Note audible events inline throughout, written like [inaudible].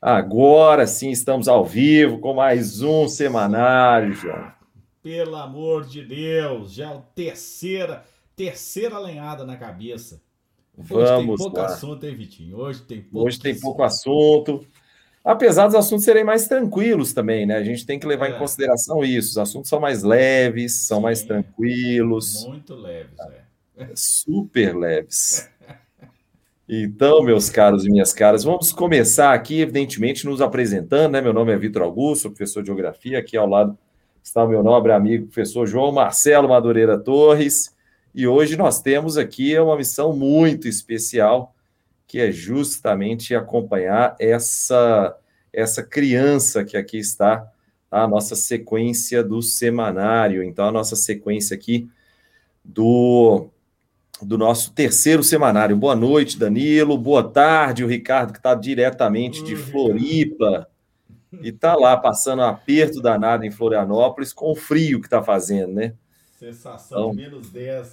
Agora sim estamos ao vivo com mais um semanário, João. Pelo amor de Deus, já é a terceira, terceira lenhada na cabeça. Hoje Vamos tem pouco lá. assunto, hein, Vitinho? Hoje tem pouco Hoje tem pouco assunto. Apesar dos assuntos serem mais tranquilos também, né? A gente tem que levar é. em consideração isso. Os assuntos são mais leves, são Sim, mais tranquilos. Muito leves, é. Super leves. [laughs] Então, meus caros e minhas caras, vamos começar aqui, evidentemente, nos apresentando, né? Meu nome é Vitor Augusto, professor de Geografia. Aqui ao lado está o meu nobre amigo, professor João Marcelo Madureira Torres. E hoje nós temos aqui uma missão muito especial, que é justamente acompanhar essa, essa criança que aqui está, a nossa sequência do semanário. Então, a nossa sequência aqui do do nosso terceiro semanário. Boa noite, Danilo. Boa tarde, o Ricardo, que está diretamente de Floripa e está lá passando um aperto danado em Florianópolis com o frio que está fazendo, né? Sensação então, menos 10.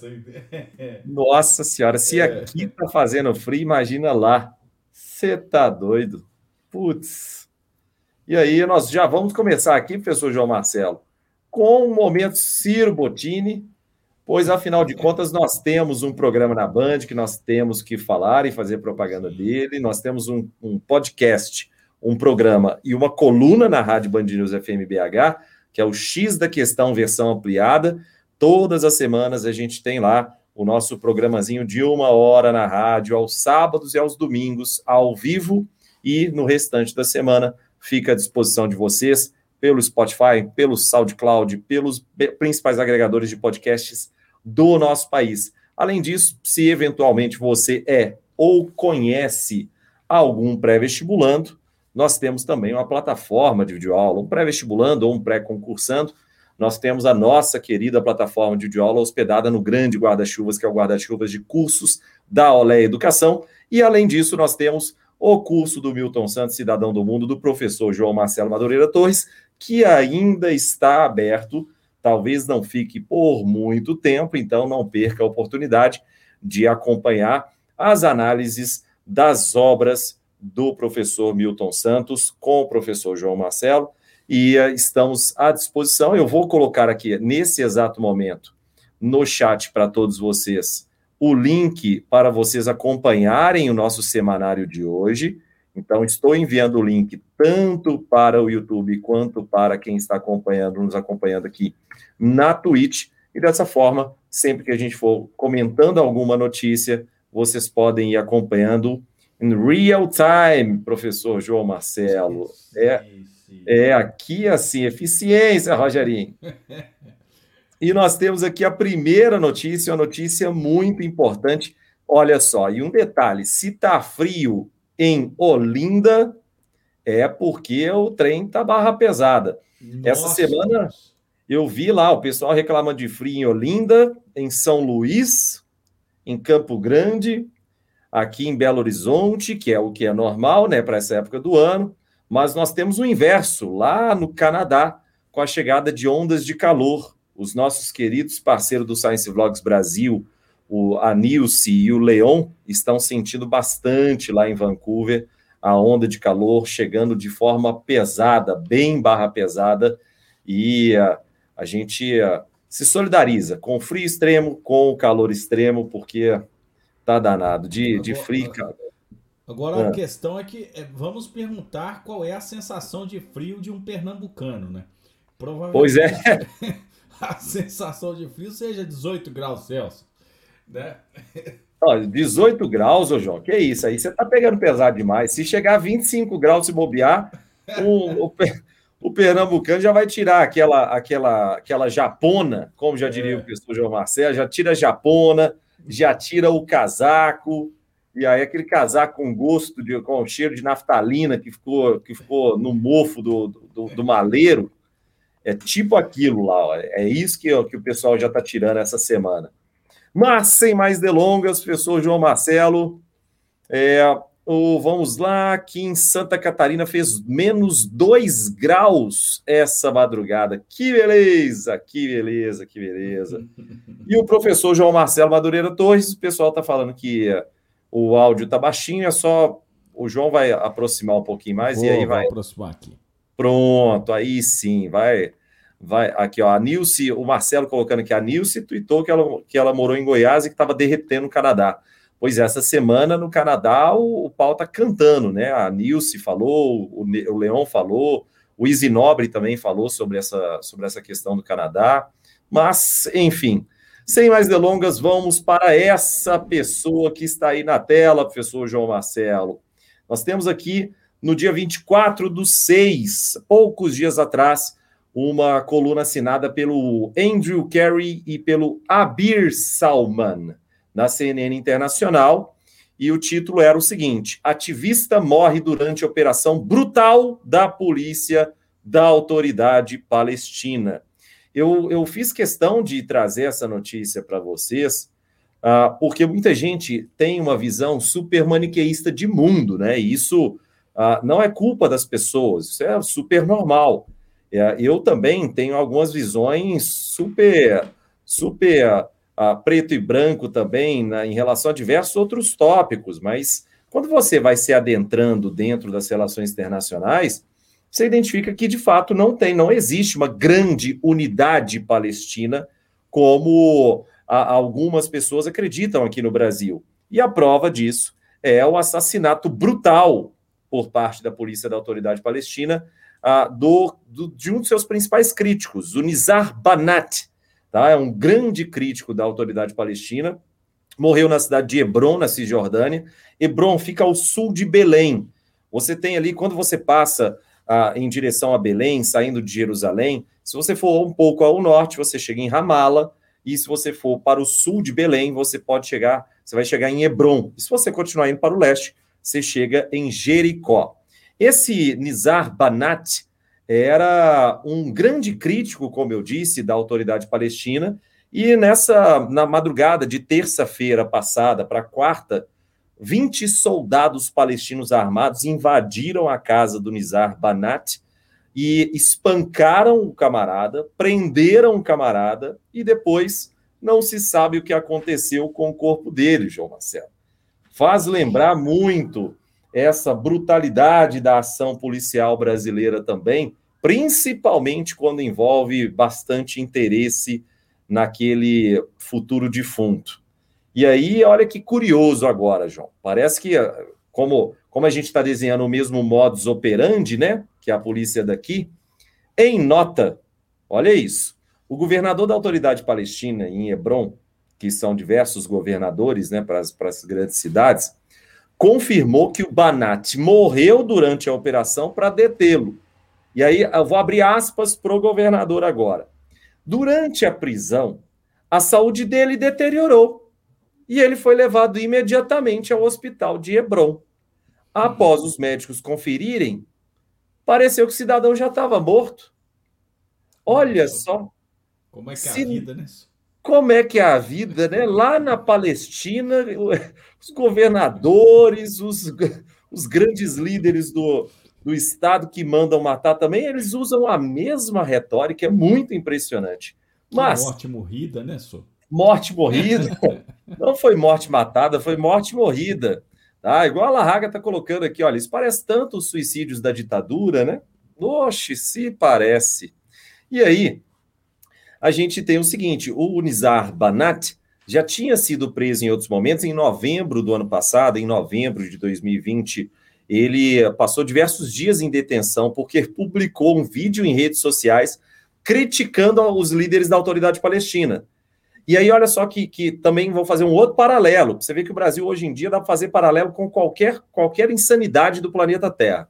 [laughs] Nossa Senhora, se é. aqui está fazendo frio, imagina lá. Você tá doido? Putz. E aí, nós já vamos começar aqui, professor João Marcelo, com o momento Ciro Bottini pois afinal de contas nós temos um programa na Band que nós temos que falar e fazer propaganda dele, nós temos um, um podcast, um programa e uma coluna na Rádio Band News FM BH, que é o X da Questão versão ampliada. Todas as semanas a gente tem lá o nosso programazinho de uma hora na rádio, aos sábados e aos domingos, ao vivo, e no restante da semana fica à disposição de vocês pelo Spotify, pelo SoundCloud, pelos principais agregadores de podcasts do nosso país. Além disso, se eventualmente você é ou conhece algum pré-vestibulando, nós temos também uma plataforma de videoaula, um pré-vestibulando ou um pré-concursando. Nós temos a nossa querida plataforma de videoaula hospedada no grande guarda-chuvas, que é o guarda-chuvas de cursos da Olé Educação. E, além disso, nós temos o curso do Milton Santos, Cidadão do Mundo, do professor João Marcelo Madureira Torres, que ainda está aberto talvez não fique por muito tempo, então não perca a oportunidade de acompanhar as análises das obras do professor Milton Santos com o professor João Marcelo e uh, estamos à disposição. Eu vou colocar aqui nesse exato momento no chat para todos vocês o link para vocês acompanharem o nosso semanário de hoje. Então, estou enviando o link tanto para o YouTube quanto para quem está acompanhando, nos acompanhando aqui na Twitch. E dessa forma, sempre que a gente for comentando alguma notícia, vocês podem ir acompanhando em real time, professor João Marcelo. É, é aqui assim, eficiência, Rogerinho. [laughs] E nós temos aqui a primeira notícia, uma notícia muito importante. Olha só, e um detalhe: se está frio em Olinda é porque o trem tá barra pesada. Nossa. Essa semana eu vi lá o pessoal reclamando de frio em Olinda, em São Luís, em Campo Grande, aqui em Belo Horizonte, que é o que é normal, né, para essa época do ano. Mas nós temos o inverso lá no Canadá, com a chegada de ondas de calor. Os nossos queridos parceiros do Science Vlogs Brasil, o, a Nilce e o Leon estão sentindo bastante lá em Vancouver a onda de calor chegando de forma pesada, bem barra pesada, e a, a gente a, se solidariza com o frio extremo, com o calor extremo, porque tá danado de, agora, de frio. Agora ah. a questão é que é, vamos perguntar qual é a sensação de frio de um pernambucano, né? Provavelmente pois é. [laughs] a sensação de frio seja 18 graus Celsius né? Ó, 18 graus, ô João, que é isso aí? Você tá pegando pesado demais. Se chegar a 25 graus se bobear, o, o, o Pernambucano já vai tirar aquela, aquela, aquela japona, como já diria é. o professor João Marcelo, já tira a japona, já tira o casaco, e aí aquele casaco com gosto, de, com cheiro de naftalina que ficou, que ficou no mofo do, do, do maleiro, é tipo aquilo lá, ó. é isso que, que o pessoal já está tirando essa semana. Mas, sem mais delongas, professor João Marcelo, é, o, vamos lá, aqui em Santa Catarina fez menos 2 graus essa madrugada. Que beleza, que beleza, que beleza. E o professor João Marcelo Madureira Torres, o pessoal está falando que o áudio está baixinho, é só o João vai aproximar um pouquinho mais Vou, e aí vai. aproximar aqui. Pronto, aí sim, vai. Vai aqui, ó. A Nilce, o Marcelo colocando aqui, a Nilce tweetou que ela, que ela morou em Goiás e que estava derretendo no Canadá. Pois é, essa semana no Canadá o, o pau tá cantando, né? A Nilce falou, o, o Leão falou, o Easy Nobre também falou sobre essa, sobre essa questão do Canadá. Mas, enfim, sem mais delongas, vamos para essa pessoa que está aí na tela, professor João Marcelo. Nós temos aqui, no dia 24 do 6, poucos dias atrás, uma coluna assinada pelo Andrew Carey e pelo Abir Salman, na CNN Internacional. E o título era o seguinte: Ativista morre durante operação brutal da polícia da autoridade palestina. Eu, eu fiz questão de trazer essa notícia para vocês, uh, porque muita gente tem uma visão super maniqueísta de mundo, né? E isso uh, não é culpa das pessoas, isso é super normal. É, eu também tenho algumas visões super, super uh, preto e branco também né, em relação a diversos outros tópicos, mas quando você vai se adentrando dentro das relações internacionais, você identifica que de fato não tem, não existe uma grande unidade palestina como a, algumas pessoas acreditam aqui no Brasil. E a prova disso é o assassinato brutal por parte da polícia da autoridade palestina do, do, de um dos seus principais críticos, o Nizar Banat, tá? é um grande crítico da autoridade palestina, morreu na cidade de Hebron, na Cisjordânia. Hebron fica ao sul de Belém. Você tem ali, quando você passa em direção a Belém, saindo de Jerusalém. Se você for um pouco ao norte, você chega em Ramala, e se você for para o sul de Belém, você pode chegar, você vai chegar em Hebron. E se você continuar indo para o leste, você chega em Jericó. Esse Nizar Banat era um grande crítico, como eu disse, da autoridade palestina, e nessa na madrugada de terça-feira passada para quarta, 20 soldados palestinos armados invadiram a casa do Nizar Banat e espancaram o camarada, prenderam o camarada e depois não se sabe o que aconteceu com o corpo dele, João Marcelo. Faz lembrar muito essa brutalidade da ação policial brasileira também, principalmente quando envolve bastante interesse naquele futuro defunto. E aí, olha que curioso agora, João. Parece que, como, como a gente está desenhando o mesmo modus operandi, né? Que a polícia daqui, em nota, olha isso. O governador da autoridade palestina em Hebron, que são diversos governadores, né, para as grandes cidades, confirmou que o Banat morreu durante a operação para detê-lo. E aí, eu vou abrir aspas para o governador agora. Durante a prisão, a saúde dele deteriorou e ele foi levado imediatamente ao hospital de Hebron. Após os médicos conferirem, pareceu que o cidadão já estava morto. Olha só. Como é que é a vida, né? Como é que é a vida, né? Lá na Palestina, os governadores, os, os grandes líderes do, do Estado que mandam matar também, eles usam a mesma retórica, é muito impressionante. Mas, que morte morrida, né, Sô? morte morrida. [laughs] Não foi morte matada, foi morte morrida. Tá? Igual a Larraga está colocando aqui, olha, isso parece tanto os suicídios da ditadura, né? Oxe, se parece. E aí, a gente tem o seguinte: o Nizar Banat já tinha sido preso em outros momentos, em novembro do ano passado, em novembro de 2020. Ele passou diversos dias em detenção porque publicou um vídeo em redes sociais criticando os líderes da autoridade palestina. E aí, olha só que, que também vou fazer um outro paralelo. Você vê que o Brasil hoje em dia dá para fazer paralelo com qualquer, qualquer insanidade do planeta Terra.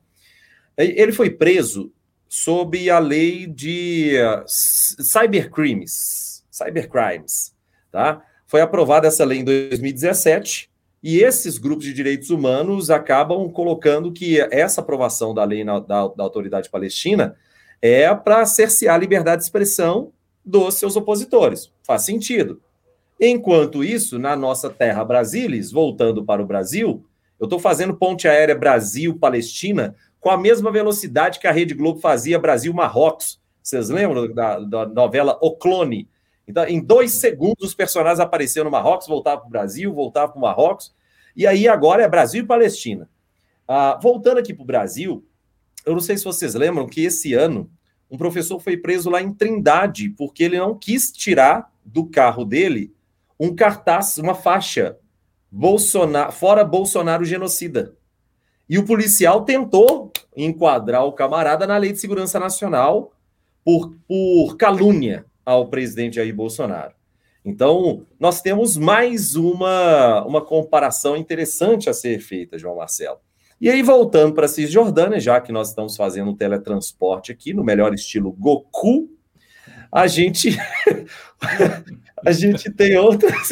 Ele foi preso sob a lei de uh, cybercrimes, cybercrimes, tá? Foi aprovada essa lei em 2017 e esses grupos de direitos humanos acabam colocando que essa aprovação da lei na, da, da autoridade palestina é para cercear a liberdade de expressão dos seus opositores. Faz sentido. Enquanto isso, na nossa terra Brasilis, voltando para o Brasil, eu estou fazendo ponte aérea Brasil-Palestina com a mesma velocidade que a Rede Globo fazia Brasil-Marrocos. Vocês lembram da, da, novela O Clone? Então, em dois segundos, os personagens apareceram no Marrocos, voltavam para o Brasil, voltavam para o Marrocos. E aí agora é Brasil e Palestina. Ah, voltando aqui para o Brasil, eu não sei se vocês lembram que esse ano um professor foi preso lá em Trindade porque ele não quis tirar do carro dele um cartaz, uma faixa Bolsonaro, fora Bolsonaro genocida. E o policial tentou enquadrar o camarada na Lei de Segurança Nacional por, por calúnia ao presidente Jair Bolsonaro. Então, nós temos mais uma, uma comparação interessante a ser feita, João Marcelo. E aí, voltando para Cisjordânia, já que nós estamos fazendo um teletransporte aqui, no melhor estilo Goku, a gente [laughs] a gente tem outras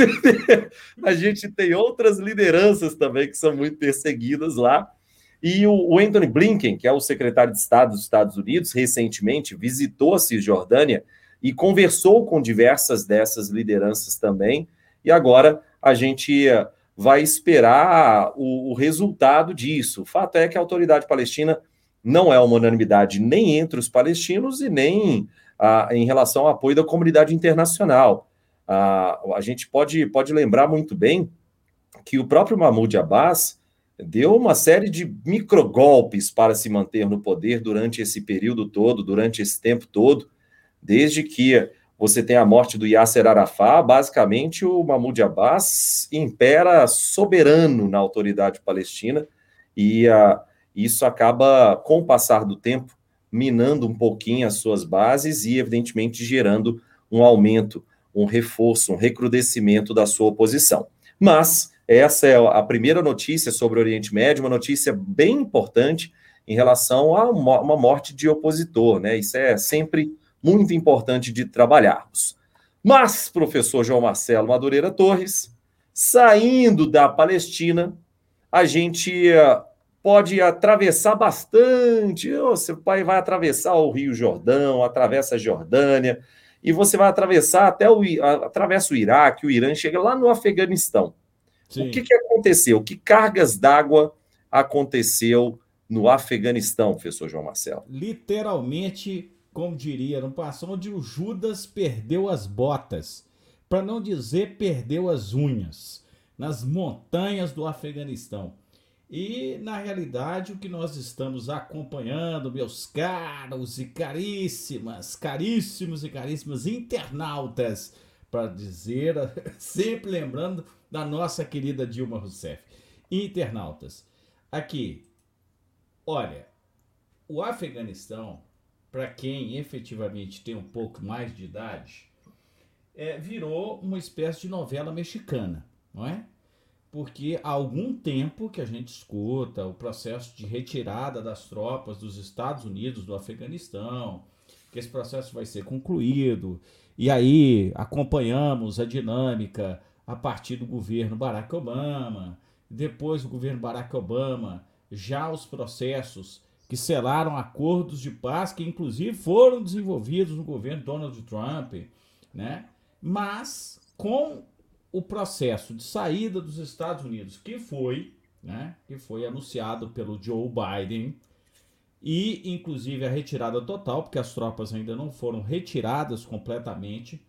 [laughs] a gente tem outras lideranças também que são muito perseguidas lá. E o, Anthony Blinken, que é o secretário de Estado dos Estados Unidos, recentemente visitou a Cisjordânia e conversou com diversas dessas lideranças também. E agora a gente vai esperar o, o resultado disso. O fato é que a autoridade palestina não é uma unanimidade nem entre os palestinos e nem ah, em relação ao apoio da comunidade internacional. Ah, a gente pode, pode lembrar muito bem que o próprio Mahmoud Abbas deu uma série de microgolpes para se manter no poder durante esse período todo, durante esse tempo todo, desde que você tem a morte do Yasser Arafat, basicamente o Mahmoud Abbas impera soberano na autoridade palestina e uh, isso acaba, com o passar do tempo, minando um pouquinho as suas bases e, evidentemente, gerando um aumento, um reforço, um recrudescimento da sua oposição. Mas essa é a primeira notícia sobre o Oriente Médio, uma notícia bem importante em relação a uma morte de opositor, né? Isso é sempre muito importante de trabalharmos. Mas, professor João Marcelo Madureira Torres, saindo da Palestina, a gente eh, pode atravessar bastante. Você vai atravessar o Rio Jordão, atravessa a Jordânia, e você vai atravessar até o, atravessa o Iraque, o Irã, chega lá no Afeganistão. Sim. O que, que aconteceu? Que cargas d'água aconteceu no Afeganistão, professor João Marcelo? Literalmente como diria no passado, onde o Judas perdeu as botas, para não dizer perdeu as unhas, nas montanhas do Afeganistão. E, na realidade, o que nós estamos acompanhando, meus caros e caríssimas, caríssimos e caríssimas internautas, para dizer, [laughs] sempre lembrando da nossa querida Dilma Rousseff. Internautas, aqui, olha, o Afeganistão para quem efetivamente tem um pouco mais de idade, é, virou uma espécie de novela mexicana, não é? Porque há algum tempo que a gente escuta o processo de retirada das tropas dos Estados Unidos do Afeganistão, que esse processo vai ser concluído, e aí acompanhamos a dinâmica a partir do governo Barack Obama, depois do governo Barack Obama, já os processos que selaram acordos de paz que inclusive foram desenvolvidos no governo Donald Trump, né? Mas com o processo de saída dos Estados Unidos, que foi, né, que foi anunciado pelo Joe Biden, e inclusive a retirada total, porque as tropas ainda não foram retiradas completamente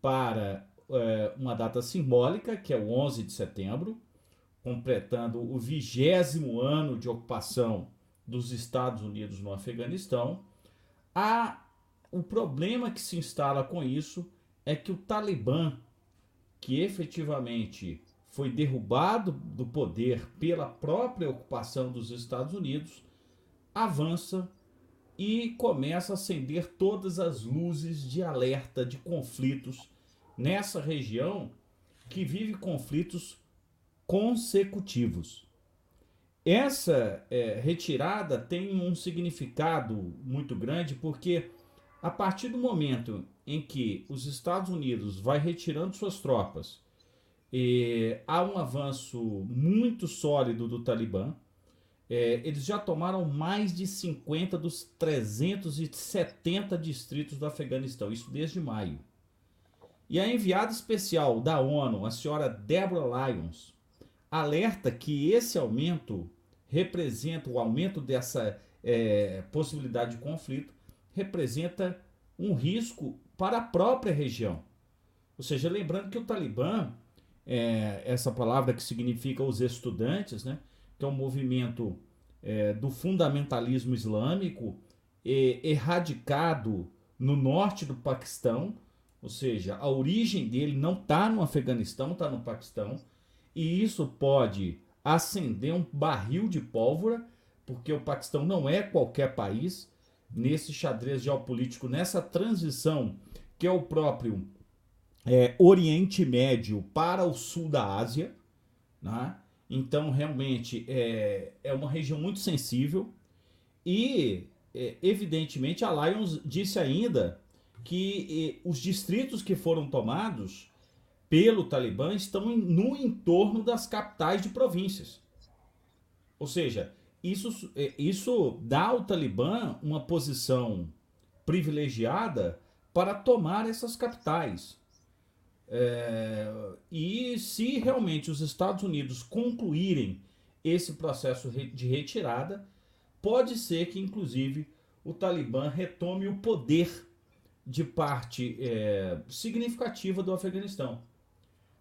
para é, uma data simbólica, que é o 11 de setembro, completando o vigésimo ano de ocupação dos Estados Unidos no Afeganistão, há o problema que se instala com isso é que o Talibã, que efetivamente foi derrubado do poder pela própria ocupação dos Estados Unidos, avança e começa a acender todas as luzes de alerta de conflitos nessa região que vive conflitos consecutivos. Essa é, retirada tem um significado muito grande porque a partir do momento em que os Estados Unidos vai retirando suas tropas, e há um avanço muito sólido do Talibã. É, eles já tomaram mais de 50 dos 370 distritos do Afeganistão, isso desde maio. E a enviada especial da ONU, a senhora Deborah Lyons, alerta que esse aumento representa o aumento dessa é, possibilidade de conflito, representa um risco para a própria região. Ou seja, lembrando que o Talibã, é, essa palavra que significa os estudantes, né, que é um movimento é, do fundamentalismo islâmico é, erradicado no norte do Paquistão, ou seja, a origem dele não está no Afeganistão, está no Paquistão, e isso pode acender um barril de pólvora, porque o Paquistão não é qualquer país nesse xadrez geopolítico, nessa transição que é o próprio é, Oriente Médio para o sul da Ásia. Né? Então, realmente, é, é uma região muito sensível. E, é, evidentemente, a Lions disse ainda que os distritos que foram tomados pelo Talibã estão no entorno das capitais de províncias. Ou seja, isso, é, isso dá ao Talibã uma posição privilegiada para tomar essas capitais. É, e se realmente os Estados Unidos concluírem esse processo de retirada, pode ser que, inclusive, o Talibã retome o poder de parte é, significativa do Afeganistão.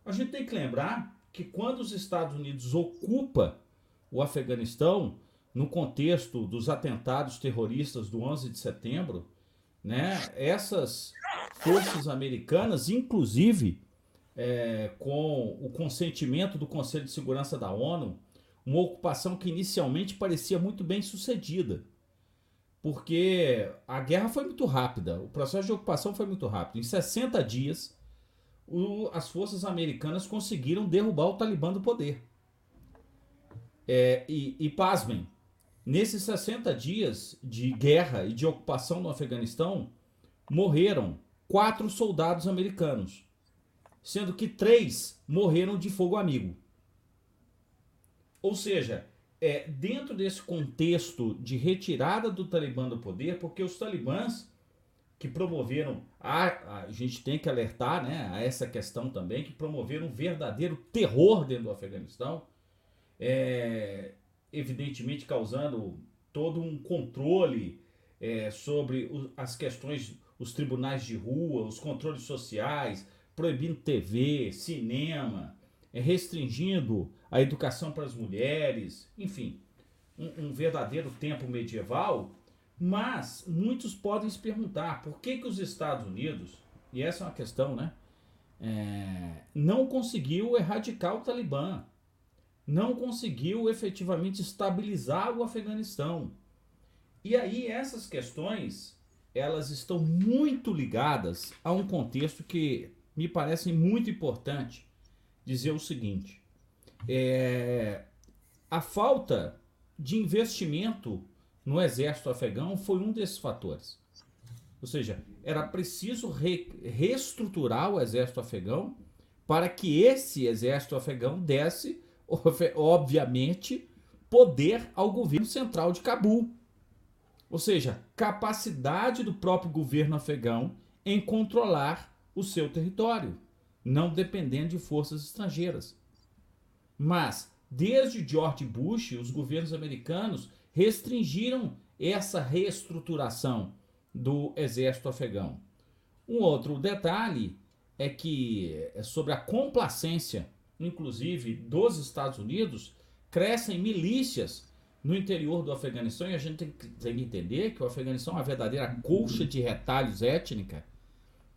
A gente tem que lembrar que quando os Estados Unidos ocupa o Afeganistão, no contexto dos atentados terroristas do 11 de setembro, né, essas forças americanas, inclusive é, com o consentimento do Conselho de Segurança da ONU, uma ocupação que inicialmente parecia muito bem sucedida, porque a guerra foi muito rápida, o processo de ocupação foi muito rápido. Em 60 dias, o, as forças americanas conseguiram derrubar o Talibã do poder. É, e, e pasmem, nesses 60 dias de guerra e de ocupação no Afeganistão, morreram quatro soldados americanos, sendo que três morreram de fogo amigo. Ou seja, é, dentro desse contexto de retirada do Talibã do poder, porque os talibãs que promoveram, a, a gente tem que alertar né, a essa questão também, que promoveram um verdadeiro terror dentro do Afeganistão, é, evidentemente causando todo um controle é, sobre o, as questões, os tribunais de rua, os controles sociais, proibindo TV, cinema, é, restringindo a educação para as mulheres, enfim, um, um verdadeiro tempo medieval mas muitos podem se perguntar por que, que os Estados Unidos, e essa é uma questão, né? É, não conseguiu erradicar o Talibã, não conseguiu efetivamente estabilizar o Afeganistão. E aí essas questões elas estão muito ligadas a um contexto que me parece muito importante dizer o seguinte: é, a falta de investimento no exército afegão foi um desses fatores. Ou seja, era preciso re reestruturar o exército afegão para que esse exército afegão desse, [laughs] obviamente, poder ao governo central de Cabul. Ou seja, capacidade do próprio governo afegão em controlar o seu território, não dependendo de forças estrangeiras. Mas, desde George Bush, os governos americanos restringiram essa reestruturação do exército afegão. Um outro detalhe é que é sobre a complacência, inclusive dos Estados Unidos, crescem milícias no interior do Afeganistão e a gente tem que, tem que entender que o Afeganistão é uma verdadeira colcha de retalhos étnica.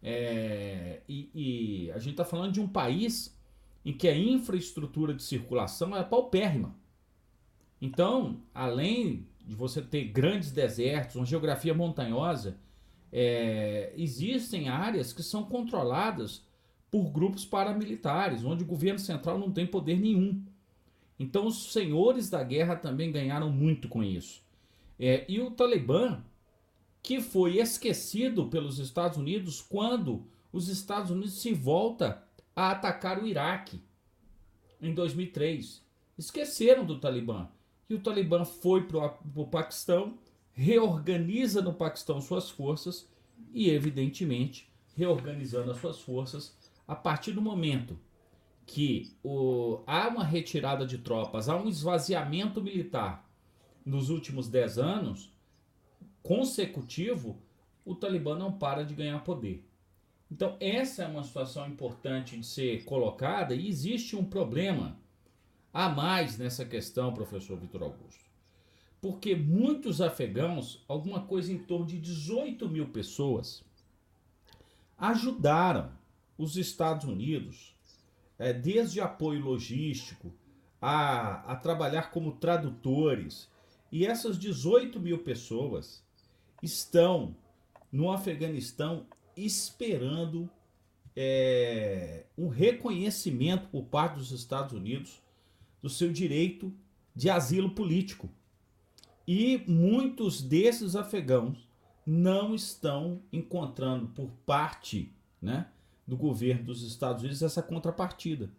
É, e, e a gente está falando de um país em que a infraestrutura de circulação é paupérrima. Então, além de você ter grandes desertos, uma geografia montanhosa, é, existem áreas que são controladas por grupos paramilitares, onde o governo central não tem poder nenhum. Então, os senhores da guerra também ganharam muito com isso. É, e o Talibã, que foi esquecido pelos Estados Unidos quando os Estados Unidos se volta a atacar o Iraque em 2003. Esqueceram do Talibã. E o Talibã foi para o Paquistão, reorganiza no Paquistão suas forças e, evidentemente, reorganizando as suas forças a partir do momento que o, há uma retirada de tropas, há um esvaziamento militar nos últimos 10 anos, consecutivo, o Talibã não para de ganhar poder. Então, essa é uma situação importante de ser colocada e existe um problema a mais nessa questão, professor Vitor Augusto. porque muitos afegãos, alguma coisa em torno de 18 mil pessoas, ajudaram os Estados Unidos, é, desde apoio logístico a, a trabalhar como tradutores. E essas 18 mil pessoas estão no Afeganistão esperando é, um reconhecimento por parte dos Estados Unidos do seu direito de asilo político. E muitos desses afegãos não estão encontrando por parte né, do governo dos Estados Unidos essa contrapartida.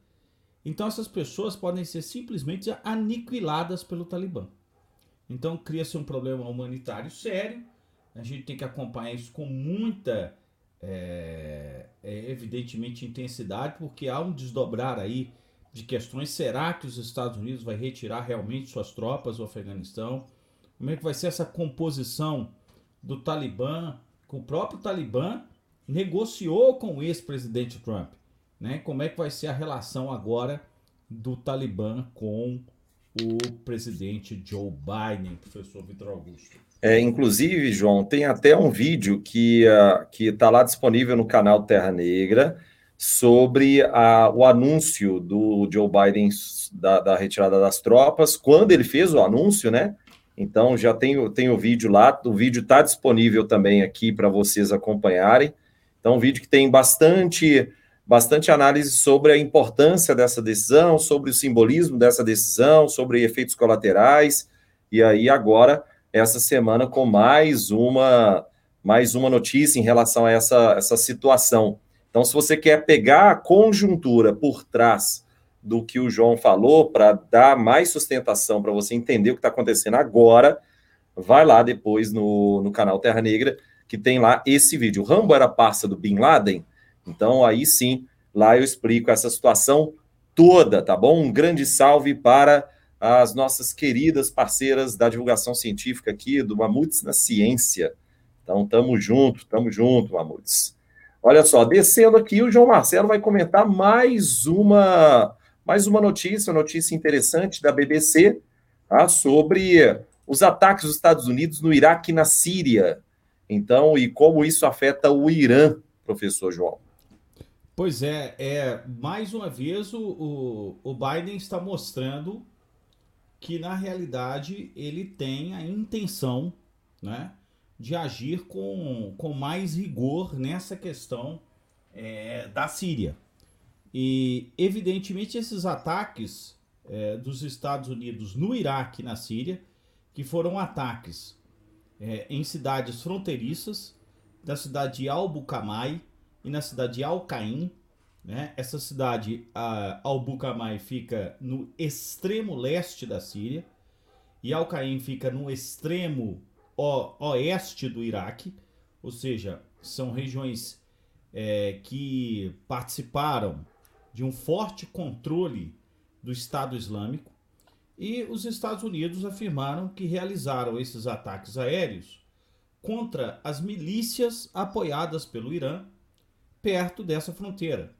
Então essas pessoas podem ser simplesmente aniquiladas pelo Talibã. Então cria-se um problema humanitário sério. A gente tem que acompanhar isso com muita, é, é, evidentemente, intensidade, porque há um desdobrar aí de questões. Será que os Estados Unidos vai retirar realmente suas tropas do Afeganistão? Como é que vai ser essa composição do Talibã? O próprio Talibã negociou com o ex-presidente Trump. Né? Como é que vai ser a relação agora do Talibã com o presidente Joe Biden, professor Vitor Augusto? É, inclusive, João, tem até um vídeo que uh, que está lá disponível no canal Terra Negra sobre a, o anúncio do Joe Biden da, da, retirada das tropas, quando ele fez o anúncio, né? Então já tem, tem o vídeo lá, o vídeo está disponível também aqui para vocês acompanharem. Então, um vídeo que tem bastante, bastante análise sobre a importância dessa decisão, sobre o simbolismo dessa decisão, sobre efeitos colaterais. E aí, agora, essa semana, com mais uma, mais uma notícia em relação a essa, essa situação. Então, se você quer pegar a conjuntura por trás do que o João falou, para dar mais sustentação, para você entender o que está acontecendo agora, vai lá depois no, no canal Terra Negra, que tem lá esse vídeo. Rambo era parça do Bin Laden, então aí sim, lá eu explico essa situação toda, tá bom? Um grande salve para as nossas queridas parceiras da divulgação científica aqui, do Mamutes na Ciência. Então, tamo junto, tamo junto, Mamutes. Olha só, descendo aqui, o João Marcelo vai comentar mais uma, mais uma notícia, notícia interessante da BBC, tá? sobre os ataques dos Estados Unidos no Iraque e na Síria. Então, e como isso afeta o Irã, professor João? Pois é, é mais uma vez o, o, Biden está mostrando que na realidade ele tem a intenção né, de agir com, com mais rigor nessa questão é, da Síria. E evidentemente esses ataques é, dos Estados Unidos no Iraque e na Síria, que foram ataques é, em cidades fronteiriças, na cidade de Al-Bukamai e na cidade de Al-Qaim. Né? Essa cidade, Al-Bukamai, fica no extremo leste da Síria e Al-Qaim fica no extremo oeste do Iraque, ou seja, são regiões é, que participaram de um forte controle do Estado Islâmico e os Estados Unidos afirmaram que realizaram esses ataques aéreos contra as milícias apoiadas pelo Irã perto dessa fronteira.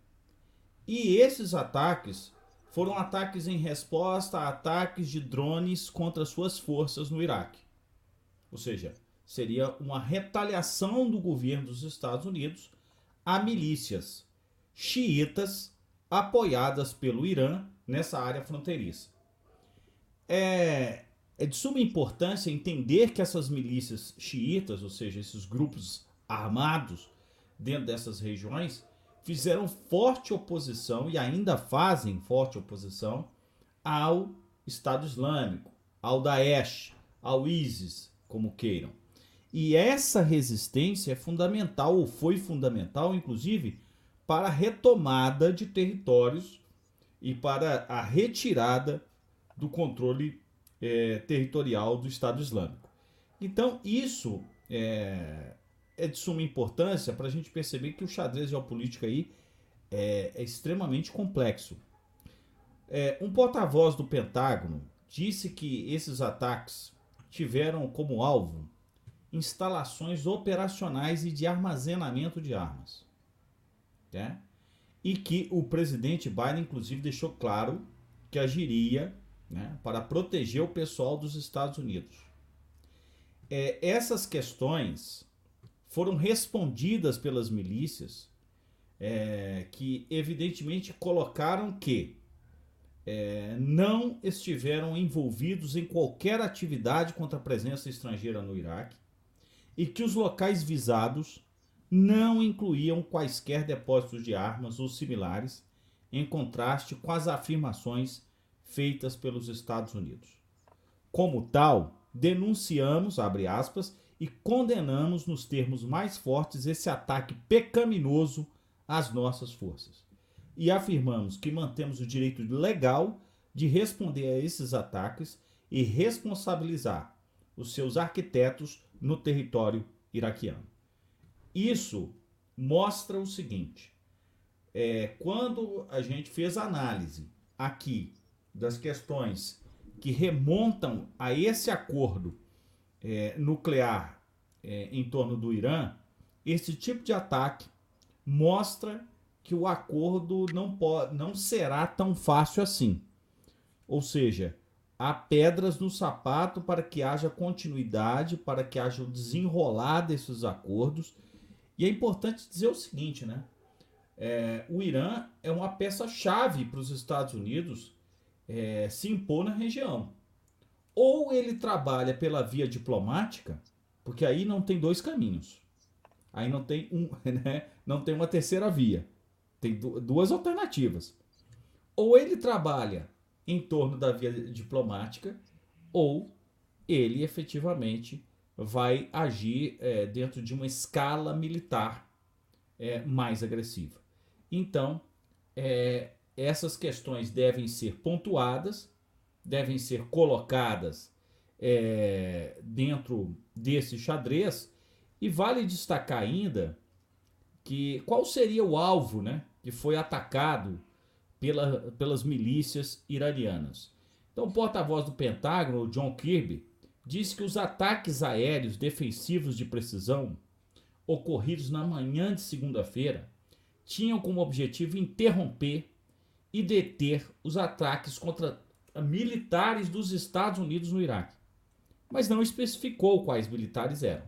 E esses ataques foram ataques em resposta a ataques de drones contra suas forças no Iraque. Ou seja, seria uma retaliação do governo dos Estados Unidos a milícias xiitas apoiadas pelo Irã nessa área fronteiriça é, é de suma importância entender que essas milícias xiitas, ou seja, esses grupos armados dentro dessas regiões, fizeram forte oposição e ainda fazem forte oposição ao Estado Islâmico, ao Daesh, ao ISIS, como queiram. E essa resistência é fundamental, ou foi fundamental, inclusive, para a retomada de territórios e para a retirada do controle é, territorial do Estado Islâmico. Então, isso é, é de suma importância para a gente perceber que o xadrez geopolítico aí é, é extremamente complexo. É, um porta-voz do Pentágono disse que esses ataques tiveram como alvo instalações operacionais e de armazenamento de armas. Né? E que o presidente Biden, inclusive, deixou claro que agiria né, para proteger o pessoal dos Estados Unidos. é, essas questões foram respondidas pelas milícias, é, que evidentemente colocaram que é, não estiveram envolvidos em qualquer atividade contra a presença estrangeira no Iraque e que os locais visados não incluíam quaisquer depósitos de armas ou similares, em contraste com as afirmações feitas pelos Estados Unidos. Como tal, denunciamos, abre aspas, e condenamos nos termos mais fortes esse ataque pecaminoso às nossas forças. E afirmamos que mantemos o direito legal de responder a esses ataques e responsabilizar os seus arquitetos no território iraquiano. Isso mostra o seguinte: é, quando a gente fez análise aqui das questões que remontam a esse acordo é, nuclear é, em torno do Irã, esse tipo de ataque mostra que o acordo não, pode, não será tão fácil assim. Ou seja, há pedras no sapato para que haja continuidade, para que haja o desenrolar desses acordos. E é importante dizer o seguinte, né? É, o Irã é uma peça-chave para os Estados Unidos é, se impor na região. Ou ele trabalha pela via diplomática, porque aí não tem dois caminhos. Aí não tem um, [laughs] né? não tem uma terceira via. Tem duas alternativas. Ou ele trabalha em torno da via diplomática, ou ele efetivamente vai agir é, dentro de uma escala militar é, mais agressiva. Então, é, essas questões devem ser pontuadas, devem ser colocadas é, dentro desse xadrez, e vale destacar ainda que qual seria o alvo né, que foi atacado pela, pelas milícias iranianas. Então, o porta-voz do Pentágono, John Kirby, disse que os ataques aéreos defensivos de precisão ocorridos na manhã de segunda-feira tinham como objetivo interromper e deter os ataques contra militares dos Estados Unidos no Iraque, mas não especificou quais militares eram.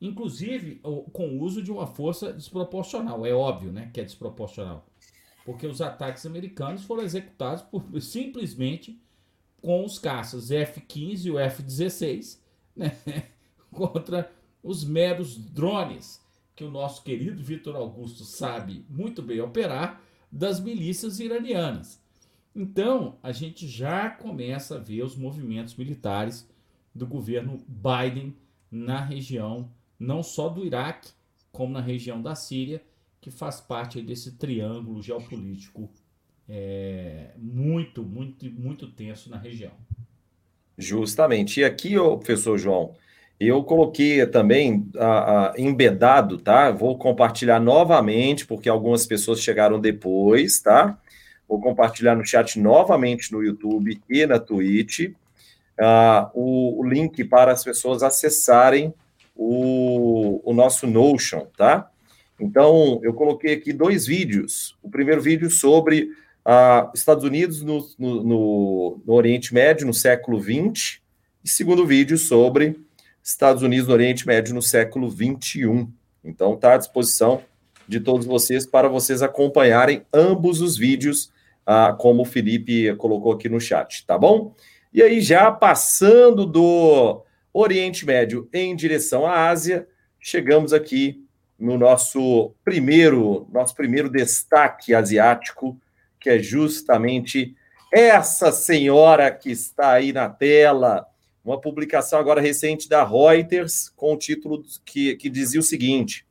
Inclusive com o uso de uma força desproporcional. É óbvio né, que é desproporcional. Porque os ataques americanos foram executados por, simplesmente com os caças F-15 e o F-16 [laughs] né, contra os meros drones que o nosso querido Vitor Augusto sabe muito bem operar das milícias iranianas. Então, a gente já começa a ver os movimentos militares do governo Biden na região, não só do Iraque, como na região da Síria, que faz parte desse triângulo geopolítico é, muito, muito, muito tenso na região. Justamente. E aqui, professor João, eu coloquei também a, a, embedado, tá? Vou compartilhar novamente, porque algumas pessoas chegaram depois, tá? Vou compartilhar no chat novamente no YouTube e na Twitch uh, o, o, link para as pessoas acessarem o, o nosso Notion, tá? Então, eu coloquei aqui dois vídeos. O primeiro vídeo sobre uh, Estados Unidos no, no, no, no Oriente Médio no século XX, e segundo vídeo sobre Estados Unidos no Oriente Médio no século 21. Então está à disposição de todos vocês para vocês acompanharem ambos os vídeos, ah, como o Felipe colocou aqui no chat, tá bom? E aí, já passando do Oriente Médio em direção à Ásia, chegamos aqui no nosso primeiro, nosso primeiro destaque asiático, que é justamente essa senhora que está aí na tela, uma publicação agora recente da Reuters com o título que, que dizia o seguinte: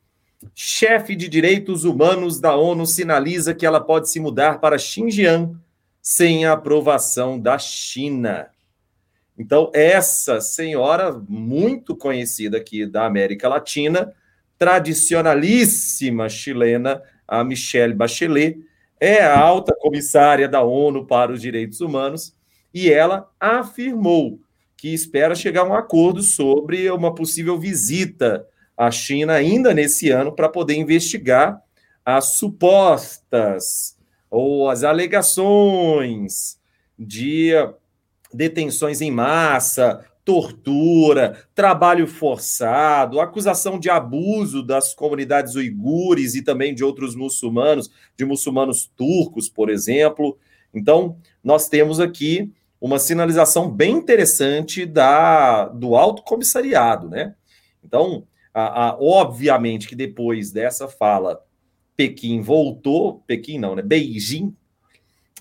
chefe de direitos humanos da ONU sinaliza que ela pode se mudar para Xinjiang sem a aprovação da China. Então, essa senhora, muito conhecida aqui da América Latina, tradicionalíssima chilena, a Michelle Bachelet, é a alta comissária da ONU para os Direitos Humanos, e ela afirmou que espera chegar a um acordo sobre uma possível visita à China ainda nesse ano para poder investigar as supostas ou as alegações de detenções em massa, tortura, trabalho forçado, acusação de abuso das comunidades uigures e também de outros muçulmanos, de muçulmanos turcos, por exemplo. Então, nós temos aqui uma sinalização bem interessante da, do alto comissariado, né? Então, a, a, obviamente que depois dessa fala, Pequim voltou, Pequim não, né? Beijing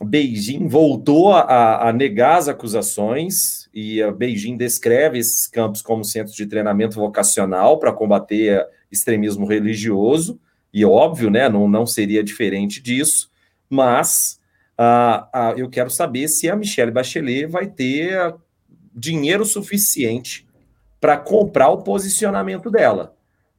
Beijing voltou a, a, negar as acusações e a Beijing descreve esses campos como centros de treinamento vocacional para combater extremismo religioso, e óbvio, né, não, não seria diferente disso, mas uh, uh, eu quero saber se a Michelle Bachelet vai ter dinheiro suficiente para comprar o posicionamento dela,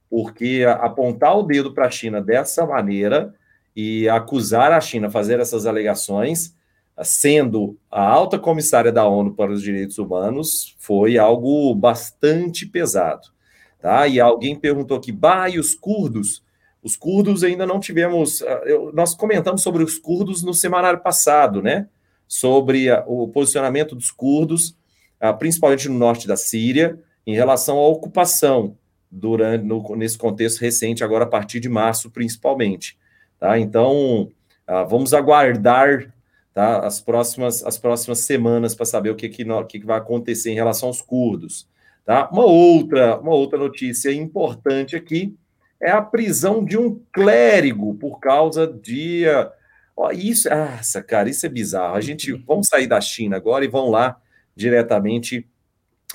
porque apontar o dedo para a China dessa maneira e acusar a China, fazer essas alegações, sendo a alta comissária da ONU para os Direitos Humanos, foi algo bastante pesado. Tá? E alguém perguntou aqui, bah, e os curdos? Os curdos ainda não tivemos. Ah, eu, nós comentamos sobre os curdos no semanário passado, né? Sobre a, o posicionamento dos curdos, a, ah, principalmente no norte da Síria, em relação à ocupação durante no, nesse contexto recente, agora a partir de março, principalmente. Tá? Então, ah, vamos aguardar tá, as, próximas, as próximas semanas para saber o que, que, que, que vai acontecer em relação aos curdos. Tá? Uma, outra, uma outra notícia importante aqui é a prisão de um clérigo por causa de. Ó, isso, nossa, cara, isso é bizarro. A gente vamos sair da China agora e vão lá diretamente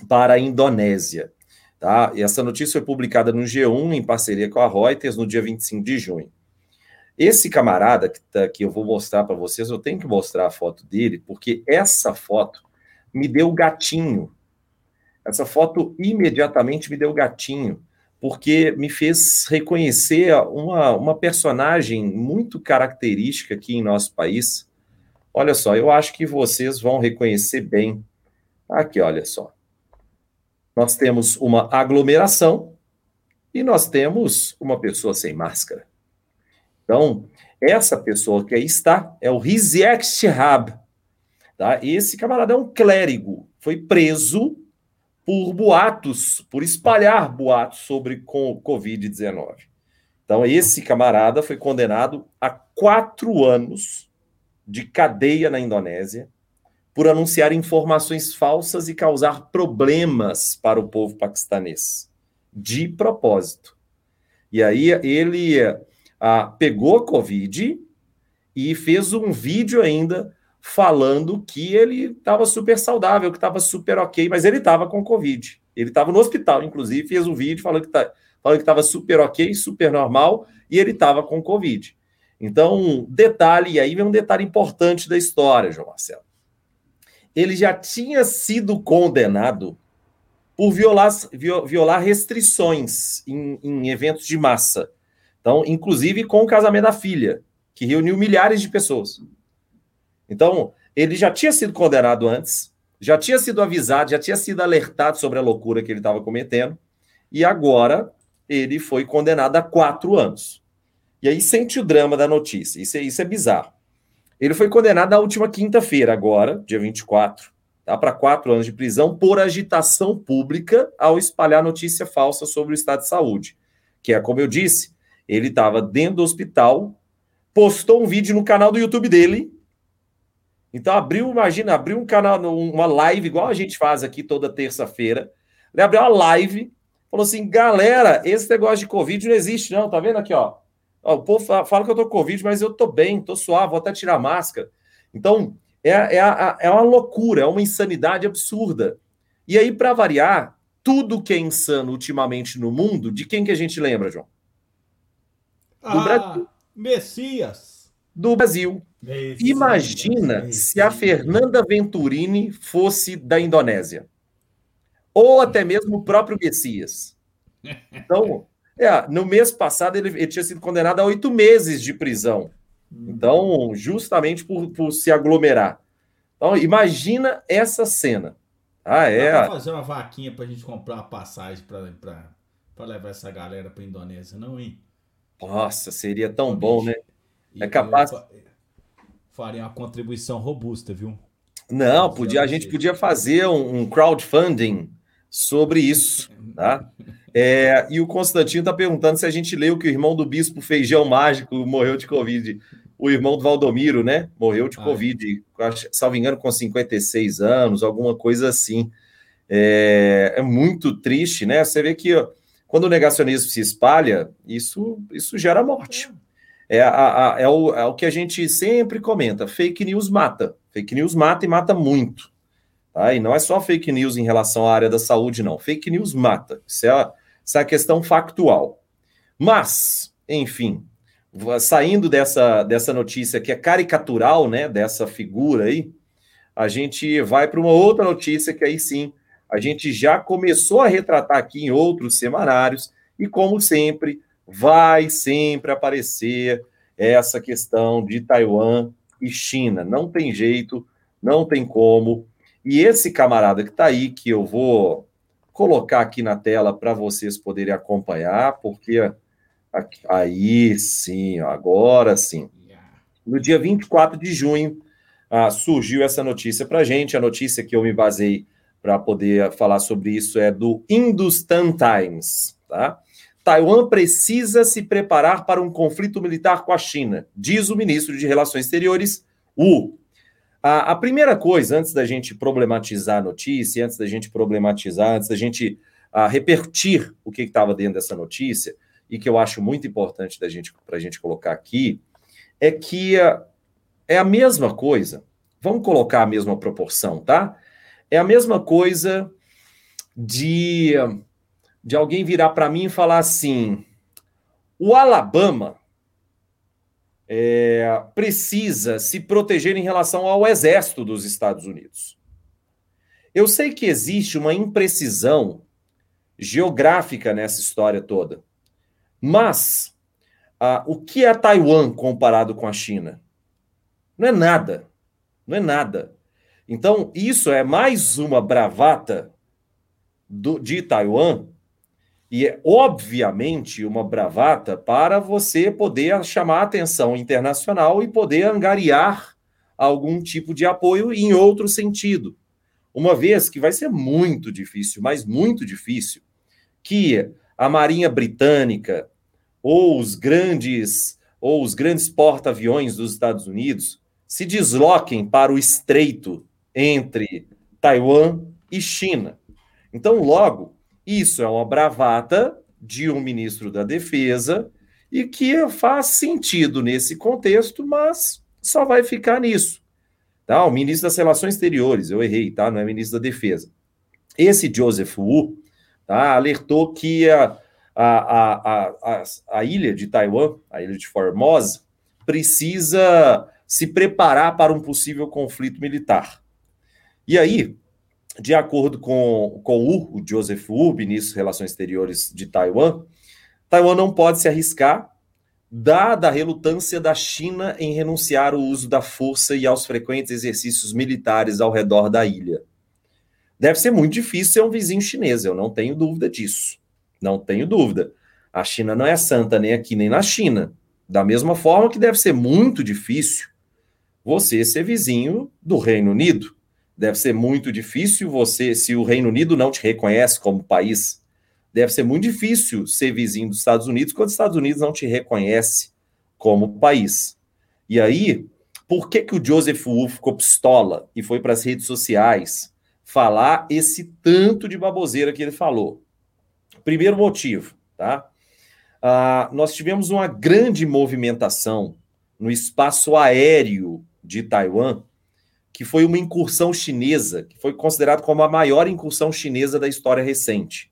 para a Indonésia. Tá? E essa notícia foi publicada no G1 em parceria com a Reuters no dia 25 de junho. Esse camarada que, tá, que eu vou mostrar para vocês, eu tenho que mostrar a foto dele, porque essa foto me deu gatinho. Essa foto imediatamente me deu gatinho, porque me fez reconhecer uma, uma personagem muito característica aqui em nosso país. Olha só, eu acho que vocês vão reconhecer bem. Aqui, olha só. Nós temos uma aglomeração e nós temos uma pessoa sem máscara. Então, essa pessoa que aí está é o Riziek Shihab. Tá? Esse camarada é um clérigo, foi preso por boatos, por espalhar boatos sobre Covid-19. Então, esse camarada foi condenado a quatro anos de cadeia na Indonésia por anunciar informações falsas e causar problemas para o povo paquistanês, de propósito. E aí ele ah, pegou a Covid e fez um vídeo ainda falando que ele estava super saudável, que estava super ok, mas ele estava com Covid. Ele estava no hospital, inclusive, fez um vídeo falando que tá, estava super ok, super normal, e ele estava com Covid. Então, detalhe, e aí vem um detalhe importante da história, João Marcelo. Ele já tinha sido condenado por violar, violar restrições em, em eventos de massa. Então, inclusive com o casamento da filha, que reuniu milhares de pessoas. Então, ele já tinha sido condenado antes, já tinha sido avisado, já tinha sido alertado sobre a loucura que ele estava cometendo, e agora ele foi condenado a quatro anos. E aí sente o drama da notícia. Isso é, isso é bizarro. Ele foi condenado na última quinta-feira, agora, dia 24, tá, para quatro anos de prisão por agitação pública ao espalhar notícia falsa sobre o estado de saúde. Que é, como eu disse, ele estava dentro do hospital, postou um vídeo no canal do YouTube dele. Então abriu, imagina, abriu um canal, uma live igual a gente faz aqui toda terça-feira. Ele abriu uma live, falou assim: galera, esse negócio de Covid não existe, não. Tá vendo aqui, ó? ó o povo fala que eu tô com Covid, mas eu tô bem, tô suave, vou até tirar a máscara. Então, é, é, é uma loucura, é uma insanidade absurda. E aí, para variar, tudo que é insano ultimamente no mundo, de quem que a gente lembra, João? do ah, Brasil. Messias. Do Brasil. Messias, Imagina se a Fernanda Venturini fosse da Indonésia. Ou até mesmo o próprio Messias. Então, é, no mês passado ele, ele, tinha sido condenado a oito meses de prisão. Então, justamente por, por se aglomerar. Então, imagina essa cena. Ah, é. Dá fazer uma vaquinha para a gente comprar uma passagem para levar essa galera para a Indonésia, não, hein? Nossa, seria tão bom, né? É capaz. Faria uma contribuição robusta, viu? Não, podia, a gente podia fazer um, crowdfunding sobre isso, tá? É, e o Constantino está perguntando se a gente leu que o irmão do bispo Feijão Mágico morreu de Covid. O irmão do Valdomiro, né? Morreu de ah, é. Covid, salvo engano, com 56 anos, alguma coisa assim. É, é muito triste, né? Você vê que quando o negacionismo se espalha, isso, isso gera morte. É, a, a, é, o, é o que a gente sempre comenta: fake news mata. Fake news mata e mata muito. Tá? E não é só fake news em relação à área da saúde, não. Fake news mata. Isso é a, isso é a questão factual. Mas, enfim, saindo dessa, dessa notícia que é caricatural, né, dessa figura aí, a gente vai para uma outra notícia que aí sim a gente já começou a retratar aqui em outros semanários e como sempre vai sempre aparecer essa questão de Taiwan e China. Não tem jeito, não tem como. E esse camarada que está aí, que eu vou colocar aqui na tela para vocês poderem acompanhar, porque aqui, aí sim, agora sim. No dia 24 de junho, ah, surgiu essa notícia para gente. A notícia que eu me basei para poder falar sobre isso é do Hindustan Times. Tá? Taiwan precisa se preparar para um conflito militar com a China, diz o ministro de Relações Exteriores, Wu. A, a, primeira coisa, antes da gente problematizar a notícia, antes da gente problematizar, antes da gente a, repercutir o que estava dentro dessa notícia, e que eu acho muito importante da gente para a gente colocar aqui, é que a, é a mesma coisa. Vamos colocar a mesma proporção, tá? É a mesma coisa de, de alguém virar para mim e falar assim: o Alabama é, precisa se proteger em relação ao exército dos Estados Unidos. Eu sei que existe uma imprecisão geográfica nessa história toda, mas ah, o que é Taiwan comparado com a China? Não é nada. Não é nada. Então, isso é mais uma bravata do, de Taiwan e é obviamente uma bravata para você poder chamar atenção internacional e poder angariar algum tipo de apoio em outro sentido. Uma vez que vai ser muito difícil, mas muito difícil, que a Marinha Britânica ou os grandes ou os grandes porta-aviões dos Estados Unidos se desloquem para o estreito entre Taiwan e China. Então, logo, isso é uma bravata de um ministro da Defesa e que faz sentido nesse contexto, mas só vai ficar nisso. Tá? O ministro das Relações Exteriores, eu errei, tá? Não é ministro da Defesa. Esse Joseph Wu tá? alertou que a, a, a, a, a ilha de Taiwan, a ilha de Formosa, precisa se preparar para um possível conflito militar. E aí, de acordo com, com o, o Joseph Wu, ministro de Relações Exteriores de Taiwan, Taiwan não pode se arriscar, dada a relutância da China em renunciar ao uso da força e aos frequentes exercícios militares ao redor da ilha. Deve ser muito difícil ser um vizinho chinês, eu não tenho dúvida disso. Não tenho dúvida. A China não é santa nem aqui nem na China. Da mesma forma que deve ser muito difícil você ser vizinho do Reino Unido Deve ser muito difícil você, se o Reino Unido não te reconhece como país, deve ser muito difícil ser vizinho dos Estados Unidos quando os Estados Unidos não te reconhece como país. E aí, por que, que o Joseph Wu ficou pistola e foi para as redes sociais falar esse tanto de baboseira que ele falou? Primeiro motivo, tá? Ah, nós tivemos uma grande movimentação no espaço aéreo de Taiwan que foi uma incursão chinesa, que foi considerado como a maior incursão chinesa da história recente.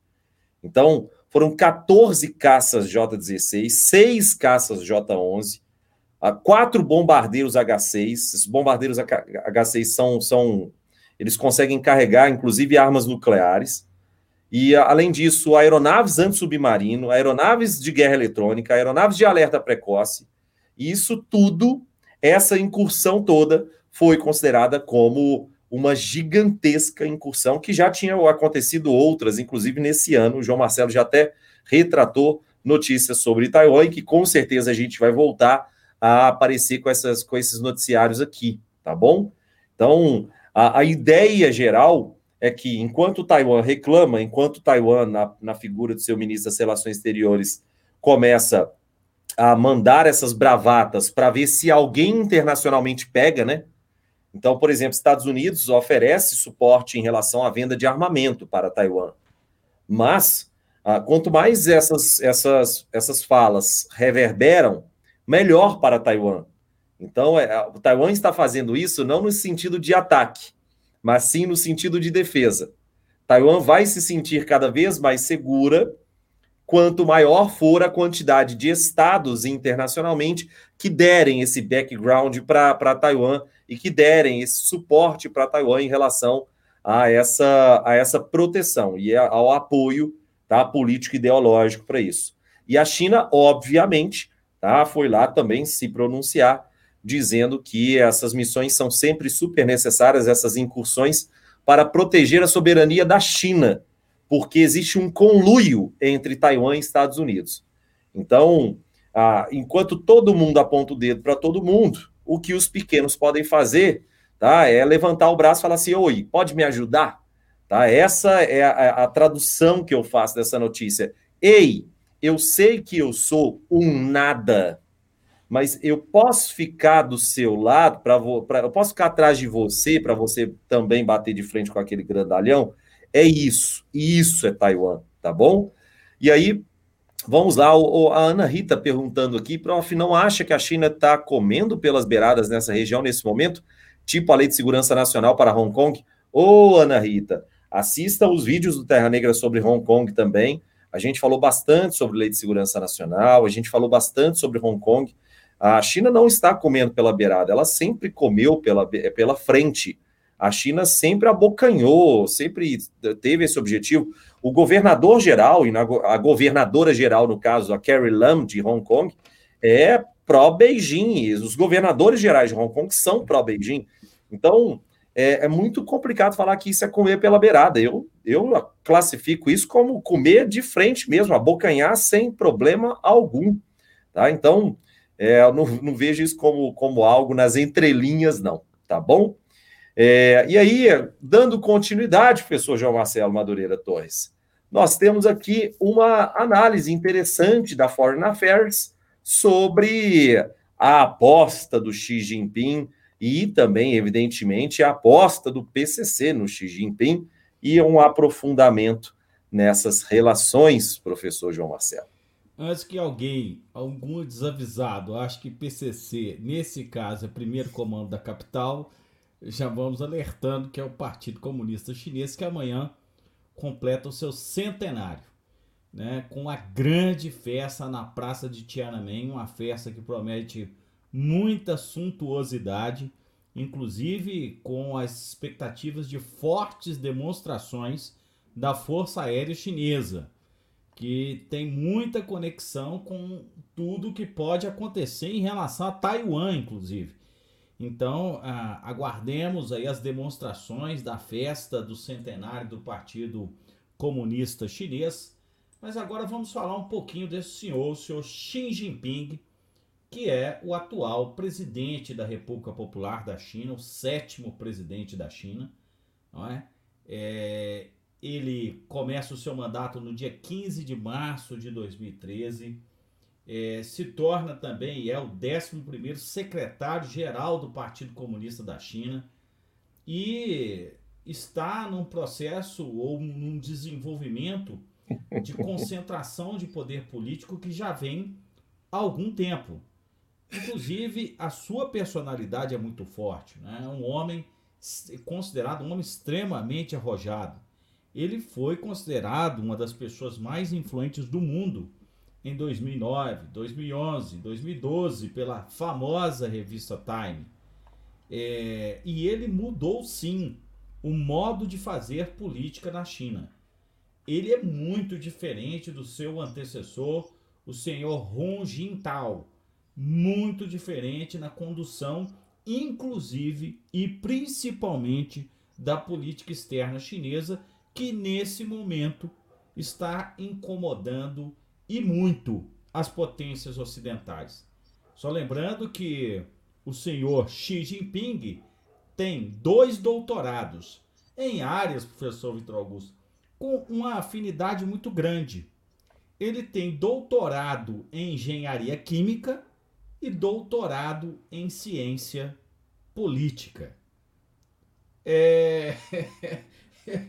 Então, foram 14 caças J-16, 6 caças J-11, quatro bombardeiros H-6. Esses bombardeiros H-6 são, são. Eles conseguem carregar, inclusive, armas nucleares. E, além disso, aeronaves antissubmarino, aeronaves de guerra eletrônica, aeronaves de alerta precoce. E isso tudo, essa incursão toda, foi considerada como uma gigantesca incursão que já tinha acontecido outras, inclusive nesse ano. O João Marcelo já até retratou notícias sobre Taiwan e que com certeza a gente vai voltar a aparecer com, essas, com esses noticiários aqui, tá bom? Então, a, a ideia geral é que, enquanto Taiwan reclama, enquanto Taiwan, na, na figura de seu ministro das Relações Exteriores, começa a mandar essas bravatas para ver se alguém internacionalmente pega, né? Então, por exemplo, Estados Unidos oferece suporte em relação à venda de armamento para Taiwan. Mas, ah, quanto mais essas, essas, essas falas reverberam, melhor para Taiwan. Então, é, o Taiwan está fazendo isso não no sentido de ataque, mas sim no sentido de defesa. Taiwan vai se sentir cada vez mais segura quanto maior for a quantidade de estados internacionalmente que derem esse background para Taiwan e que derem esse suporte para Taiwan em relação a essa, a essa proteção e ao apoio tá, político ideológico para isso. E a China, obviamente, tá, foi lá também se pronunciar, dizendo que essas missões são sempre super necessárias, essas incursões, para proteger a soberania da China porque existe um conluio entre Taiwan e Estados Unidos. Então, ah, enquanto todo mundo aponta o dedo para todo mundo, o que os pequenos podem fazer tá, é levantar o braço e falar assim: Oi, pode me ajudar? Tá? Essa é a, a tradução que eu faço dessa notícia. Ei, eu sei que eu sou um nada, mas eu posso ficar do seu lado, para eu posso ficar atrás de você, para você também bater de frente com aquele grandalhão. É isso, isso é Taiwan, tá bom? E aí, vamos lá, o, a Ana Rita perguntando aqui, prof, não acha que a China está comendo pelas beiradas nessa região nesse momento? Tipo a Lei de Segurança Nacional para Hong Kong? Ô, Ana Rita, assista os vídeos do Terra Negra sobre Hong Kong também. A gente falou bastante sobre Lei de Segurança Nacional, a gente falou bastante sobre Hong Kong. A China não está comendo pela beirada, ela sempre comeu pela, pela frente. A China sempre abocanhou, sempre teve esse objetivo. O governador geral, e a governadora geral, no caso, a Carrie Lam, de Hong Kong, é pró-Beijing. Os governadores gerais de Hong Kong são pró-Beijing. Então, é, é, muito complicado falar que isso é comer pela beirada. Eu, eu classifico isso como comer de frente mesmo, abocanhar sem problema algum. Tá? Então, é, eu não, não vejo isso como, como algo nas entrelinhas, não. Tá bom? É, e aí, dando continuidade, professor João Marcelo Madureira Torres, nós temos aqui uma análise interessante da Foreign Affairs sobre a aposta do Xi Jinping e também, evidentemente, a aposta do PCC no Xi Jinping e um aprofundamento nessas relações, professor João Marcelo. Antes que alguém, algum desavisado, ache que PCC, nesse caso, é primeiro comando da capital, já vamos alertando que é o Partido Comunista Chinês que amanhã completa o seu centenário, né, com a grande festa na Praça de Tiananmen, uma festa que promete muita suntuosidade, inclusive com as expectativas de fortes demonstrações da Força Aérea Chinesa, que tem muita conexão com tudo que pode acontecer em relação a Taiwan, inclusive. Então, ah, aguardemos aí as demonstrações da festa do centenário do Partido Comunista Chinês. Mas agora vamos falar um pouquinho desse senhor, o senhor Xi Jinping, que é o atual presidente da República Popular da China, o sétimo presidente da China. Não é? É, ele começa o seu mandato no dia 15 de março de 2013 é, se torna também é o 11 secretário-geral do Partido Comunista da China e está num processo ou num desenvolvimento de concentração de poder político que já vem há algum tempo. Inclusive, a sua personalidade é muito forte. Né? É um homem considerado um homem extremamente arrojado. Ele foi considerado uma das pessoas mais influentes do mundo em 2009, 2011, 2012 pela famosa revista Time. É, e ele mudou sim o modo de fazer política na China. Ele é muito diferente do seu antecessor, o senhor Hu Jintao. Muito diferente na condução, inclusive e principalmente da política externa chinesa, que nesse momento está incomodando e muito as potências ocidentais. Só lembrando que o senhor Xi Jinping tem dois doutorados em áreas, professor Vitor Augusto, com uma afinidade muito grande. Ele tem doutorado em engenharia química e doutorado em ciência política. É, [laughs]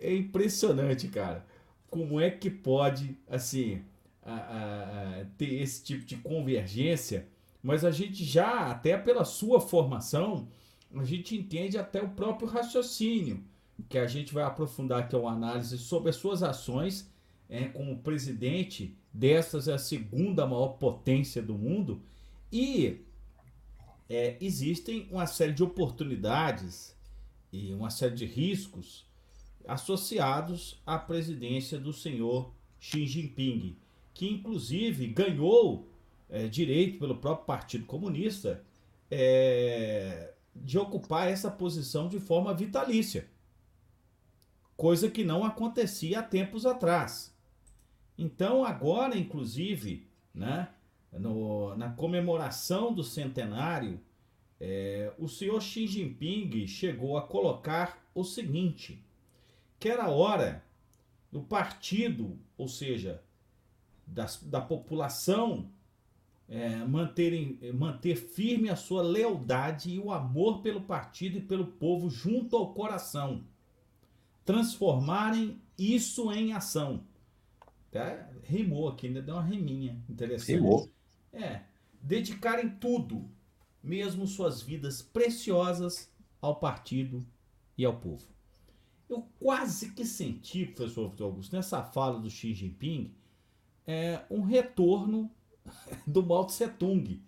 é impressionante, cara, como é que pode, assim, a, a, a, ter esse tipo de convergência, mas a gente já, até pela sua formação, a gente entende até o próprio raciocínio, que a gente vai aprofundar aqui uma análise sobre as suas ações é, como presidente dessas é a segunda maior potência do mundo e é, existem uma série de oportunidades e uma série de riscos associados à presidência do senhor Xi Jinping, que inclusive ganhou é, direito pelo próprio Partido Comunista é, de ocupar essa posição de forma vitalícia, coisa que não acontecia há tempos atrás. Então, agora, inclusive, né, no, na comemoração do centenário, é, o senhor Xi Jinping chegou a colocar o seguinte: que era hora do partido, ou seja, da, da população, é, manterem, manter firme a sua lealdade e o amor pelo partido e pelo povo junto ao coração. Transformarem isso em ação. Tá? Rimou aqui, ainda deu uma riminha interessante. Rimou. É. Dedicarem tudo, mesmo suas vidas preciosas, ao partido e ao povo. Eu quase que senti, professor Vitor Augusto, nessa fala do Xi Jinping, é, um retorno [laughs] do Mao Tse Tung.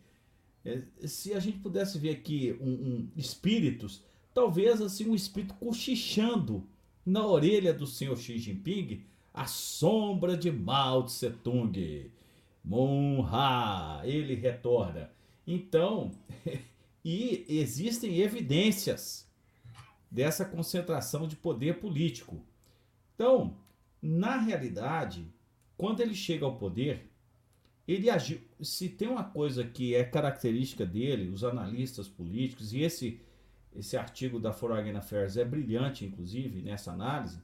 É, se a gente pudesse ver aqui um, um, espíritos, talvez assim um espírito cochichando na orelha do senhor Xi Jinping, a sombra de Mao Tse Tung. Monra, ele retorna. Então, [laughs] e existem evidências dessa concentração de poder político. Então, na realidade, quando ele chega ao poder, ele agiu. Se tem uma coisa que é característica dele, os analistas políticos, e esse, esse artigo da Foreign Affairs é brilhante, inclusive, nessa análise,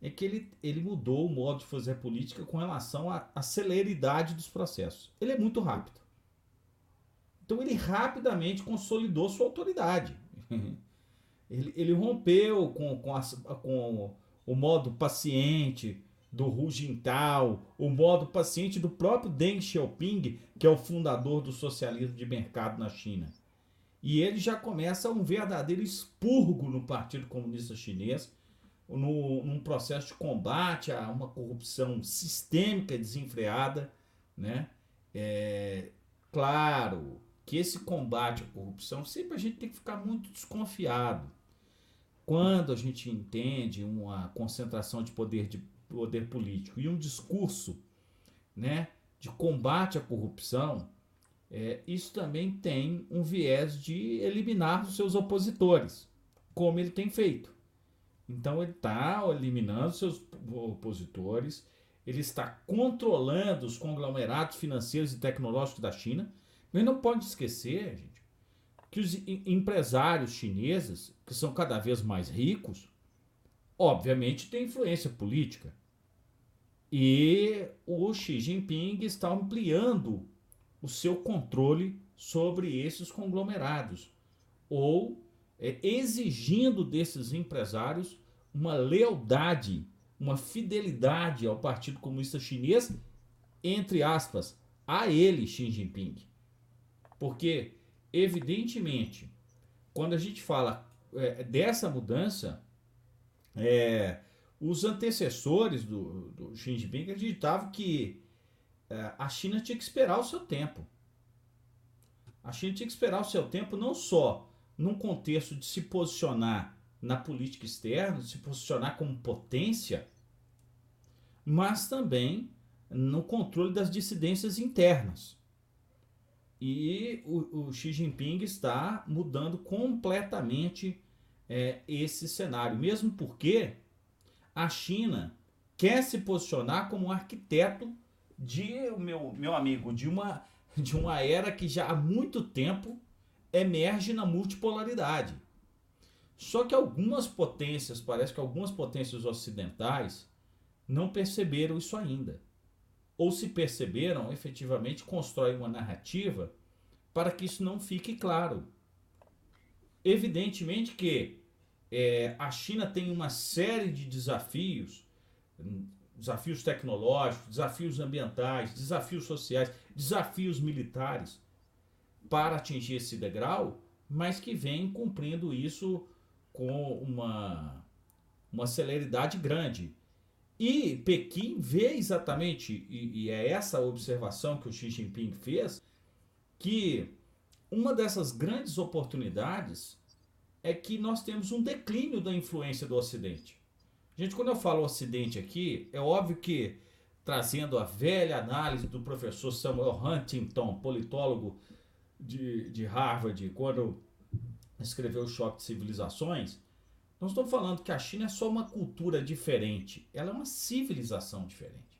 é que ele, ele mudou o modo de fazer política com relação à, à celeridade dos processos. Ele é muito rápido. Então ele rapidamente consolidou sua autoridade. [laughs] ele, ele rompeu com, com, com o modo paciente do Hu Jintao, o modo paciente do próprio Deng Xiaoping, que é o fundador do socialismo de mercado na China. E ele já começa um verdadeiro expurgo no Partido Comunista Chinês, no, num processo de combate a uma corrupção sistêmica desenfreada, né? É, claro que esse combate à corrupção sempre a gente tem que ficar muito desconfiado. Quando a gente entende uma concentração de poder de poder político e um discurso, né, de combate à corrupção, é, isso também tem um viés de eliminar os seus opositores, como ele tem feito. Então ele está eliminando seus opositores, ele está controlando os conglomerados financeiros e tecnológicos da China. Mas não pode esquecer, gente, que os empresários chineses, que são cada vez mais ricos, obviamente têm influência política. E o Xi Jinping está ampliando o seu controle sobre esses conglomerados, ou é, exigindo desses empresários uma lealdade, uma fidelidade ao Partido Comunista Chinês, entre aspas, a ele, Xi Jinping. Porque, evidentemente, quando a gente fala é, dessa mudança, é, os antecessores do, do Xi Jinping acreditavam que é, a China tinha que esperar o seu tempo. A China tinha que esperar o seu tempo não só num contexto de se posicionar na política externa, de se posicionar como potência, mas também no controle das dissidências internas. E o, o Xi Jinping está mudando completamente é, esse cenário, mesmo porque a China quer se posicionar como um arquiteto de meu, meu amigo de uma de uma era que já há muito tempo emerge na multipolaridade. Só que algumas potências, parece que algumas potências ocidentais não perceberam isso ainda. Ou se perceberam, efetivamente constroem uma narrativa para que isso não fique claro. Evidentemente que é, a China tem uma série de desafios, desafios tecnológicos, desafios ambientais, desafios sociais, desafios militares para atingir esse degrau, mas que vem cumprindo isso com uma, uma celeridade grande. E Pequim vê exatamente, e, e é essa observação que o Xi Jinping fez, que uma dessas grandes oportunidades é que nós temos um declínio da influência do Ocidente. Gente, quando eu falo Ocidente aqui, é óbvio que trazendo a velha análise do professor Samuel Huntington, politólogo de, de Harvard, quando escreveu O Choque de Civilizações, não estou falando que a China é só uma cultura diferente, ela é uma civilização diferente.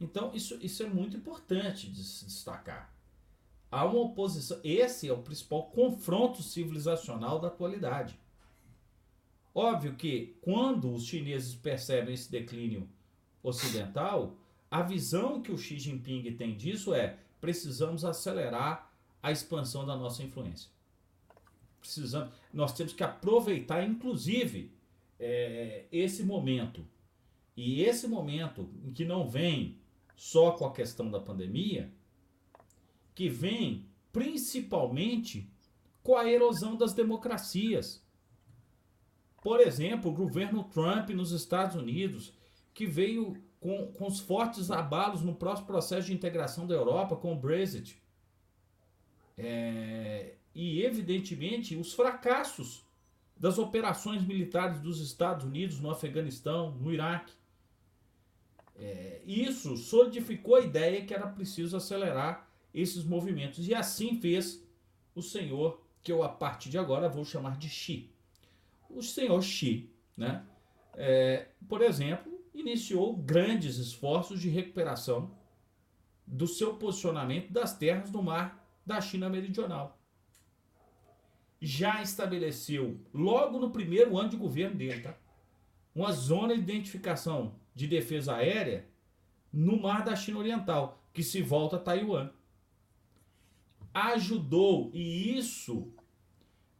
Então, isso, isso é muito importante de se destacar há uma oposição. Esse é o principal confronto civilizacional da atualidade. Óbvio que quando os chineses percebem esse declínio ocidental, a visão que o Xi Jinping tem disso é: precisamos acelerar a expansão da nossa influência. Precisamos, nós temos que aproveitar, inclusive, é, esse momento. E esse momento que não vem só com a questão da pandemia, que vem principalmente com a erosão das democracias. Por exemplo, o governo Trump nos Estados Unidos, que veio com, com os fortes abalos no próximo processo de integração da Europa com o Brexit. É, e, evidentemente, os fracassos das operações militares dos Estados Unidos no Afeganistão, no Iraque. É, isso solidificou a ideia que era preciso acelerar esses movimentos. E assim fez o senhor, que eu a partir de agora vou chamar de Xi. O senhor Xi, né? É, por exemplo, iniciou grandes esforços de recuperação do seu posicionamento das terras do mar da China Meridional. Já estabeleceu, logo no primeiro ano de governo dele, tá? uma zona de identificação de defesa aérea no mar da China Oriental, que se volta a Taiwan ajudou e isso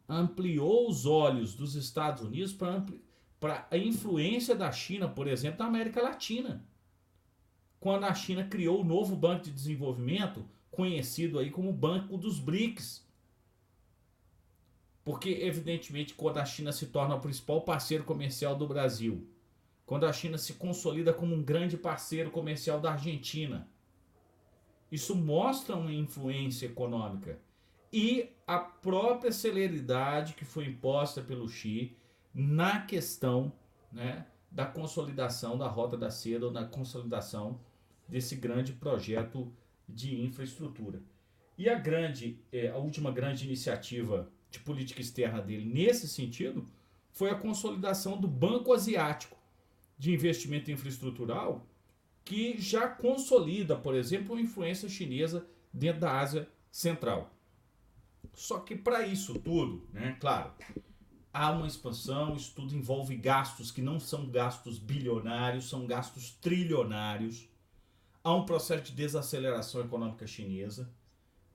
ampliou os olhos dos Estados Unidos para a influência da China, por exemplo, na América Latina. Quando a China criou o novo Banco de Desenvolvimento, conhecido aí como Banco dos BRICS. Porque, evidentemente, quando a China se torna o principal parceiro comercial do Brasil, quando a China se consolida como um grande parceiro comercial da Argentina, isso mostra uma influência econômica. E a própria celeridade que foi imposta pelo Xi na questão né, da consolidação da Rota da Seda ou na consolidação desse grande projeto de infraestrutura. E a grande, é, a última grande iniciativa de política externa dele nesse sentido foi a consolidação do Banco Asiático de Investimento Infraestrutural, que já consolida, por exemplo, a influência chinesa dentro da Ásia Central. Só que para isso tudo, né, claro, há uma expansão, isso tudo envolve gastos que não são gastos bilionários, são gastos trilionários. Há um processo de desaceleração econômica chinesa,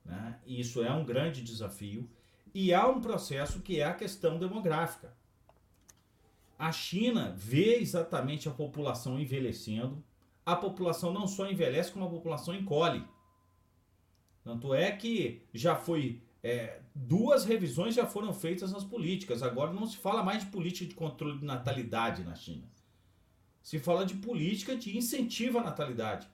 né, e isso é um grande desafio. E há um processo que é a questão demográfica. A China vê exatamente a população envelhecendo, a população não só envelhece, como a população encolhe. Tanto é que já foi. É, duas revisões já foram feitas nas políticas. Agora não se fala mais de política de controle de natalidade na China. Se fala de política de incentivo à natalidade.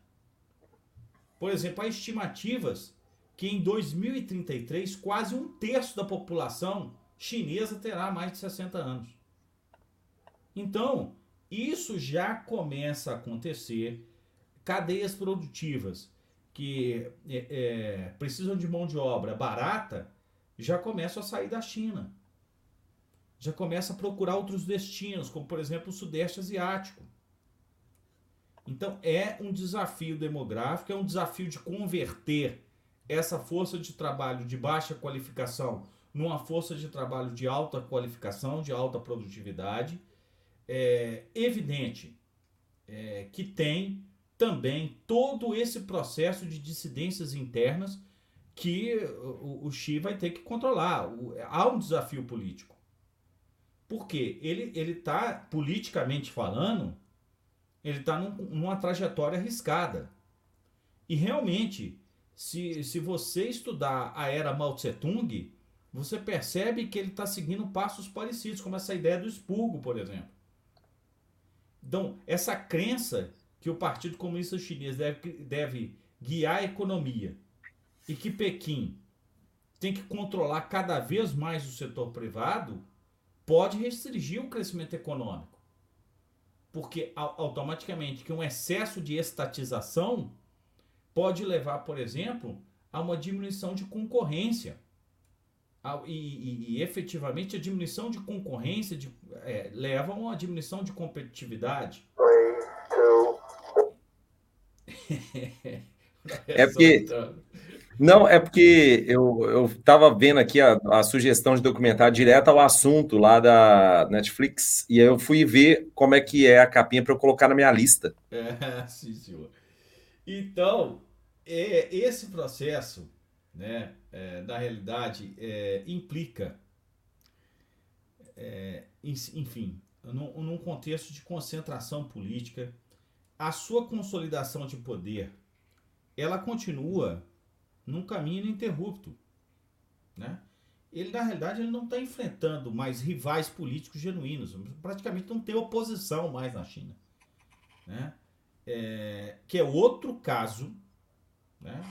Por exemplo, há estimativas que em 2033 quase um terço da população chinesa terá mais de 60 anos. Então, isso já começa a acontecer. Cadeias produtivas que é, é, precisam de mão de obra barata já começam a sair da China. Já começa a procurar outros destinos, como por exemplo o Sudeste Asiático. Então é um desafio demográfico, é um desafio de converter essa força de trabalho de baixa qualificação numa força de trabalho de alta qualificação, de alta produtividade. É evidente é, que tem também todo esse processo de dissidências internas que o, o Xi vai ter que controlar. O, há um desafio político. Porque ele está, politicamente falando, ele está num, numa trajetória arriscada. E realmente, se, se você estudar a era Mao Tse Tung, você percebe que ele está seguindo passos parecidos, como essa ideia do expurgo, por exemplo. Então, essa crença que o Partido Comunista Chinês deve, deve guiar a economia e que Pequim tem que controlar cada vez mais o setor privado, pode restringir o crescimento econômico. Porque automaticamente que um excesso de estatização pode levar, por exemplo, a uma diminuição de concorrência. E, e, e efetivamente a diminuição de concorrência de, é, leva a uma diminuição de competitividade. é [laughs] porque não, é porque eu estava vendo aqui a, a, sugestão de documentário direto ao assunto lá da Netflix, e aí eu fui ver como é que é a capinha para eu colocar na minha lista. É, [laughs] sim, senhor. Então, é, esse processo, né, é, na realidade, é, implica, é, enfim, num, num contexto de concentração política, a sua consolidação de poder, ela continua num caminho ininterrupto. Né? Ele, na realidade, ele não está enfrentando mais rivais políticos genuínos. Praticamente não tem oposição mais na China. Né? É, que é outro caso. Né?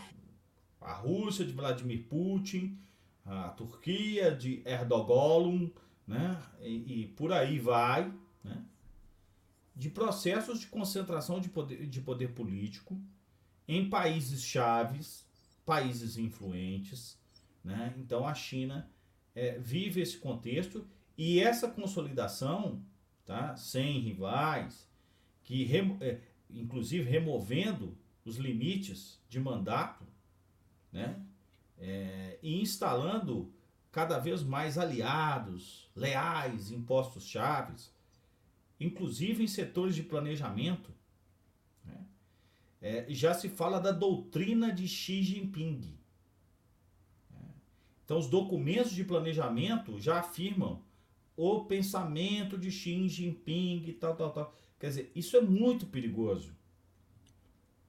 A Rússia de Vladimir Putin, a Turquia de Erdogan, né? e, e por aí vai, né? de processos de concentração de poder, de poder político em países chaves países influentes. Né? Então a China é, vive esse contexto e essa consolidação, tá? sem rivais, que é, inclusive removendo os limites de mandato, né? É, e instalando cada vez mais aliados, leais, em postos chaves, inclusive em setores de planejamento, é, já se fala da doutrina de Xi Jinping. É. Então, os documentos de planejamento já afirmam o pensamento de Xi Jinping tal, tal, tal. Quer dizer, isso é muito perigoso.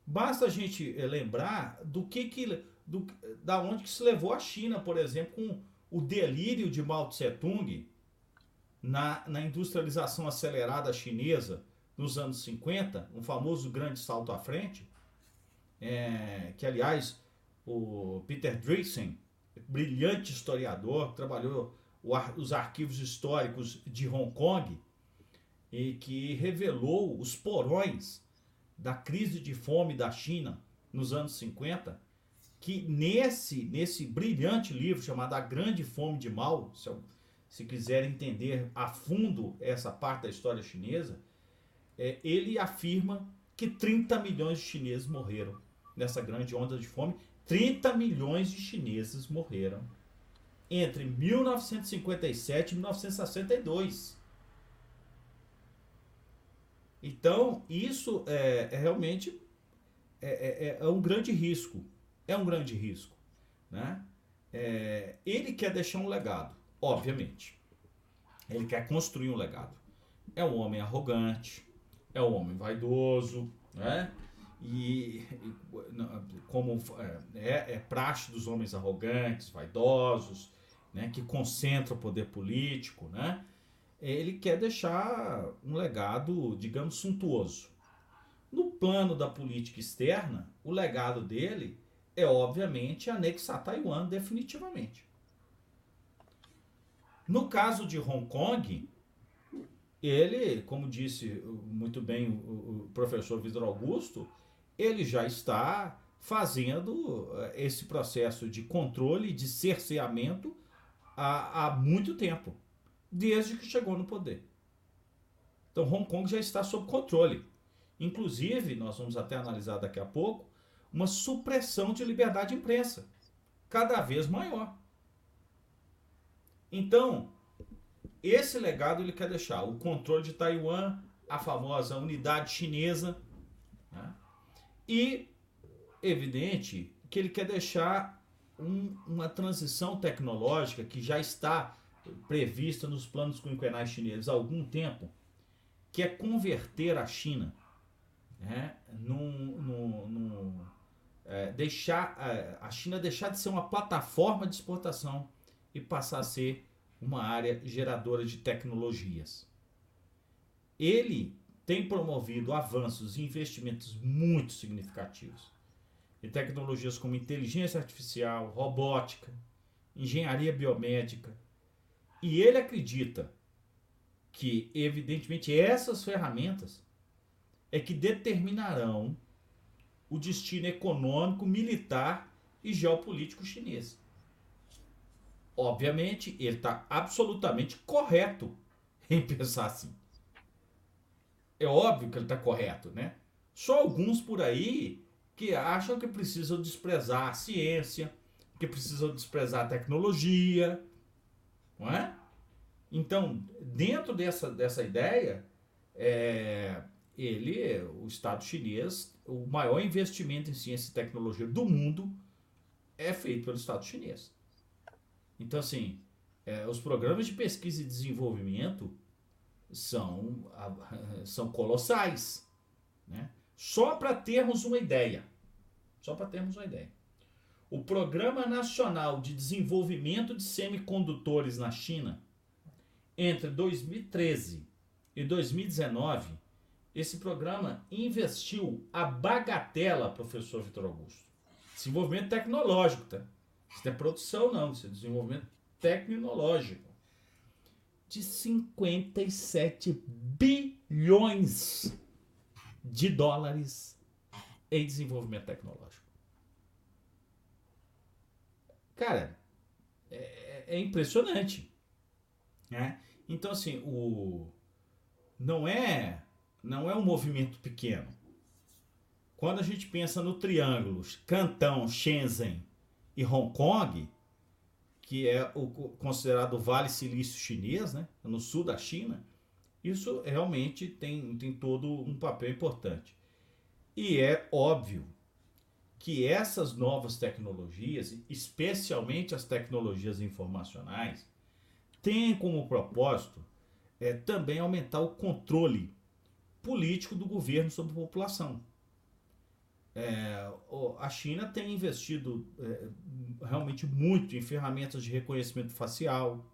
Basta a gente é, lembrar do que que do, da onde que se levou a China, por exemplo, com o delírio de Mao Tse Tung na, na industrialização acelerada chinesa nos anos 50, um famoso grande salto à frente, é, que aliás o Peter Driesen, brilhante historiador, trabalhou os arquivos históricos de Hong Kong e que revelou os porões da crise de fome da China nos anos 50, que nesse, nesse brilhante livro chamado A Grande Fome de Mao, se, se quiser entender a fundo essa parte da história chinesa, é, ele afirma que 30 milhões de chineses morreram nessa grande onda de fome. 30 milhões de chineses morreram entre 1957 e 1962. Então, isso é, é realmente é, é, é, é, um grande risco. É um grande risco. Né? É, ele quer deixar um legado, obviamente. Ele quer construir um legado. É um homem arrogante, é um homem vaidoso, né? E, como é, é, praxe dos homens arrogantes, vaidosos, né? Que concentram o poder político, né? Ele quer deixar um legado, digamos, suntuoso. No plano da política externa, o legado dele é, obviamente, anexar Taiwan definitivamente. No caso de Hong Kong, ele, como disse muito bem o, professor Vitor Augusto, ele já está fazendo eh, esse processo de controle, de cerceamento há, há muito tempo, desde que chegou no poder. Então, Hong Kong já está sob controle. Inclusive, nós vamos até analisar daqui a pouco, uma supressão de liberdade de imprensa, cada vez maior. Então, esse legado ele quer deixar. O controle de Taiwan, a famosa unidade chinesa. Né? E, evidente, que ele quer deixar um, uma transição tecnológica que já está prevista nos planos quinquenais chineses há algum tempo, que é converter a China, né, num, num, num é, deixar é, a China deixar de ser uma plataforma de exportação e passar a ser uma área geradora de tecnologias. Ele tem promovido avanços e investimentos muito significativos em tecnologias como inteligência artificial, robótica, engenharia biomédica. E ele acredita que, evidentemente, essas ferramentas é que determinarão o destino econômico, militar e geopolítico chinês. Obviamente, ele está absolutamente correto em [laughs] pensar assim. É óbvio que ele está correto, né? Só alguns por aí que acham que precisam desprezar a ciência, que precisam desprezar a tecnologia, não é? Então, dentro dessa, dessa ideia, é, ele, o Estado chinês, o maior investimento em ciência e tecnologia do mundo é feito pelo Estado chinês. Então, assim, é, os programas de pesquisa e desenvolvimento são, [laughs] são colossais. Né? Só para termos uma ideia. Só para termos uma ideia. O Programa Nacional de Desenvolvimento de Semicondutores na China, entre 2013 e 2019, esse programa investiu a bagatela, professor Vitor Augusto. Desenvolvimento tecnológico, tá? Isso não é produção, não. Isso é desenvolvimento tecnológico. De 57 bilhões de dólares em desenvolvimento tecnológico. Cara, é, é impressionante. Né? Então, assim, o, não é não é um movimento pequeno. Quando a gente pensa no triângulo Cantão, Shenzhen e Hong Kong, que é o considerado Vale Silício Chinês, né, no sul da China, isso realmente tem, tem todo um papel importante. E é óbvio que essas novas tecnologias, especialmente as tecnologias informacionais, têm como propósito é, também aumentar o controle político do governo sobre a população. É, a China tem investido é, realmente muito em ferramentas de reconhecimento facial,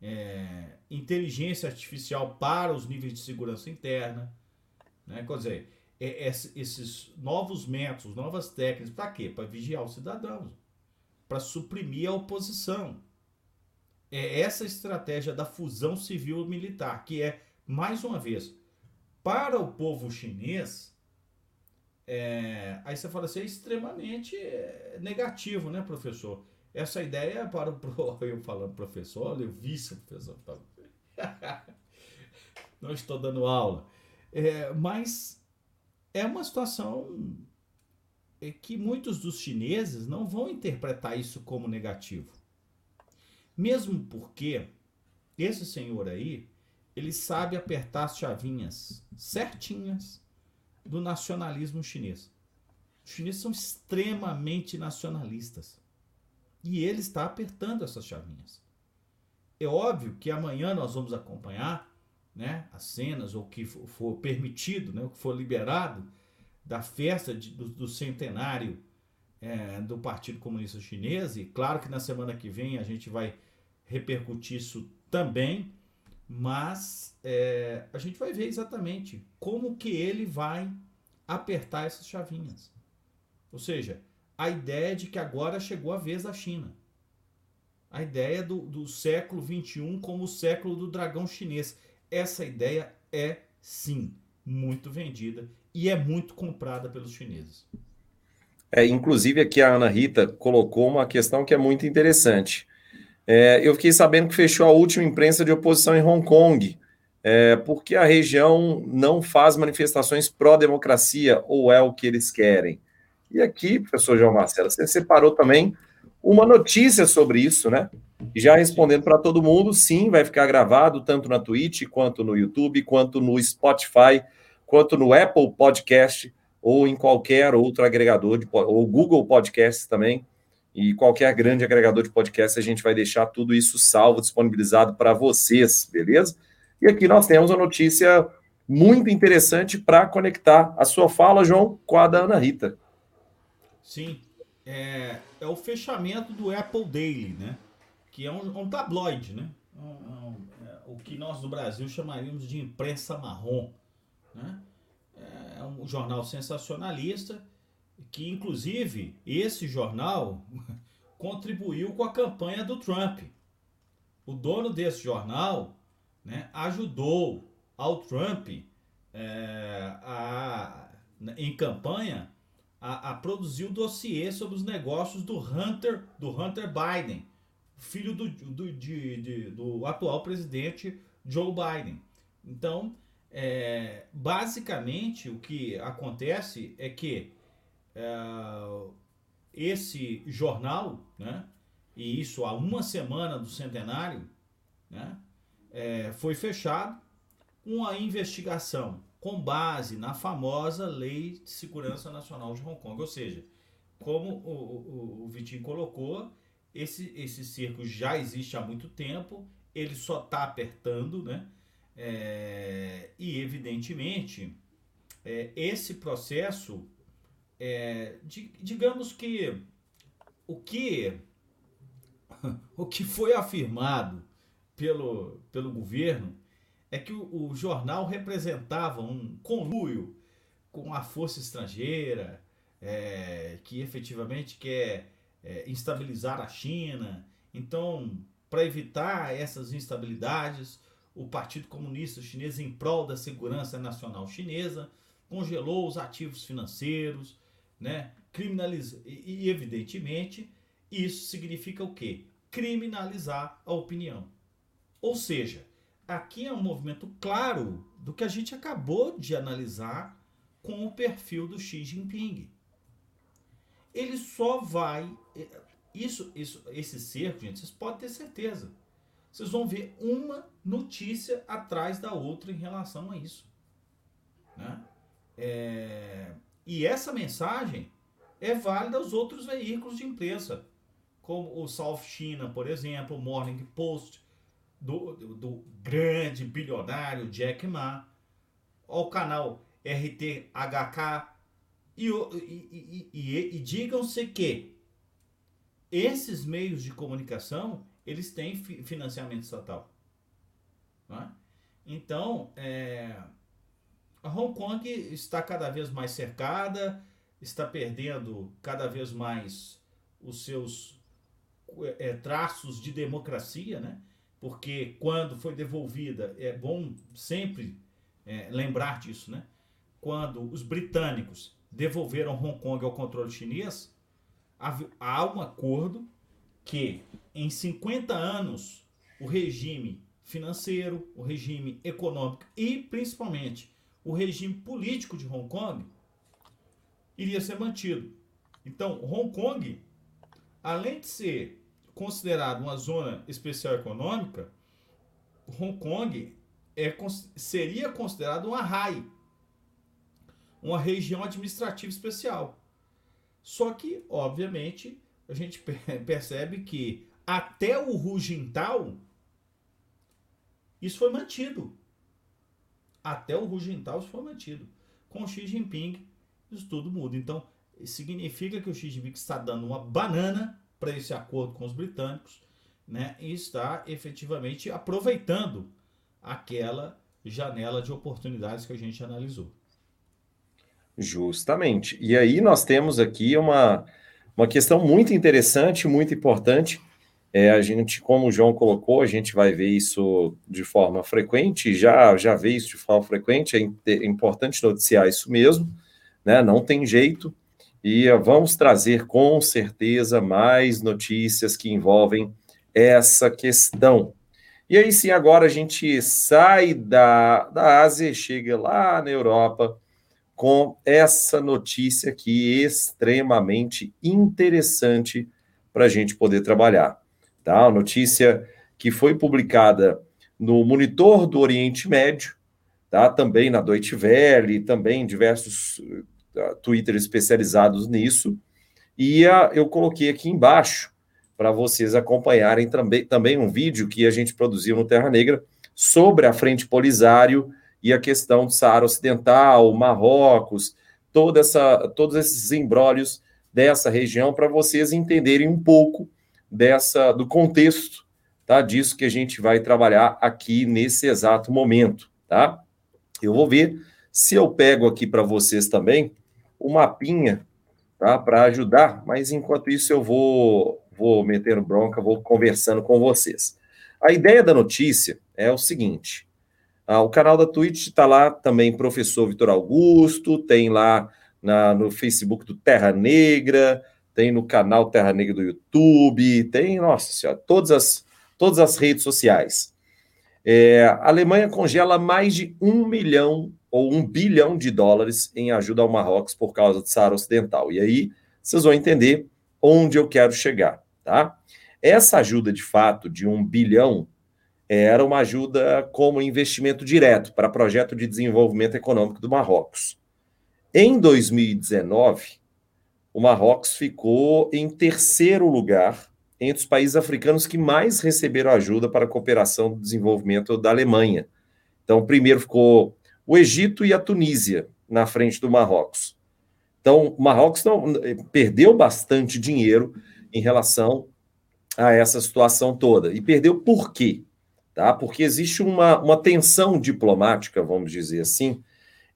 é, inteligência artificial para os níveis de segurança interna. Né? Quer dizer, é, esses novos métodos, novas técnicas, para quê? Para vigiar os cidadãos, para suprimir a oposição. É essa estratégia da fusão civil-militar, que é, mais uma vez, para o povo chinês, é, aí você fala assim, é extremamente é, negativo, né, professor? Essa ideia é para o [laughs] eu falando professor, o vice-professor. [laughs] Não estou dando aula. É, mas é uma situação é, que muitos dos chineses não vão interpretar isso como negativo. Mesmo porque esse senhor aí, ele sabe apertar as chavinhas certinhas do nacionalismo chinês. Os chineses são extremamente nacionalistas. E ele está apertando essas chavinhas. É óbvio que amanhã nós vamos acompanhar né, as cenas, ou o que for permitido, né, o que for liberado da festa de, do, do, centenário é, do Partido Comunista Chinês. E claro que na semana que vem a gente vai repercutir isso também mas é, a gente vai ver exatamente como que ele vai apertar essas chavinhas. Ou seja, a ideia de que agora chegou a vez da China. A ideia do, do século XXI como o século do dragão chinês. Essa ideia é, sim, muito vendida e é muito comprada pelos chineses. É, inclusive, aqui a Ana Rita colocou uma questão que é muito interessante. É, eu fiquei sabendo que fechou a última imprensa de oposição em Hong Kong, é, porque a região não faz manifestações pró-democracia, ou é o que eles querem. E aqui, professor João Marcelo, você separou também uma notícia sobre isso, né? Já respondendo para todo mundo, sim, vai ficar gravado tanto na Twitch, quanto no YouTube, quanto no Spotify, quanto no Apple Podcast ou em qualquer outro agregador, de, ou Google Podcast também, e qualquer grande agregador de podcast, a gente vai deixar tudo isso salvo, disponibilizado para vocês, beleza? E aqui nós temos uma notícia muito interessante para conectar a sua fala, João, com a da Ana Rita. Sim, é, é o fechamento do Apple Daily, né? Que é um, um tabloide, né? Um, um, é, o que nós no Brasil chamaríamos de imprensa marrom, né? É um jornal sensacionalista que, inclusive, esse jornal [laughs] contribuiu com a campanha do Trump. O dono desse jornal né, ajudou ao Trump é, a, em campanha a, a, produzir o dossiê sobre os negócios do Hunter, do Hunter Biden, filho do, do, de, de, do atual presidente Joe Biden. Então, é, basicamente, o que acontece é que é, esse jornal, né, e isso há uma semana do centenário, né, é, foi fechado com a investigação com base na famosa Lei de Segurança Nacional de Hong Kong. Ou seja, como o, o, o Vitinho colocou, esse, esse cerco já existe há muito tempo, ele só está apertando, né? É, e evidentemente, é, esse processo, é, de, digamos que o que [laughs] o que foi afirmado pelo, pelo governo é que o, o jornal representava um conluio com a força estrangeira é, que efetivamente quer é, instabilizar a China. Então, para evitar essas instabilidades, o Partido Comunista Chinês, em prol da segurança nacional chinesa, congelou os ativos financeiros, né? Criminaliza e, e evidentemente isso significa o quê? Criminalizar a opinião. Ou seja, aqui é um movimento claro do que a gente acabou de analisar com o perfil do Xi Jinping. Ele só vai eh, isso, isso, esse cerco, gente, vocês podem ter certeza. Vocês vão ver uma notícia atrás da outra em relação a isso. Né? É, e essa mensagem é válida aos outros veículos de imprensa, como o South China, por exemplo, o Morning Post, do, do, do grande bilionário Jack Ma, ao canal RTHK, e, e, e, e digam-se que esses meios de comunicação eles têm financiamento estatal. É? Então, é, Hong Kong está cada vez mais cercada, está perdendo cada vez mais os seus é, traços de democracia, né? porque quando foi devolvida, é bom sempre é, lembrar disso, né? Quando os britânicos devolveram Hong Kong ao controle chinês, há um acordo que em 50 anos o regime financeiro, o regime econômico e principalmente o regime político de Hong Kong iria ser mantido. Então, Hong Kong, além de ser considerado uma zona especial econômica, Hong Kong é, seria considerado uma RAI, uma região administrativa especial. Só que, obviamente, a gente [laughs] percebe que até o Hu Jintao, isso foi mantido. Até o Hu Jintao isso foi mantido. Com Xi Jinping, isso tudo muda. Então, significa que o Xi Jinping está dando uma banana para esse acordo com os britânicos, né, e está efetivamente aproveitando aquela janela de oportunidades que a gente analisou. Justamente. E aí nós temos aqui uma, uma questão muito interessante, muito importante. É, a gente, como o João colocou, a gente vai ver isso de forma frequente, já, já vê isso de forma frequente, é, é importante noticiar isso mesmo, né? Não tem jeito. E vamos trazer com certeza mais notícias que envolvem essa questão. E aí sim, agora a gente sai da, da Ásia chega lá na Europa com essa notícia aqui extremamente interessante para a gente poder trabalhar. tá? Uma notícia que foi publicada no Monitor do Oriente Médio, tá? Também na Deutsche Welle, também em diversos uh, Twitter especializados nisso. E uh, eu coloquei aqui embaixo para vocês acompanharem também, também um vídeo que a gente produziu no Terra Negra sobre a Frente Polisário e a questão do Saara Ocidental, Marrocos, toda essa, todos esses embrólios dessa região para vocês entenderem um pouco dessa do contexto, tá? Disso que a gente vai trabalhar aqui nesse exato momento, tá? Eu vou ver se eu pego aqui para vocês também o mapinha, tá? Para ajudar, mas enquanto isso eu vou vou metendo bronca, vou conversando com vocês. A ideia da notícia é o seguinte: ah, o canal da Twitch está lá também, professor Vitor Augusto, tem lá na, no Facebook do Terra Negra, tem no canal Terra Negra do YouTube, tem, nossa senhora, todas as, todas as redes sociais. É, a Alemanha congela mais de um milhão ou um bilhão de dólares em ajuda ao Marrocos por causa do Saara Ocidental. E aí vocês vão entender onde eu quero chegar, tá? Essa ajuda de fato de um bilhão era uma ajuda como investimento direto para projeto de desenvolvimento econômico do Marrocos. Em 2019, o Marrocos ficou em terceiro lugar entre os países africanos que mais receberam ajuda para a cooperação do desenvolvimento da Alemanha. Então, primeiro ficou o Egito e a Tunísia na frente do Marrocos. Então, o Marrocos não, perdeu bastante dinheiro em relação a essa situação toda. E perdeu por quê? Tá? Porque existe uma, uma tensão diplomática, vamos dizer assim,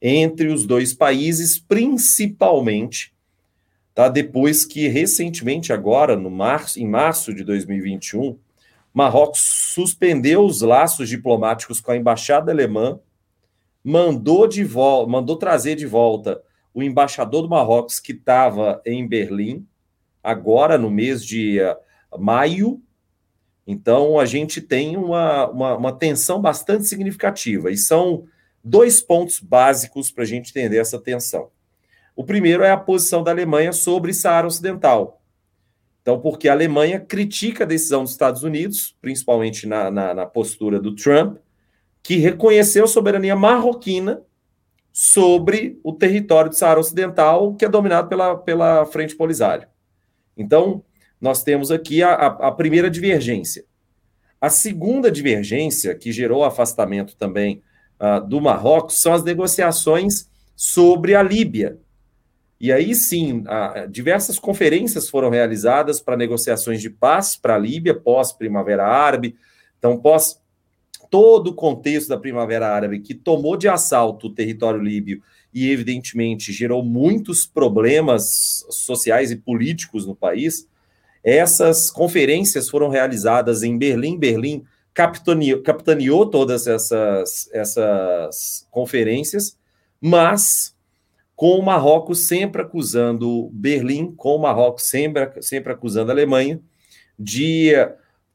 entre os dois países, principalmente tá? depois que recentemente, agora, no março, em março de 2021, Marrocos suspendeu os laços diplomáticos com a embaixada alemã, mandou, de volta, mandou trazer de volta o embaixador do Marrocos que estava em Berlim, agora no mês de uh, maio. Então, a gente tem uma, uma, uma tensão bastante significativa. E são dois pontos básicos para a gente entender essa tensão. O primeiro é a posição da Alemanha sobre Saara Ocidental. Então, porque a Alemanha critica a decisão dos Estados Unidos, principalmente na, na, na postura do Trump, que reconheceu soberania marroquina sobre o território do Saara Ocidental, que é dominado pela, pela Frente Polisário. Então, nós temos aqui a, a, a primeira divergência. A segunda divergência, que gerou afastamento também uh, do Marrocos, são as negociações sobre a Líbia. E aí sim, uh, diversas conferências foram realizadas para negociações de paz para a Líbia, pós-Primavera Árabe. Então, pós todo o contexto da Primavera Árabe, que tomou de assalto o território líbio e, evidentemente, gerou muitos problemas sociais e políticos no país, essas conferências foram realizadas em Berlim. Berlim capitaneou, capitaneou todas essas, essas conferências, mas com o Marrocos sempre acusando Berlim, com o Marrocos sempre, sempre acusando a Alemanha de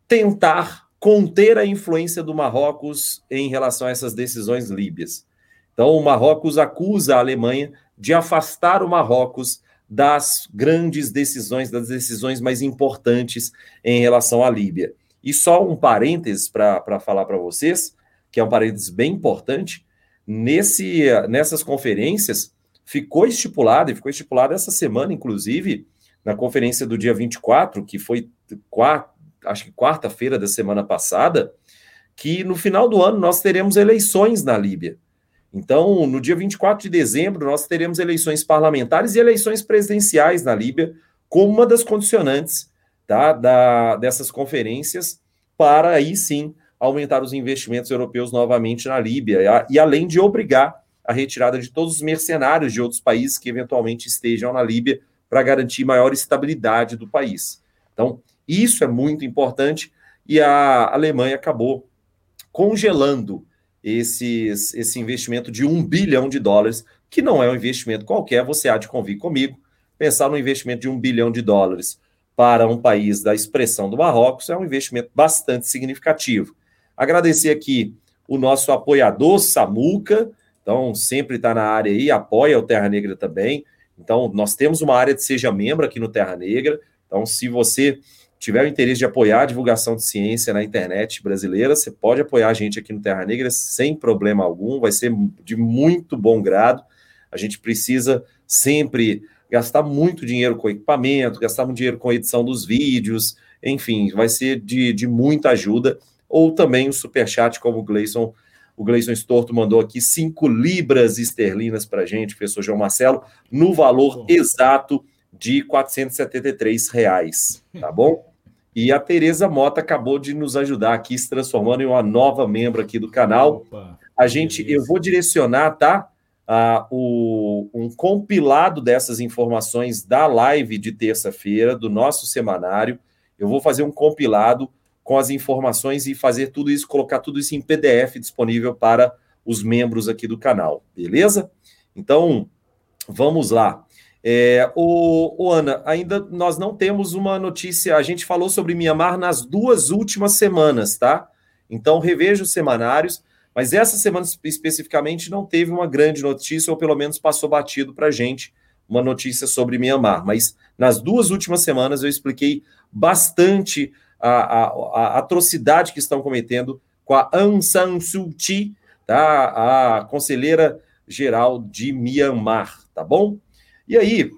tentar conter a influência do Marrocos em relação a essas decisões líbias. Então, o Marrocos acusa a Alemanha de afastar o Marrocos das grandes decisões, das decisões mais importantes em relação à Líbia. E só um parênteses para falar para vocês, que é um parênteses bem importante, nesse, nessas conferências ficou estipulado, e ficou estipulado essa semana, inclusive, na conferência do dia 24, que foi quatro, acho que quarta-feira da semana passada, que no final do ano nós teremos eleições na Líbia. Então, no dia 24 de dezembro, nós teremos eleições parlamentares e eleições presidenciais na Líbia, como uma das condicionantes tá, da, dessas conferências, para aí sim aumentar os investimentos europeus novamente na Líbia, e além de obrigar a retirada de todos os mercenários de outros países que eventualmente estejam na Líbia para garantir maior estabilidade do país. Então, isso é muito importante e a Alemanha acabou congelando esses, esse investimento de um bilhão de dólares, que não é um investimento qualquer, você há de convir comigo. Pensar no investimento de um bilhão de dólares para um país da expressão do Marrocos é um investimento bastante significativo. Agradecer aqui o nosso apoiador, Samuca, então sempre está na área aí, apoia o Terra Negra também. Então, nós temos uma área de Seja Membro aqui no Terra Negra. Então, se você tiver o interesse de apoiar a divulgação de ciência na internet brasileira, você pode apoiar a gente aqui no Terra Negra sem problema algum, vai ser de muito bom grado. A gente precisa sempre gastar muito dinheiro com equipamento, gastar muito dinheiro com a edição dos vídeos, enfim, vai ser de, de muita ajuda. Ou também o superchat, como o Gleison, o Gleison Storto mandou aqui, 5 libras esterlinas para a gente, professor João Marcelo, no valor exato de 473 reais, tá bom? E a Tereza Mota acabou de nos ajudar aqui, se transformando em uma nova membro aqui do canal. Opa, a gente, eu vou direcionar, tá? Uh, o, um compilado dessas informações da live de terça-feira, do nosso semanário. Eu vou fazer um compilado com as informações e fazer tudo isso, colocar tudo isso em PDF disponível para os membros aqui do canal, beleza? Então, vamos lá. É, o, o, Ana, ainda nós não temos uma notícia. A gente falou sobre Mianmar nas duas últimas semanas, tá? Então reveja os semanários, mas essa semana especificamente não teve uma grande notícia, ou pelo menos passou batido para a gente uma notícia sobre Mianmar. Mas nas duas últimas semanas eu expliquei bastante a, a, a atrocidade que estão cometendo com a Aung San Suu Kyi, tá? a conselheira geral de Mianmar, tá bom? E aí,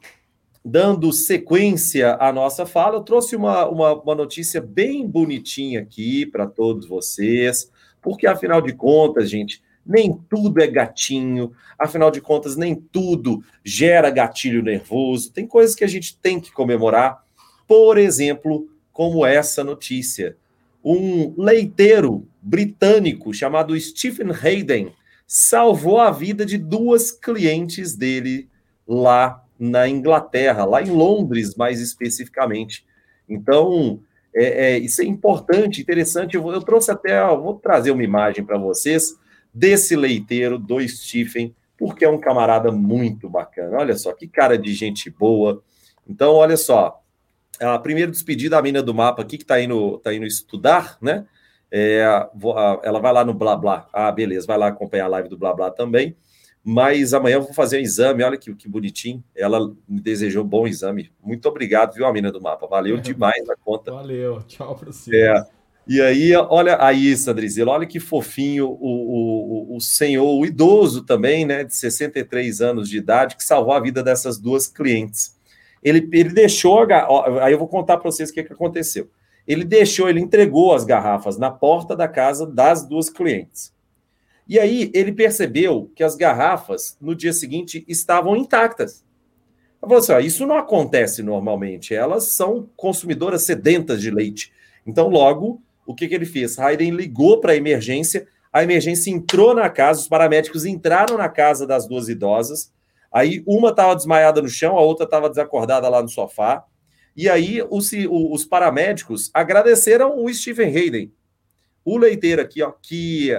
dando sequência à nossa fala, eu trouxe uma, uma, uma notícia bem bonitinha aqui para todos vocês, porque afinal de contas, gente, nem tudo é gatinho, afinal de contas, nem tudo gera gatilho nervoso. Tem coisas que a gente tem que comemorar, por exemplo, como essa notícia. Um leiteiro britânico chamado Stephen Hayden salvou a vida de duas clientes dele lá na Inglaterra, lá em Londres, mais especificamente. Então, é, é, isso é importante, interessante. Eu, eu trouxe até, vou trazer uma imagem para vocês desse leiteiro do Stephen, porque é um camarada muito bacana. Olha só, que cara de gente boa. Então, olha só, a primeira despedida da mina do mapa aqui, que está indo, tá indo estudar, né? É, ela vai lá no Blá Blá. Ah, beleza, vai lá acompanhar a live do Blá Blá também. Mas amanhã eu vou fazer um exame, olha que, que bonitinho. Ela me desejou bom exame. Muito obrigado, viu, a mina do mapa? Valeu [laughs] demais a conta. Valeu, tchau para você. É. E aí, olha aí, Sandrizelo, olha que fofinho o, o, o senhor, o idoso também, né, de 63 anos de idade, que salvou a vida dessas duas clientes. Ele, ele deixou, aí eu vou contar para vocês o que, que aconteceu. Ele deixou, ele entregou as garrafas na porta da casa das duas clientes. E aí ele percebeu que as garrafas no dia seguinte estavam intactas. Ele falou assim: ó, isso não acontece normalmente, elas são consumidoras sedentas de leite. Então, logo, o que, que ele fez? Hayden ligou para a emergência, a emergência entrou na casa, os paramédicos entraram na casa das duas idosas. Aí uma estava desmaiada no chão, a outra estava desacordada lá no sofá. E aí os, os paramédicos agradeceram o Stephen Hayden, o leiteiro aqui, ó, que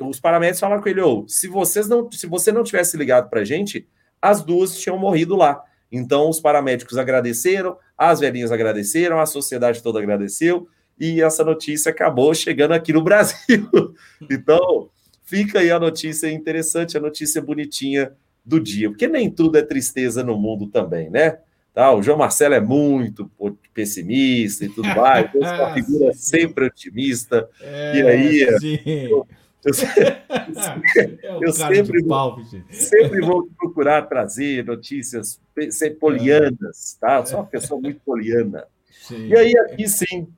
os paramédicos falaram com ele: oh, se, vocês não, se você não tivesse ligado para a gente, as duas tinham morrido lá. Então, os paramédicos agradeceram, as velhinhas agradeceram, a sociedade toda agradeceu, e essa notícia acabou chegando aqui no [laughs] Brasil. então, fica aí a notícia interessante, a notícia bonitinha do dia, porque nem tudo é tristeza no mundo também, né? Tá, o João Marcelo é muito pessimista e tudo mais, [laughs] é uma figura sempre otimista. É, e aí, eu, [laughs] eu, é eu sempre, pau, sempre vou procurar trazer notícias ser polianas, tá? Eu sou uma pessoa muito poliana. Sim. E aí, aqui sim,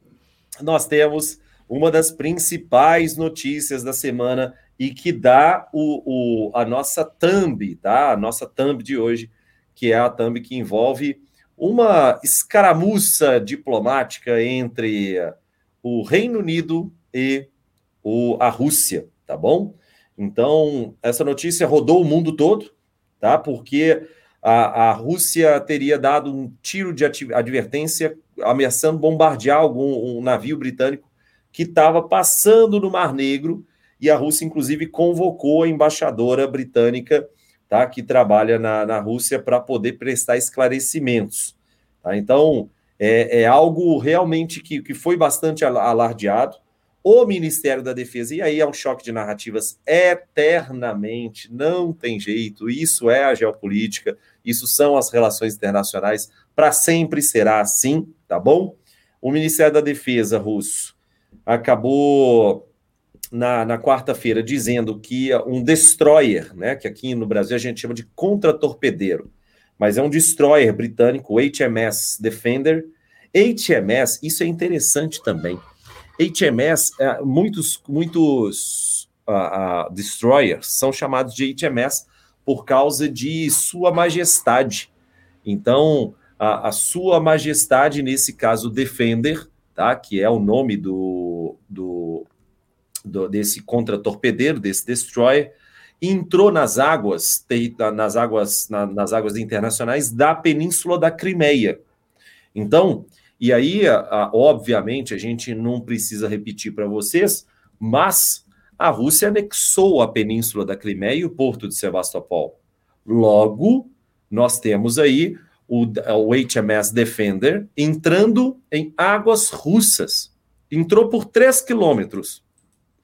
nós temos uma das principais notícias da semana e que dá o, o, a nossa thumb, tá? A nossa thumb de hoje, que é a thumb que envolve uma escaramuça diplomática entre o Reino Unido e o, a Rússia tá bom? Então, essa notícia rodou o mundo todo, tá? Porque a, a Rússia teria dado um tiro de advertência ameaçando bombardear algum um navio britânico que estava passando no Mar Negro e a Rússia, inclusive, convocou a embaixadora britânica tá, que trabalha na, na Rússia para poder prestar esclarecimentos. Tá? Então, é, é, algo realmente que, que foi bastante alardeado o Ministério da Defesa. E aí é um choque de narrativas eternamente, não tem jeito. Isso é a geopolítica, isso são as relações internacionais, para sempre será assim, tá bom? o Ministério da Defesa russo acabou na, na quarta-feira dizendo que um destroyer, né, que aqui no Brasil a gente chama de contra-torpedeiro, mas é um destroyer britânico, HMS Defender. HMS, isso é interessante também. HMS, é, muitos, muitos uh, uh, destroyers são chamados de HMS por causa de Sua Majestade. Então, a, a Sua Majestade, nesse caso, Defender, tá? que é o nome do, do, do desse contra-torpedeiro, desse destroyer, entrou nas águas, nas águas, na, nas águas internacionais da Península da Crimeia. Então, e aí, a, obviamente, a gente não precisa repetir para vocês, mas a Rússia anexou a Península da Crimeia e o porto de Sebastopol. Logo, nós temos aí o, o HMS Defender entrando em águas russas. Entrou por 3 quilômetros,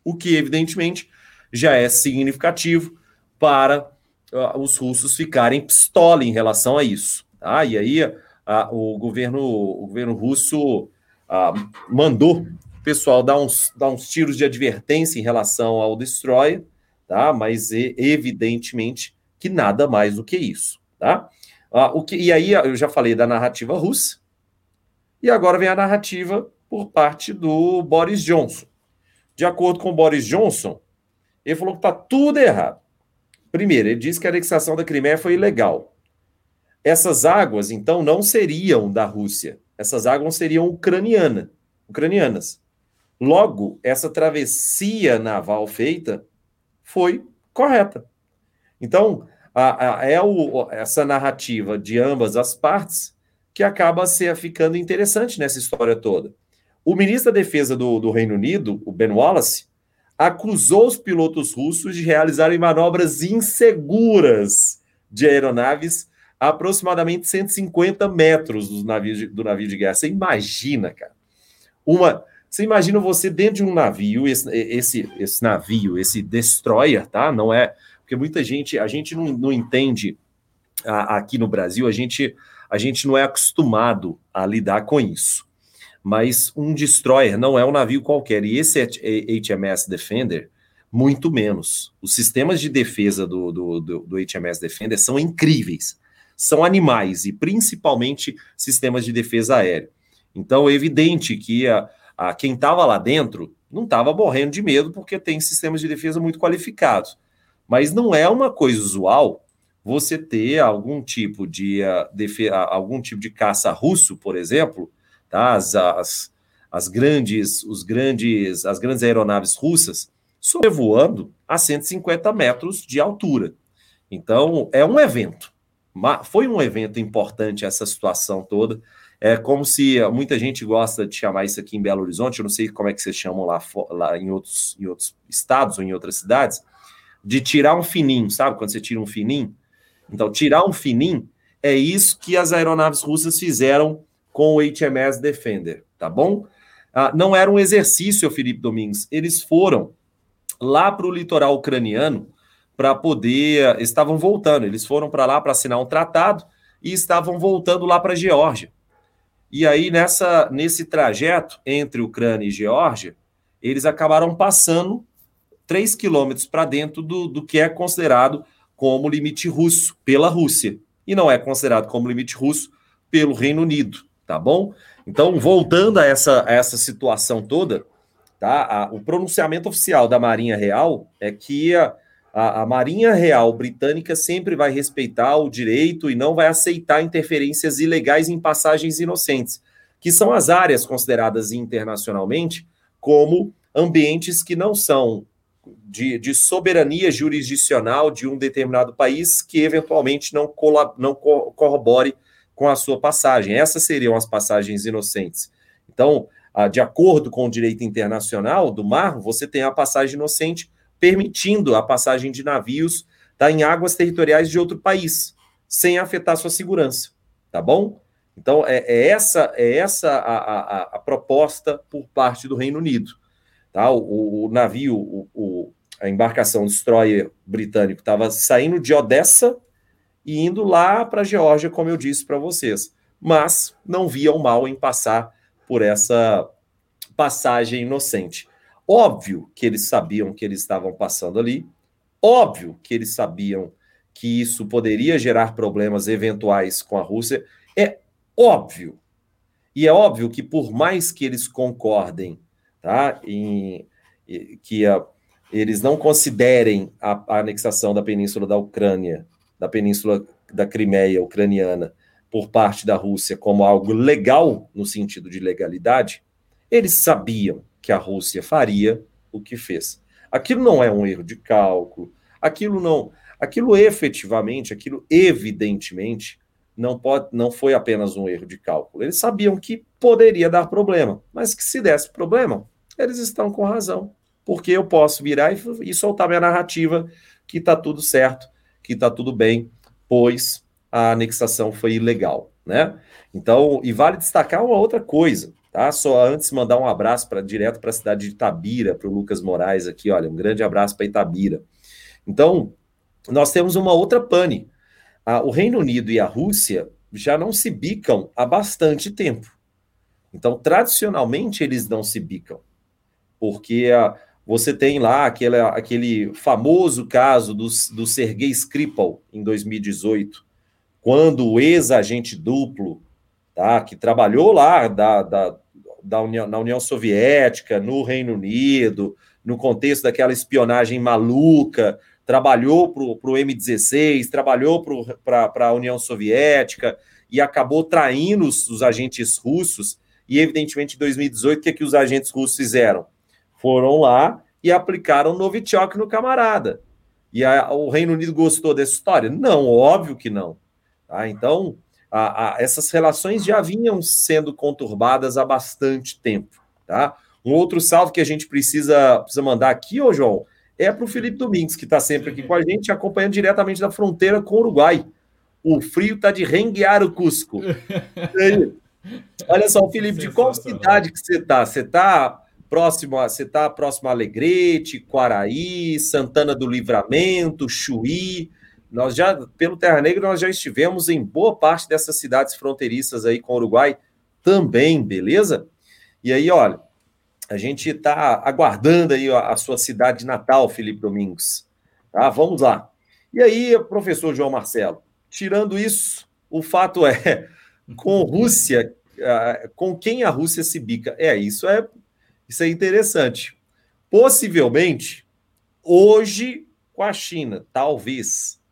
o que evidentemente já é significativo para uh, os russos ficarem pistola em relação a isso. Tá? E aí uh, o, governo, o governo russo uh, mandou o pessoal dar uns, dar uns tiros de advertência em relação ao destroyer, tá? mas evidentemente que nada mais do que isso. Tá? Ah, o que, e aí eu já falei da narrativa russa, e agora vem a narrativa por parte do Boris Johnson. De acordo com o Boris Johnson, ele falou que está tudo errado. Primeiro, ele disse que a anexação da Crimeia foi ilegal. Essas águas, então, não seriam da Rússia. Essas águas seriam ucraniana, ucranianas. Logo, essa travessia naval feita foi correta. Então, a, a, é o, essa narrativa de ambas as partes que acaba ser, ficando interessante nessa história toda. O ministro da Defesa do, do Reino Unido, o Ben Wallace, acusou os pilotos russos de realizarem manobras inseguras de aeronaves a aproximadamente 150 metros do navio de, do navio de guerra. Você imagina, cara. Uma, você imagina você dentro de um navio, esse, esse, esse navio, esse destroyer, tá? Não é porque muita gente, a gente não, não entende a, aqui no Brasil, a gente, a gente não é acostumado a lidar com isso. Mas um destroyer não é um navio qualquer, e esse HMS Defender, muito menos. Os sistemas de defesa do, do, do, do HMS Defender são incríveis, são animais, e principalmente sistemas de defesa aérea. Então, é evidente que a, a quem estava lá dentro não estava morrendo de medo, porque tem sistemas de defesa muito qualificados. Mas não é uma coisa usual você ter algum tipo de, de algum tipo de caça russo, por exemplo, tá? as, as, as grandes os grandes as grandes aeronaves russas sobrevoando a 150 metros de altura. Então é um evento. Foi um evento importante essa situação toda. É como se muita gente gosta de chamar isso aqui em Belo Horizonte, eu não sei como é que vocês chamam lá, lá em, outros, em outros estados ou em outras cidades, de tirar um fininho, sabe? Quando você tira um fininho. Então, tirar um fininho é isso que as aeronaves russas fizeram com o HMS Defender, tá bom? Ah, não era um exercício, Felipe Domingues. Eles foram lá para o litoral ucraniano para poder. Estavam voltando, eles foram para lá para assinar um tratado e estavam voltando lá para a Geórgia. E aí, nessa, nesse trajeto entre Ucrânia e Geórgia, eles acabaram passando 3 quilômetros para dentro do, do que é considerado como limite russo pela Rússia. E não é considerado como limite russo pelo Reino Unido, tá bom? Então, voltando a essa, a essa situação toda, tá? A, o pronunciamento oficial da Marinha Real é que a, a, Marinha Real britânica sempre vai respeitar o direito e não vai aceitar interferências ilegais em passagens inocentes, que são as áreas consideradas internacionalmente como ambientes que não são de, de, soberania jurisdicional de um determinado país que eventualmente não, não corrobore com a sua passagem. Essas seriam as passagens inocentes. Então, de acordo com o direito internacional do mar, você tem a passagem inocente permitindo a passagem de navios tá, em águas territoriais de outro país, sem afetar sua segurança. Tá bom? Então, é, é essa, é essa a, a, a proposta por parte do Reino Unido. Tá? O, o navio, o, o, a embarcação destroyer britânico estava saindo de Odessa e indo lá para a Geórgia, como eu disse para vocês. Mas não viam mal em passar por essa passagem inocente. Óbvio que eles sabiam que eles estavam passando ali, óbvio que eles sabiam que isso poderia gerar problemas eventuais com a Rússia, é óbvio. E é óbvio que por mais que eles concordem, tá, em, que a, eles não considerem a, a anexação da península da Ucrânia, da península da Crimeia ucraniana, por parte da Rússia como algo legal no sentido de legalidade, eles sabiam que a Rússia faria o que fez. Aquilo não é um erro de cálculo, aquilo não, aquilo efetivamente, aquilo evidentemente não pode, não foi apenas um erro de cálculo. Eles sabiam que poderia dar problema, mas que se desse problema, eles estão com razão, porque eu posso virar e, e soltar minha narrativa que está tudo certo, que está tudo bem, pois a anexação foi ilegal, né? Então, e vale destacar uma outra coisa, tá? Só antes mandar um abraço para direto para a cidade de Itabira, para o Lucas Moraes aqui, olha, um grande abraço para Itabira. Então, nós temos uma outra pane. Ah, o Reino Unido e a Rússia já não se bicam há bastante tempo. Então, tradicionalmente, eles não se bicam, porque ah, você tem lá aquele, aquele famoso caso do, do Sergei Skripal, em 2018, quando o ex-agente duplo, tá, que trabalhou lá da, da, da União, na União Soviética, no Reino Unido, no contexto daquela espionagem maluca, trabalhou para o M16, trabalhou para a União Soviética e acabou traindo os, os, agentes russos. E, evidentemente, em 2018, o que, é que os agentes russos fizeram? Foram lá e aplicaram Novichok no camarada. E a, o Reino Unido gostou dessa história? Não, óbvio que não. Tá? Então, a, a, essas relações já vinham sendo conturbadas há bastante tempo. Tá? Um outro salve que a gente precisa, precisa mandar aqui, ô João, é para o Felipe Domingues, que está sempre aqui com a gente, acompanhando diretamente da fronteira com o Uruguai. O frio está de renguear o Cusco. [laughs] Olha só, Felipe, de qual cidade que você está? Você está próximo a, você está próximo a Alegrete, Quaraí, Santana do Livramento, Chuí. Nós já, pelo Terra Negra, nós já estivemos em boa parte dessas cidades fronteiriças aí com o Uruguai também, beleza? E aí, olha, a gente está aguardando aí a, sua cidade natal, Felipe Domingos. Tá? Vamos lá. E aí, professor João Marcelo, tirando isso, o fato é, [laughs] com Rússia, com quem a Rússia se bica? É, isso é, isso é interessante. Possivelmente, hoje, com a China, talvez.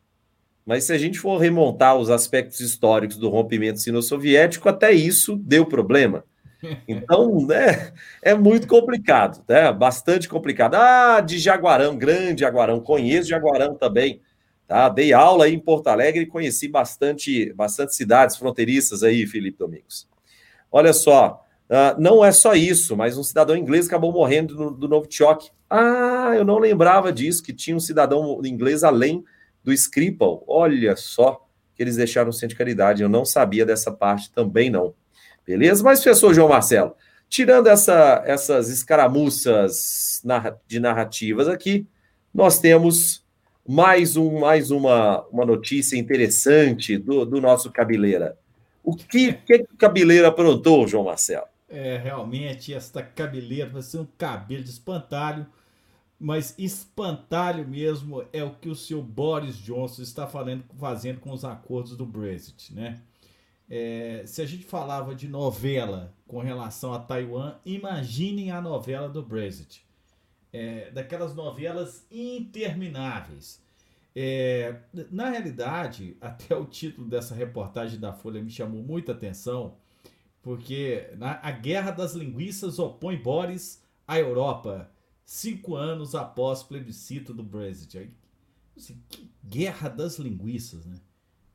Mas se a gente for remontar os aspectos históricos do rompimento sino-soviético, até isso deu problema. [laughs] Então, né, é muito complicado, né? Bastante complicado. Ah, de Jaguarão, grande Jaguarão, conheço Jaguarão também. Tá? Dei aula aí em Porto Alegre e conheci bastante, bastante cidades fronteiriças aí, Felipe Domingos. Olha só, uh, não é só isso, mas um cidadão inglês acabou morrendo do, do Novichok. Ah, eu não lembrava disso, que tinha um cidadão inglês além do Skripal. Olha só que eles deixaram o centro de caridade. Eu não sabia dessa parte também, não. Beleza? Mas, professor João Marcelo, tirando essa, essas escaramuças de narrativas aqui, nós temos mais, um, mais uma, uma notícia interessante do, do nosso cabeleira. O que, que, que o cabeleira aprontou, João Marcelo? É, realmente, esta cabeleira vai ser um cabelo de espantalho mas espantalho mesmo é o que o senhor Boris Johnson está falando, fazendo com os acordos do Brexit, né? É, se a gente falava de novela com relação a Taiwan, imaginem a novela do Brexit. É, daquelas novelas intermináveis. É, na realidade, [laughs] até o título dessa reportagem da Folha me chamou muita atenção, porque na, a Guerra das Linguiças opõe Boris à Europa cinco anos após o plebiscito do Brexit. Assim, que guerra das linguiças, né?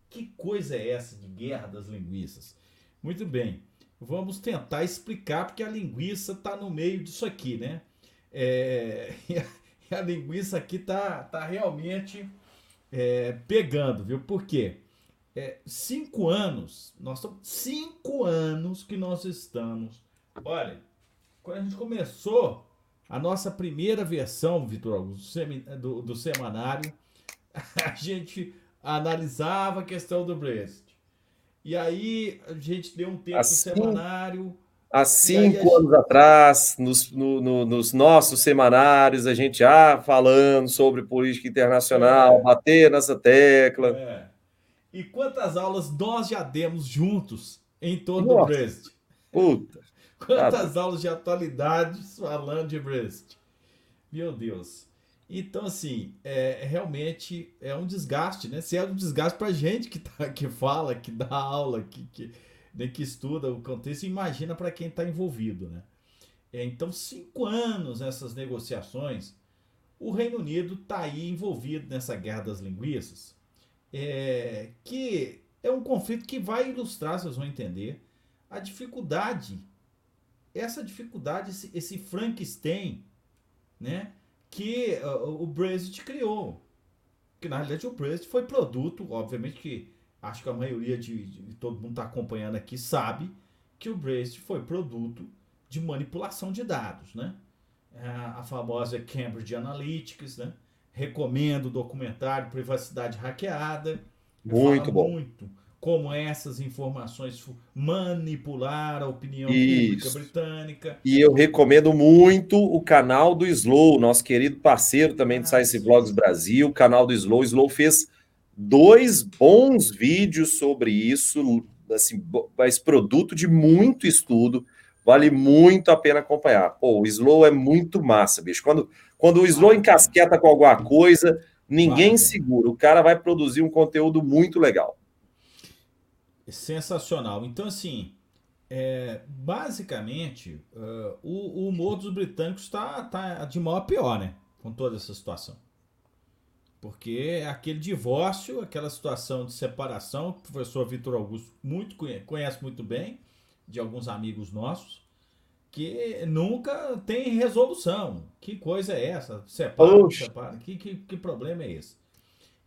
Que coisa é essa de guerra das linguiças? Muito bem, vamos tentar explicar porque a linguiça está no meio disso aqui, né? É, [laughs] e a, linguiça aqui tá, tá realmente é, pegando, viu? Por quê? É, cinco anos, nós estamos cinco anos que nós estamos. Olha, quando a gente começou a nossa primeira versão, Vitor Augusto, do, do semanário, [laughs] a gente analisava a questão do Brexit. E aí a gente deu um tempo assim... no semanário, Há cinco anos atrás, nos, no, no, nos nossos semanários, a gente já falando sobre política internacional, é. bater nessa tecla. É. E quantas aulas nós já demos juntos em torno Nossa. do Brest? Puta. Quantas ah, aulas de atualidades falando de Brest? Meu Deus. Então, assim, é, realmente é um desgaste, né? Se é um desgaste para gente que, tá, que fala, que dá aula, que, que, né, que estuda o contexto, imagina para quem está envolvido, né? É, então, cinco anos nessas negociações, o Reino Unido está aí envolvido nessa guerra das linguiças, é, que é um conflito que vai ilustrar, vocês vão entender, a dificuldade, essa dificuldade, esse, esse Frankenstein, né? que uh, o Brexit criou. Que na realidade o Brexit foi produto, obviamente que acho que a maioria de, de todo mundo está acompanhando aqui sabe que o Brexit foi produto de manipulação de dados, né? É a famosa Cambridge Analytics, né? Recomendo o documentário Privacidade Hackeada. Muito bom. Muito como essas informações manipular a opinião Isso. pública britânica. E eu recomendo muito o canal do Slow, nosso querido parceiro também do ah, Science Vlogs Brasil, o canal do Slow. O Slow fez dois bons vídeos sobre isso, assim, mas produto de muito estudo, vale muito a pena acompanhar. Pô, o Slow é muito massa, bicho. Quando, quando o Slow encasqueta com alguma coisa, ninguém segura. O cara vai produzir um conteúdo muito legal. Sensacional. Então, assim, é, basicamente, uh, o, o, humor dos britânicos está tá de mal a pior, né? Com toda essa situação. Porque é aquele divórcio, aquela situação de separação, que o professor Vitor Augusto muito conhece, conhece muito bem, de alguns amigos nossos, que nunca tem resolução. Que coisa é essa? Separa, separa. Que, que, que problema é esse?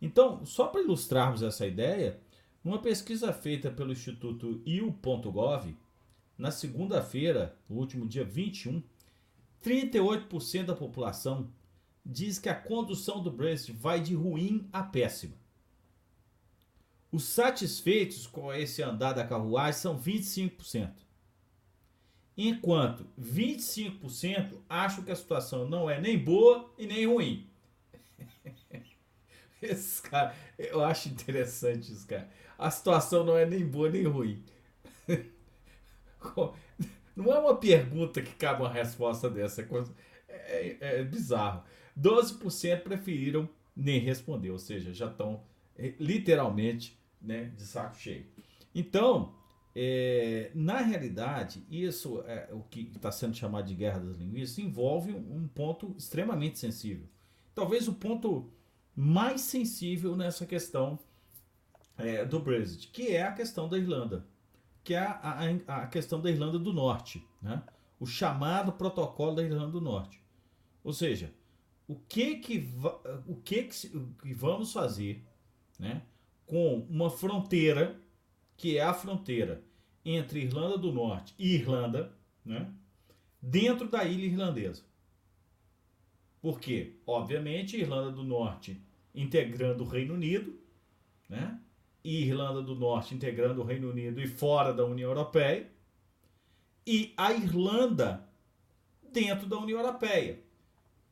Então, só para ilustrarmos essa ideia, uma pesquisa feita pelo Instituto IU.gov, na segunda-feira, no último dia 21, 38% da população diz que a condução do Brexit vai de ruim a péssima. Os satisfeitos com esse andar da carruagem são 25%. Enquanto 25% acham que a situação não é nem boa e nem ruim. [laughs] Esse cara, eu acho interessante isso, cara a situação não é nem boa nem ruim. [laughs] Não é uma pergunta que cabe uma resposta dessa. É, é, é bizarro. 12% preferiram nem responder, ou seja, já estão é, literalmente né, de saco cheio. Então, é, na realidade, isso é o que está sendo chamado de guerra das linguiças envolve um ponto extremamente sensível. Talvez o ponto mais sensível nessa questão é, do Brexit, que é a questão da Irlanda, que é a, a, a, questão da Irlanda do Norte, né? o chamado protocolo da Irlanda do Norte. Ou seja, o que que, o que, que vamos fazer né, com uma fronteira que é a fronteira entre Irlanda do Norte e Irlanda, né, dentro da ilha irlandesa. Porque, obviamente, Irlanda do Norte integrando o Reino Unido, né? E Irlanda do Norte integrando o Reino Unido e fora da União Europeia, e a Irlanda dentro da União Europeia.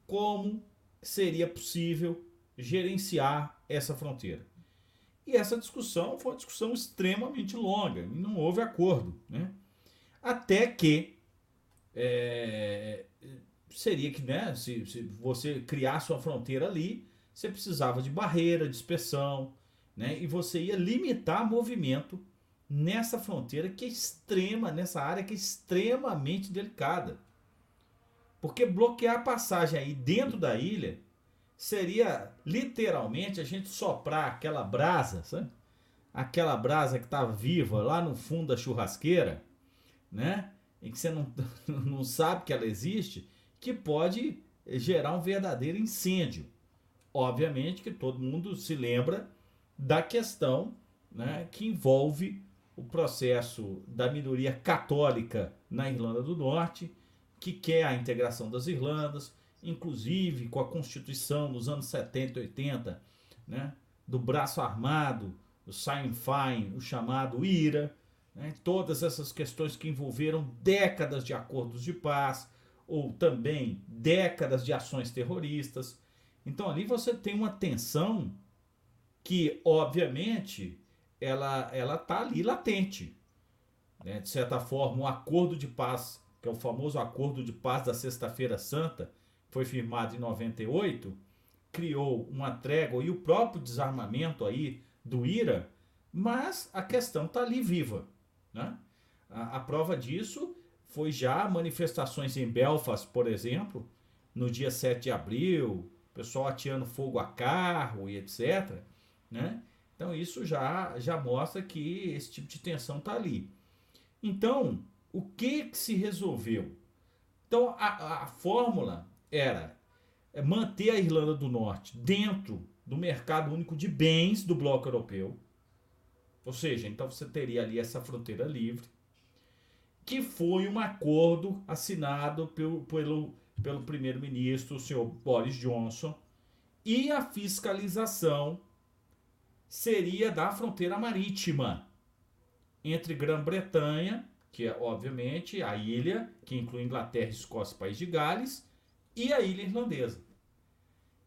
Como seria possível gerenciar essa fronteira? E essa discussão foi uma discussão extremamente longa e não houve acordo. Né? Até que é, seria que, né, se, se você criasse uma fronteira ali, você precisava de barreira, de inspeção, né? E você ia limitar movimento nessa fronteira que é extrema, nessa área que é extremamente delicada. Porque bloquear a passagem aí dentro da ilha seria literalmente a gente soprar aquela brasa, sabe? Aquela brasa que está viva lá no fundo da churrasqueira, né? E que você não, [laughs] não sabe que ela existe, que pode gerar um verdadeiro incêndio. Obviamente que todo mundo se lembra da questão né, que envolve o processo da minoria católica na Irlanda do Norte, que quer a integração das Irlandas, inclusive com a Constituição nos anos 70 e 80, né, do braço armado, o Sinn Féin, o chamado IRA, né, todas essas questões que envolveram décadas de acordos de paz ou também décadas de ações terroristas. Então ali você tem uma tensão que, obviamente, ela ela está ali latente. Né? De certa forma, o acordo de paz, que é o famoso acordo de paz da Sexta-feira Santa, foi firmado em 98, criou uma trégua e o próprio desarmamento aí do IRA, mas a questão está ali viva. Né? A, a, prova disso foi já manifestações em Belfast, por exemplo, no dia 7 de abril, pessoal atirando fogo a carro e etc. Né? Então isso já, já mostra que esse tipo de tensão está ali. Então, o que, que se resolveu? Então, a, a fórmula era manter a Irlanda do Norte dentro do mercado único de bens do bloco europeu. Ou seja, então você teria ali essa fronteira livre, que foi um acordo assinado pelo, pelo, pelo primeiro-ministro, o senhor Boris Johnson, e a fiscalização seria da fronteira marítima entre Grã-Bretanha, que é obviamente a ilha, que inclui Inglaterra, Escócia, País de Gales, e a ilha irlandesa.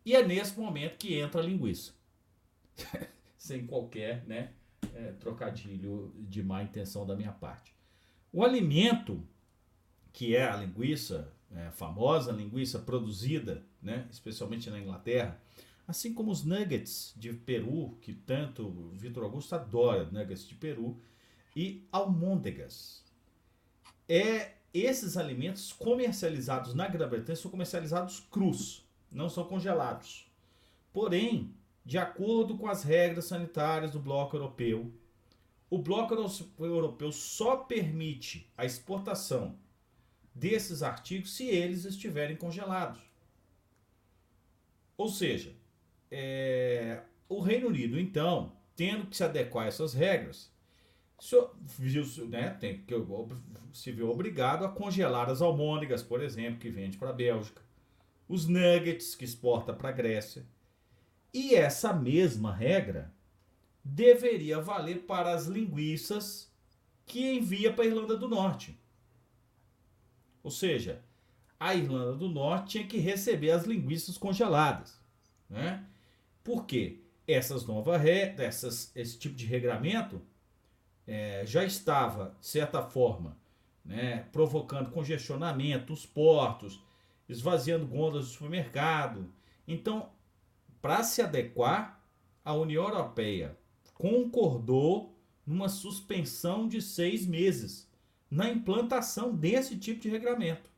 E é nesse momento que entra a linguiça. [laughs] Sem qualquer né, é, trocadilho de má intenção da minha parte. O alimento, que é a linguiça, é, famosa linguiça produzida, né, especialmente na Inglaterra, assim como os nuggets de peru, que tanto Vitor Augusto adora, nuggets de peru, e almôndegas. É, esses alimentos comercializados na Grã-Bretanha são comercializados crus, não são congelados. Porém, de acordo com as regras sanitárias do bloco europeu, o bloco europeu só permite a exportação desses artigos se eles estiverem congelados. Ou seja, é, o Reino Unido, então, tendo que se adequar a essas regras, se, né, tem, que, se viu obrigado a congelar as almôndegas, por exemplo, que vende para a Bélgica, os nuggets que exporta para a Grécia. E essa mesma regra deveria valer para as linguiças que envia para a Irlanda do Norte. Ou seja, a Irlanda do Norte tinha que receber as linguiças congeladas. Né? Por quê? Essas novas regras, esse tipo de regramento é, já estava, de certa forma, né, provocando congestionamento, os portos, esvaziando gôndolas do supermercado. Então, para se adequar, a União Europeia concordou numa suspensão de seis meses na implantação desse tipo de regramento.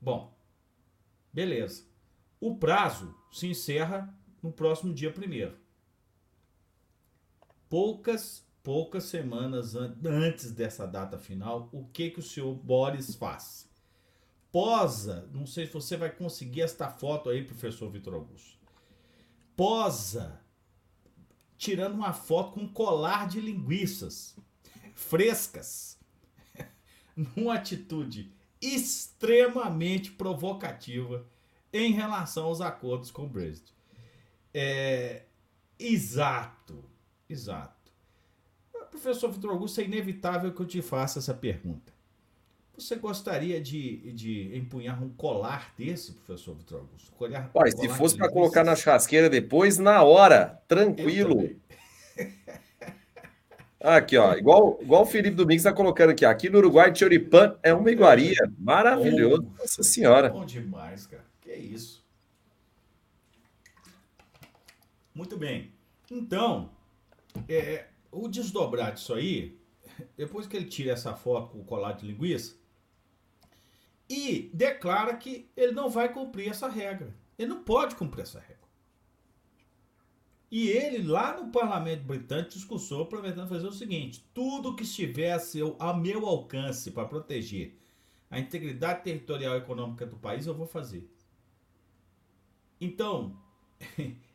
Bom, beleza. O prazo se encerra no próximo dia primeiro. Poucas, poucas semanas antes dessa data final, o que, que o senhor Boris faz? Posa, não sei se você vai conseguir esta foto aí, professor Vitor Augusto. Posa, tirando uma foto com um colar de linguiças frescas, [laughs] numa atitude extremamente provocativa em relação aos acordos com o Brexit. É, exato, exato. Professor Vitor Augusto, é inevitável que eu te faça essa pergunta. Você gostaria de, de empunhar um colar desse, professor Vitor Augusto? Colar, Pai, se fosse para colocar na churrasqueira depois, na hora, tranquilo. Aqui, ó, igual, igual o Felipe Domingos está colocando aqui. Aqui no Uruguai, choripan é uma iguaria. Maravilhoso. Bom, Nossa Senhora. Bom demais, cara. Que isso. Muito bem. Então, é, o desdobrar disso aí, depois que ele tira essa foto com o colar de linguiça, e declara que ele não vai cumprir essa regra. Ele não pode cumprir essa regra. E ele, lá no parlamento britânico, discursou prometendo fazer o seguinte: tudo que seu, a meu alcance para proteger a integridade territorial e econômica do país, eu vou fazer. Então, [laughs]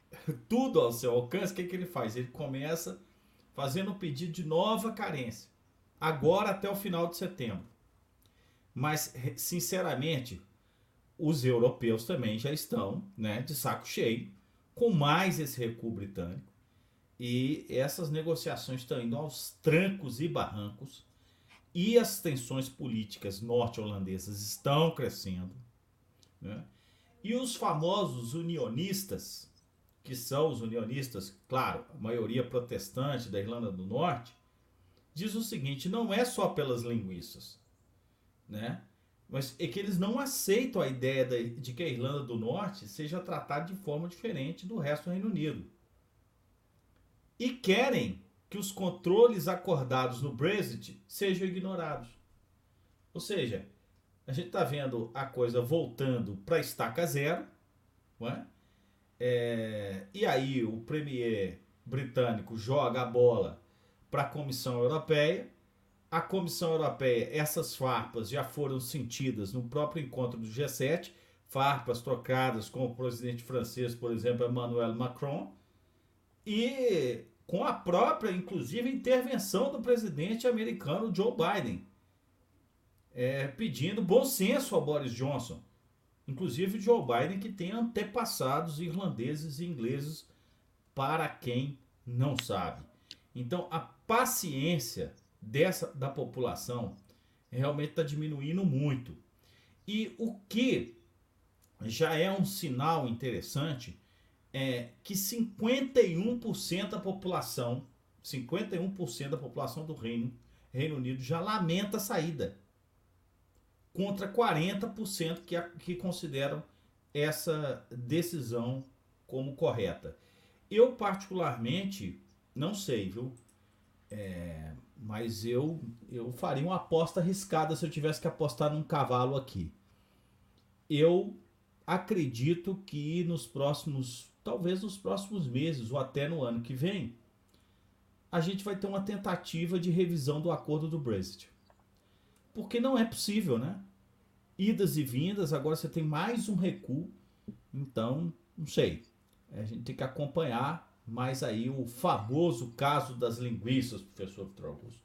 tudo ao seu alcance, o que, que ele faz? Ele começa fazendo um pedido de nova carência, agora até o final de setembro. Mas, sinceramente, os europeus também já estão né, de saco cheio com mais esse recuo britânico. E essas negociações estão indo aos trancos e barrancos, e as tensões políticas norte-holandesas estão crescendo. Né? E os famosos unionistas, que são os unionistas, claro, a maioria protestante da Irlanda do Norte, diz o seguinte: não é só pelas linguiças, né? Mas é que eles não aceitam a ideia de que a Irlanda do Norte seja tratada de forma diferente do resto do Reino Unido. E querem que os controles acordados no Brexit sejam ignorados. Ou seja, a gente está vendo a coisa voltando para estaca zero, não é? É, e aí o premier britânico joga a bola para a Comissão Europeia. A Comissão Europeia, essas farpas já foram sentidas no próprio encontro do G7, farpas trocadas com o presidente francês, por exemplo, Emmanuel Macron, e com a própria, inclusive, intervenção do presidente americano Joe Biden, é, pedindo bom senso ao Boris Johnson. Inclusive Joe Biden, que tem antepassados irlandeses e ingleses, para quem não sabe. Então, a paciência dessa da população realmente está diminuindo muito. E o que já é um sinal interessante é que 51% da população, 51% da população do Reino, Reino Unido já lamenta a saída, contra 40% que, que consideram essa decisão como correta. Eu, particularmente, não sei, viu? É, mas eu eu faria uma aposta arriscada se eu tivesse que apostar num cavalo aqui. Eu acredito que nos próximos, talvez nos próximos meses ou até no ano que vem, a gente vai ter uma tentativa de revisão do acordo do Brexit. Porque não é possível, né? Idas e vindas, agora você tem mais um recuo. Então, não sei. A gente tem que acompanhar mais aí o famoso caso das linguiças, professor Vitor Augusto.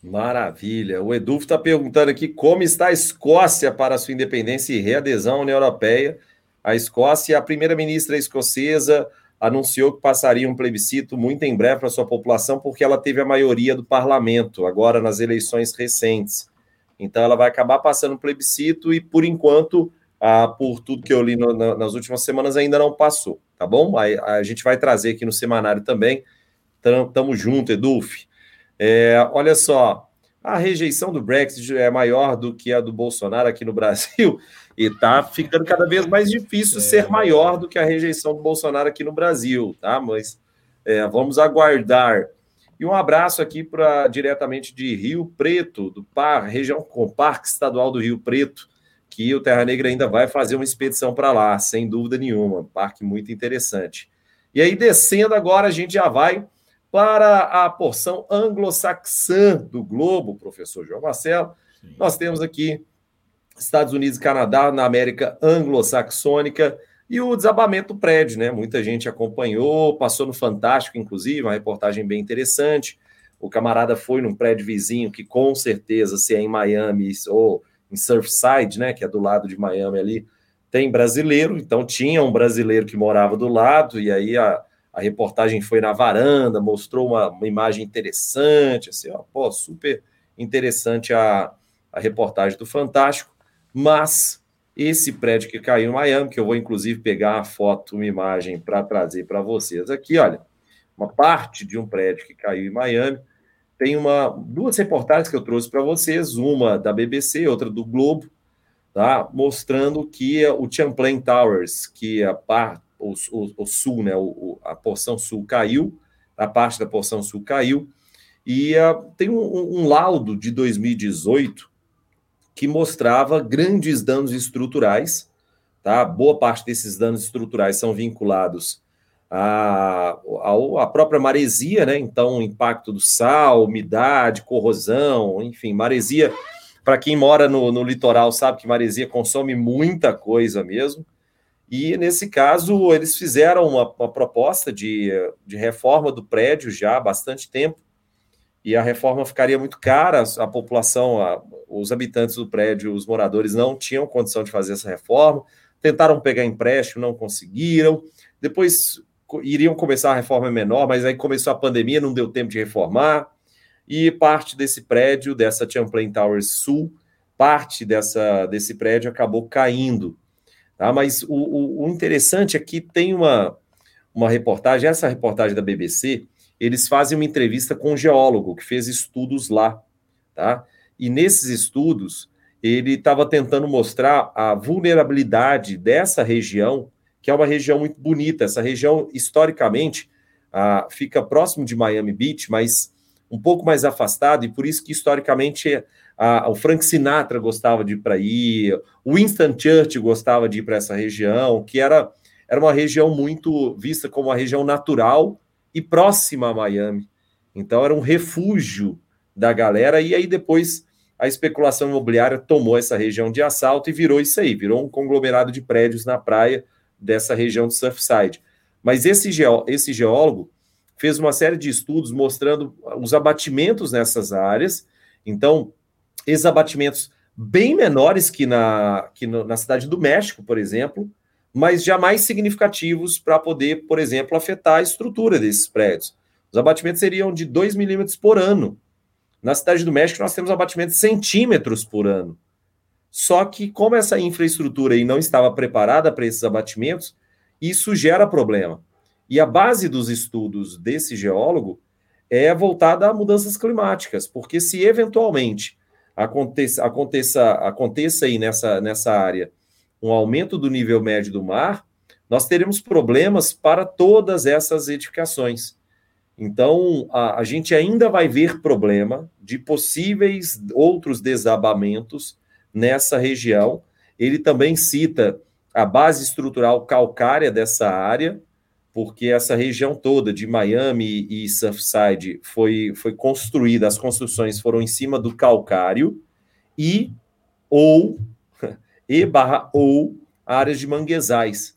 Maravilha. O Edulfo está perguntando aqui como está a Escócia para sua independência e readesão à União Europeia. A Escócia, a primeira-ministra escocesa, anunciou que passaria um plebiscito muito em breve para sua população, porque ela teve a maioria do parlamento agora nas eleições recentes. Então, ela vai acabar passando um plebiscito e, por enquanto, ah, por tudo que eu li no, na, nas últimas semanas, ainda não passou, tá bom? A, a gente vai trazer aqui no semanário também. Tamo junto, Edulf. É, olha só, a rejeição do Brexit é maior do que a do Bolsonaro aqui no Brasil [laughs] e está ficando cada vez mais difícil é. ser maior do que a rejeição do Bolsonaro aqui no Brasil, tá? Mas é, vamos aguardar. E um abraço aqui para diretamente de Rio Preto, do par, região com Parque Estadual do Rio Preto que o Terra Negra ainda vai fazer uma expedição para lá, sem dúvida nenhuma. Um parque muito interessante. E aí, descendo agora, a gente já vai para a porção anglo-saxã do globo, professor João Marcelo. Sim. Nós temos aqui Estados Unidos e Canadá na América anglo-saxônica e o desabamento do prédio, né? Muita gente acompanhou, passou no Fantástico, inclusive, uma reportagem bem interessante. O camarada foi num prédio vizinho que com certeza, se é em Miami ou em Surfside, né, que é do lado de Miami ali, tem brasileiro, então tinha um brasileiro que morava do lado, e aí a, a reportagem foi na varanda, mostrou uma, uma imagem interessante, assim, ó, pô, super interessante a, a reportagem do Fantástico, mas esse prédio que caiu em Miami, que eu vou inclusive pegar uma foto, uma imagem para trazer para vocês aqui, olha, uma parte de um prédio que caiu em Miami, tem uma, duas reportagens que eu trouxe para vocês, uma da BBC, outra do Globo, tá? mostrando que o Champlain Towers, que a parte, o, o, o, sul, né, o, a porção sul caiu, a parte da porção sul caiu, e uh, tem um, um laudo de 2018 que mostrava grandes danos estruturais, tá? Boa parte desses danos estruturais são vinculados a, a própria maresia, né? Então, o impacto do sal, umidade, corrosão, enfim, maresia. Para quem mora no, no litoral sabe que maresia consome muita coisa mesmo. E nesse caso, eles fizeram uma, uma, proposta de, de reforma do prédio já há bastante tempo, e a reforma ficaria muito cara, a população, a, os habitantes do prédio, os moradores não tinham condição de fazer essa reforma, tentaram pegar empréstimo, não conseguiram. Depois iriam começar a reforma menor, mas aí começou a pandemia, não deu tempo de reformar, e parte desse prédio, dessa Champlain Towers Sul, parte dessa, desse prédio acabou caindo. Tá? Mas o, o, o interessante é que tem uma, uma reportagem, essa reportagem da BBC, eles fazem uma entrevista com um geólogo que fez estudos lá, tá? E nesses estudos, ele estava tentando mostrar a vulnerabilidade dessa região, que é uma região muito bonita. Essa região, historicamente, ah, fica próximo de Miami Beach, mas um pouco mais afastado, e por isso que, historicamente, ah, o Frank Sinatra gostava de ir para aí, o Winston Churchill gostava de ir para essa região, que era, era uma região muito vista como uma região natural e próxima a Miami. Então, era um refúgio da galera, e aí depois a especulação imobiliária tomou essa região de assalto e virou isso aí, virou um conglomerado de prédios na praia dessa região de Surfside. Mas esse, geó esse geólogo fez uma série de estudos mostrando os abatimentos nessas áreas. Então, esses abatimentos bem menores que na, que na cidade do México, por exemplo, mas jamais significativos para poder, por exemplo, afetar a estrutura desses prédios. Os abatimentos seriam de 2 milímetros por ano. Na Cidade do México, nós temos abatimento de centímetros por ano. Só que, como essa infraestrutura aí não estava preparada para esses abatimentos, isso gera problema. E a base dos estudos desse geólogo é voltada a mudanças climáticas, porque se eventualmente aconteça, aconteça, aconteça aí nessa, nessa área um aumento do nível médio do mar, nós teremos problemas para todas essas edificações. Então, a, a, gente ainda vai ver problema de possíveis outros desabamentos nessa região. Ele também cita a base estrutural calcária dessa área, porque essa região toda de Miami e Surfside foi, foi construída, as construções foram em cima do calcário e ou e barra ou áreas de manguezais.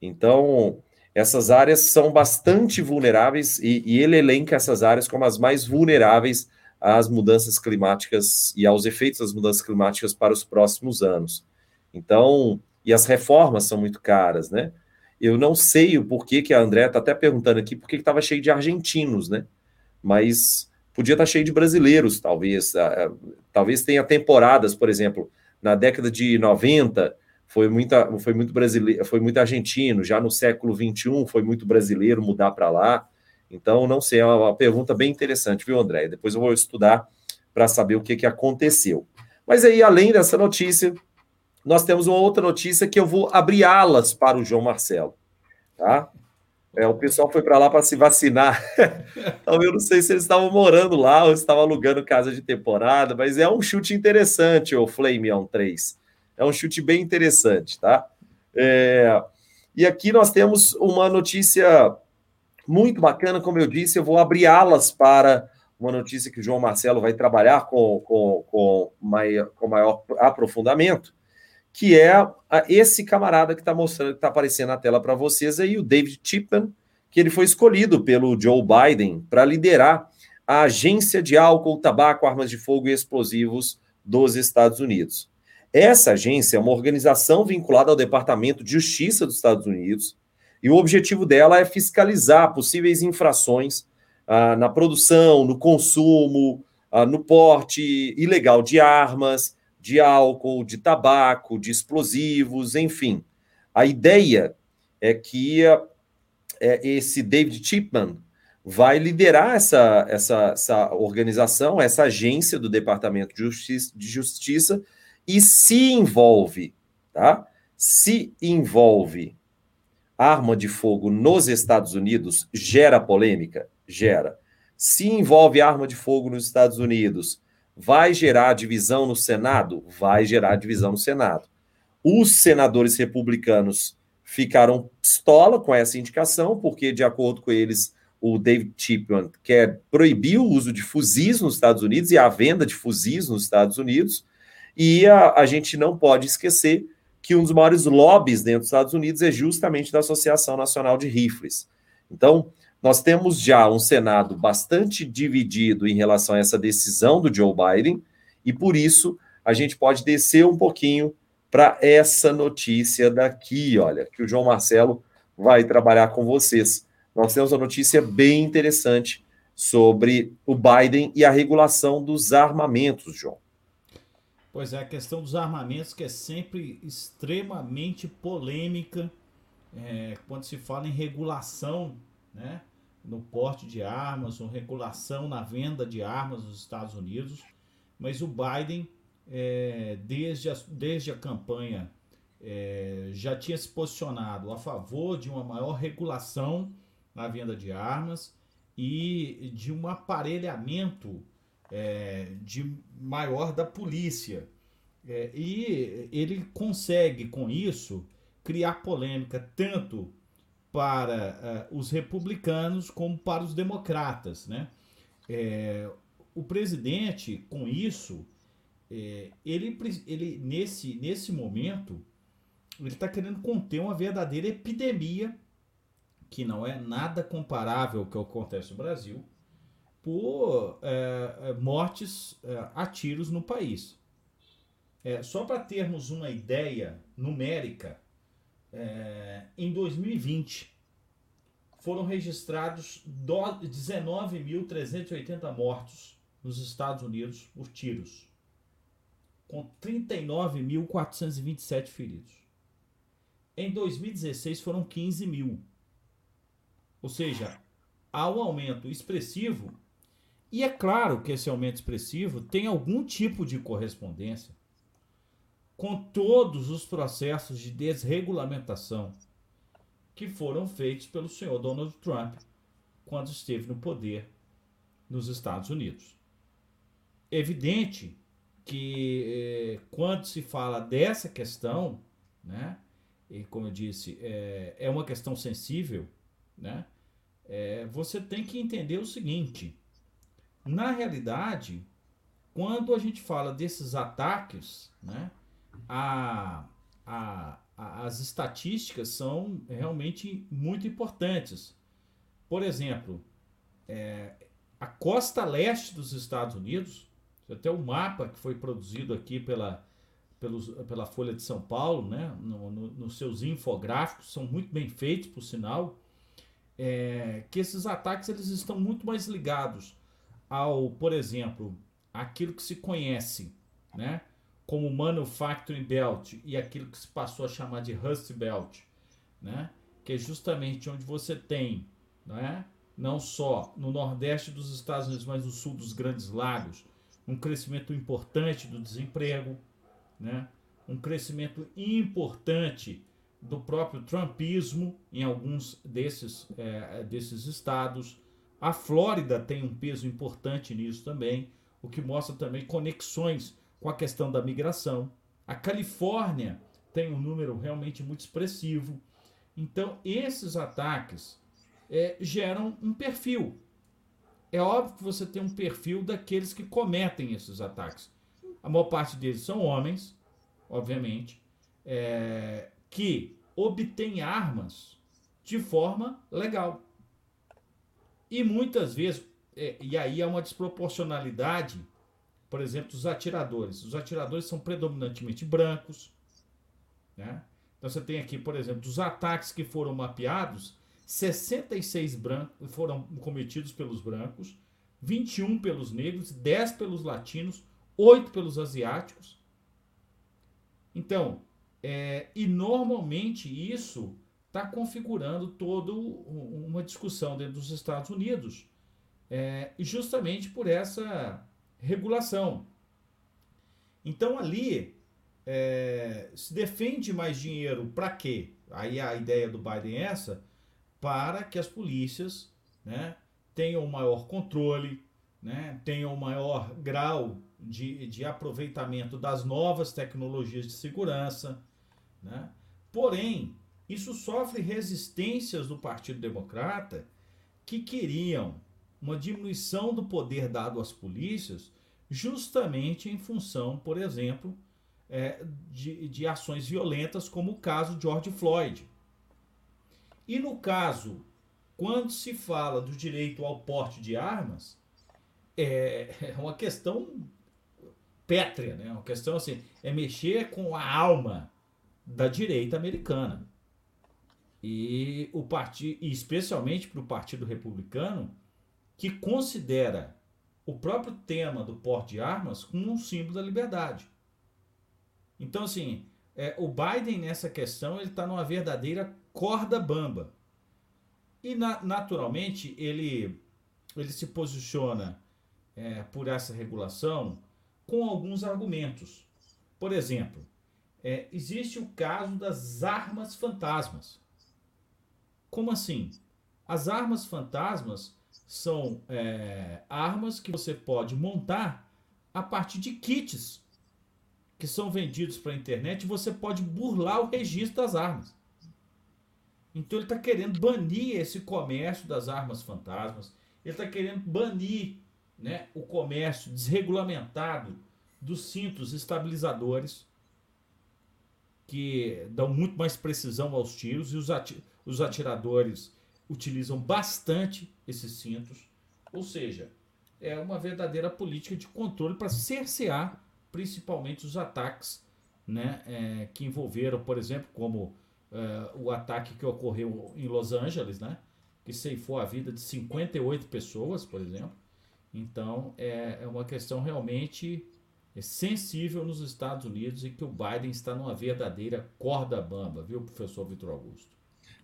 Então, essas áreas são bastante vulneráveis e, e, ele elenca essas áreas como as mais vulneráveis às mudanças climáticas e aos efeitos das mudanças climáticas para os próximos anos. Então, e as reformas são muito caras, né? Eu não sei o porquê que a André está até perguntando aqui, porque estava cheio de argentinos, né? Mas podia estar tá cheio de brasileiros, talvez. Talvez tenha temporadas, por exemplo, na década de 90, foi, muita, foi muito brasileiro, foi muito argentino, já no século XXI foi muito brasileiro mudar para lá. Então, não sei, é uma pergunta bem interessante, viu, André? Depois eu vou estudar para saber o que, que aconteceu. Mas aí, além dessa notícia, nós temos uma outra notícia que eu vou abrir alas para o João Marcelo, tá? É, o pessoal foi para lá para se vacinar. [laughs] então, eu não sei se eles estavam morando lá ou estavam alugando casa de temporada, mas é um chute interessante, o Flame On 3. É um chute bem interessante, tá? É, e aqui nós temos uma notícia muito bacana, como eu disse, eu vou abrir alas para uma notícia que o João Marcelo vai trabalhar com, com, com, maior, com maior aprofundamento, que é esse camarada que está mostrando, que está aparecendo na tela para vocês aí, o David Chipman, que ele foi escolhido pelo Joe Biden para liderar a Agência de Álcool, Tabaco, Armas de Fogo e Explosivos dos Estados Unidos. Essa agência é uma organização vinculada ao Departamento de Justiça dos Estados Unidos e o objetivo dela é fiscalizar possíveis infrações ah, na produção, no consumo, ah, no porte ilegal de armas, de álcool, de tabaco, de explosivos, enfim. A ideia é que é, esse David Chipman vai liderar essa, essa, essa organização, essa agência do Departamento de Justiça, de Justiça e se envolve, tá? Se envolve arma de fogo nos Estados Unidos, gera polêmica? Gera. Se envolve arma de fogo nos Estados Unidos, vai gerar divisão no Senado? Vai gerar divisão no Senado. Os senadores republicanos ficaram pistola com essa indicação, porque, de acordo com eles, o David Chipman quer proibir o uso de fuzis nos Estados Unidos e a venda de fuzis nos Estados Unidos. E a, a gente não pode esquecer que um dos maiores lobbies dentro dos Estados Unidos é justamente da Associação Nacional de Rifles. Então, nós temos já um Senado bastante dividido em relação a essa decisão do Joe Biden, e por isso a gente pode descer um pouquinho para essa notícia daqui, olha, que o João Marcelo vai trabalhar com vocês. nós temos uma notícia bem interessante sobre o Biden e a regulação dos armamentos, João. Pois é, a questão dos armamentos que é sempre extremamente polêmica é, quando se fala em regulação né, no porte de armas, ou regulação na venda de armas nos Estados Unidos. Mas o Biden, é, desde, a, desde a campanha, é, já tinha se posicionado a favor de uma maior regulação na venda de armas e de um aparelhamento é, de maior da polícia. É, e ele consegue, com isso, criar polêmica tanto para uh, os republicanos como para os democratas. Né? É, o presidente, com isso, é, ele, ele nesse, nesse momento, ele está querendo conter uma verdadeira epidemia que não é nada comparável ao que acontece no Brasil, por é, mortes a tiros no país. É, só para termos uma ideia numérica, é, em 2020 foram registrados 19.380 mortos nos Estados Unidos por tiros, com 39.427 feridos. Em 2016 foram 15 mil. Ou seja, há um aumento expressivo, e é claro que esse aumento expressivo tem algum tipo de correspondência com todos os processos de desregulamentação que foram feitos pelo senhor Donald Trump quando esteve no poder nos Estados Unidos. Evidente que eh, quando se fala dessa questão, né, e como eu disse, é, é uma questão sensível, né? É, você tem que entender o seguinte: na realidade, quando a gente fala desses ataques, né, a, a, a, as estatísticas são realmente muito importantes. Por exemplo, é, a costa leste dos Estados Unidos, até o mapa que foi produzido aqui pela, pelos, pela Folha de São Paulo, né, no, no, nos seus infográficos, são muito bem feitos, por sinal é, que esses ataques eles estão muito mais ligados ao, por exemplo, aquilo que se conhece, né, como Manufacturing Belt e aquilo que se passou a chamar de Rust Belt, né, que é justamente onde você tem, né, não só no nordeste dos Estados Unidos, mas no sul dos Grandes Lagos, um crescimento importante do desemprego, né, um crescimento importante do próprio trumpismo em alguns desses, é, desses estados. A Flórida tem um peso importante nisso também, o que mostra também conexões com a questão da migração. A Califórnia tem um número realmente muito expressivo. Então, esses ataques é, geram um perfil. É óbvio que você tem um perfil daqueles que cometem esses ataques. A maior parte deles são homens, obviamente. É, que obtém armas de forma legal. E muitas vezes, é, e aí há uma desproporcionalidade, por exemplo, dos atiradores. Os atiradores são predominantemente brancos. Né? Então você tem aqui, por exemplo, dos ataques que foram mapeados, 66 brancos foram cometidos pelos brancos, 21 pelos negros, 10 pelos latinos, 8 pelos asiáticos. Então, é, e normalmente isso está configurando toda uma discussão dentro dos Estados Unidos, é, justamente por essa regulação. Então ali é, se defende mais dinheiro para quê? Aí a ideia do Biden é essa, para que as polícias né, tenham maior controle, né, tenham maior grau de, de aproveitamento das novas tecnologias de segurança, né? Porém, isso sofre resistências do Partido Democrata que queriam uma diminuição do poder dado às polícias, justamente em função, por exemplo, é, de, de ações violentas, como o caso George Floyd. E no caso, quando se fala do direito ao porte de armas, é, é uma questão pétrea, né? uma questão assim, é mexer com a alma da direita americana. E o partido, especialmente para o Partido Republicano, que considera o próprio tema do porte de armas como um símbolo da liberdade. Então, assim, é, o Biden nessa questão ele está numa verdadeira corda bamba. E na, naturalmente ele, ele se posiciona é, por essa regulação com alguns argumentos. Por exemplo, é, existe o caso das armas fantasmas. Como assim? As armas fantasmas são é, armas que você pode montar a partir de kits que são vendidos para a internet. Você pode burlar o registro das armas. Então ele está querendo banir esse comércio das armas fantasmas. Ele está querendo banir né, o comércio desregulamentado dos cintos estabilizadores que dão muito mais precisão aos tiros e os, ati os atiradores utilizam bastante esses cintos. Ou seja, é uma verdadeira política de controle para cercear principalmente os ataques né, é, que envolveram, por exemplo, como é, o ataque que ocorreu em Los Angeles, né, que ceifou a vida de 58 pessoas, por exemplo. Então, é, é uma questão realmente sensível nos Estados Unidos e que o Biden está numa verdadeira corda bamba, viu, professor Vitor Augusto?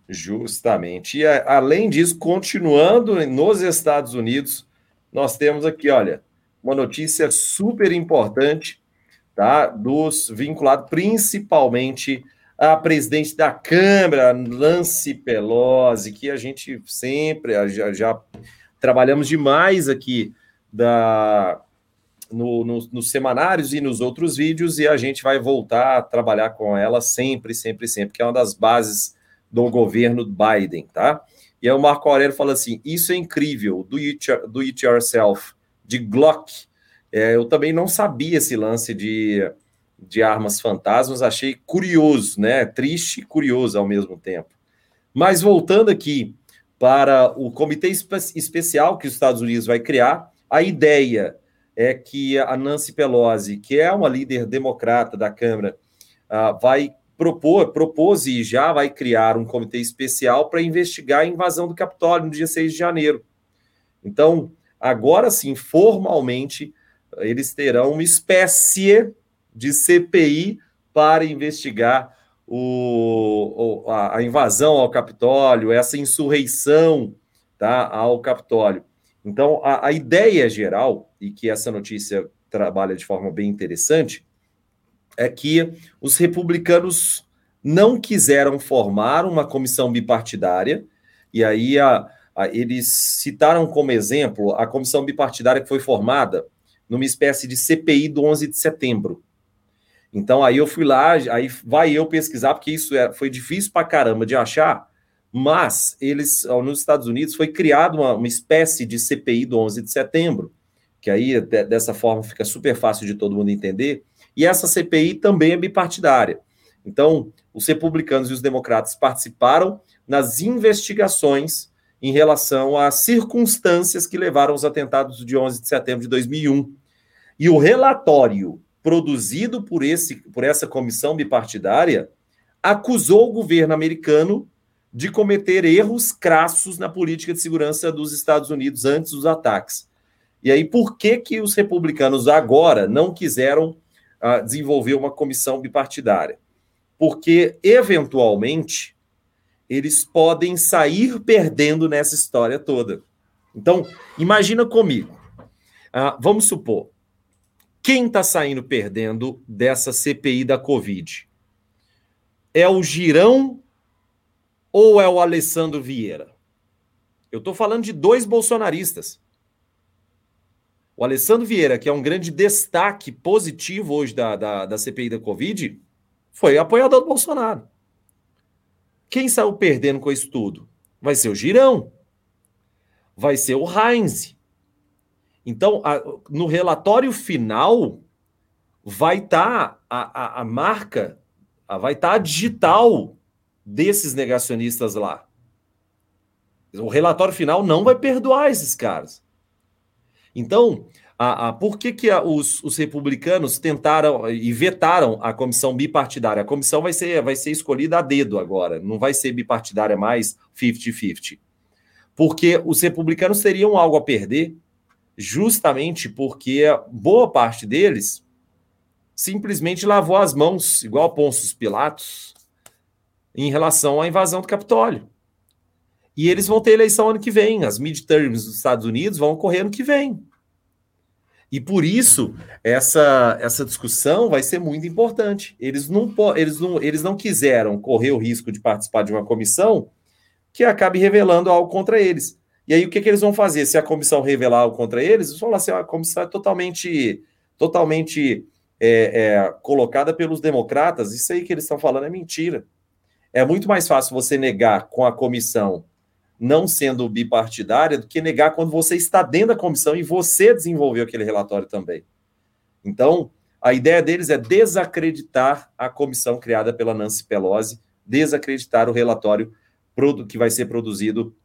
Justamente. E além disso, continuando nos Estados Unidos, nós temos aqui, olha, uma notícia super importante, tá? Dos vinculado principalmente a presidente da Câmara, Nancy Pelosi, que a gente sempre já, já trabalhamos demais aqui da, no, no, nos semanários e nos outros vídeos, e a gente vai voltar a trabalhar com ela sempre, sempre, sempre, que é uma das bases do governo Biden, tá? E aí o Marco Aurélio fala assim: isso é incrível, do it, do it yourself, de Glock. É, eu também não sabia esse lance de, de armas fantasmas, achei curioso, né? Triste e curioso ao mesmo tempo. Mas voltando aqui para o comitê espe especial que os Estados Unidos vai criar, a ideia é que a Nancy Pelosi, que é uma líder democrata da Câmara, uh, vai propor, propôs e já vai criar um comitê especial para investigar a invasão do Capitólio no dia 6 de janeiro. Então, agora sim, formalmente, eles terão uma espécie de CPI para investigar o, a, invasão ao Capitólio, essa insurreição tá, ao Capitólio. Então, a, a ideia geral, e que essa notícia trabalha de forma bem interessante, é que os republicanos não quiseram formar uma comissão bipartidária, e aí a, a, eles citaram como exemplo a comissão bipartidária que foi formada numa espécie de CPI do 11 de setembro. Então aí eu fui lá, aí vai eu pesquisar, porque isso é, foi difícil para caramba de achar, mas eles, nos Estados Unidos, foi criada uma, uma, espécie de CPI do 11 de setembro, que aí de, dessa forma fica super fácil de todo mundo entender, e essa CPI também é bipartidária. Então, os republicanos e os democratas participaram nas investigações em relação às circunstâncias que levaram aos atentados de 11 de setembro de 2001. E o relatório produzido por, esse, por essa comissão bipartidária acusou o governo americano de cometer erros crassos na política de segurança dos Estados Unidos antes dos ataques. E aí, por que, que os republicanos agora não quiseram uh, desenvolver uma comissão bipartidária? Porque, eventualmente, eles podem sair perdendo nessa história toda. Então, imagina comigo. Uh, vamos supor, quem está saindo perdendo dessa CPI da Covid? É o Girão ou é o Alessandro Vieira? Eu estou falando de dois bolsonaristas. O Alessandro Vieira, que é um grande destaque positivo hoje da, da, da CPI da Covid, foi apoiador do Bolsonaro. Quem saiu perdendo com isso tudo? Vai ser o Girão. Vai ser o Heinz. Então, a, no relatório final, vai estar tá a, a, marca, a, vai estar tá a digital desses negacionistas lá. O relatório final não vai perdoar esses caras. Então, a, a, por que, que a, os, os, republicanos tentaram e vetaram a comissão bipartidária? A comissão vai ser, vai ser escolhida a dedo agora, não vai ser bipartidária mais 50-50. Porque os republicanos teriam algo a perder, justamente porque boa parte deles simplesmente lavou as mãos, igual Pôncio Pilatos, em relação à invasão do Capitólio. E eles vão ter eleição ano que vem. As midterms dos Estados Unidos vão ocorrer ano que vem. E por isso, essa, essa discussão vai ser muito importante. Eles não, eles, não, eles não quiseram correr o risco de participar de uma comissão que acabe revelando algo contra eles. E aí, o que, que eles vão fazer? Se a comissão revelar algo contra eles, eles vão falar assim: ah, a comissão é totalmente, totalmente é, é, colocada pelos democratas. Isso aí que eles estão falando é mentira. É muito mais fácil você negar com a comissão não sendo bipartidária do que negar quando você está dentro da comissão e você desenvolveu aquele relatório também. Então, a ideia deles é desacreditar a comissão criada pela Nancy Pelosi, desacreditar o relatório que vai ser produzido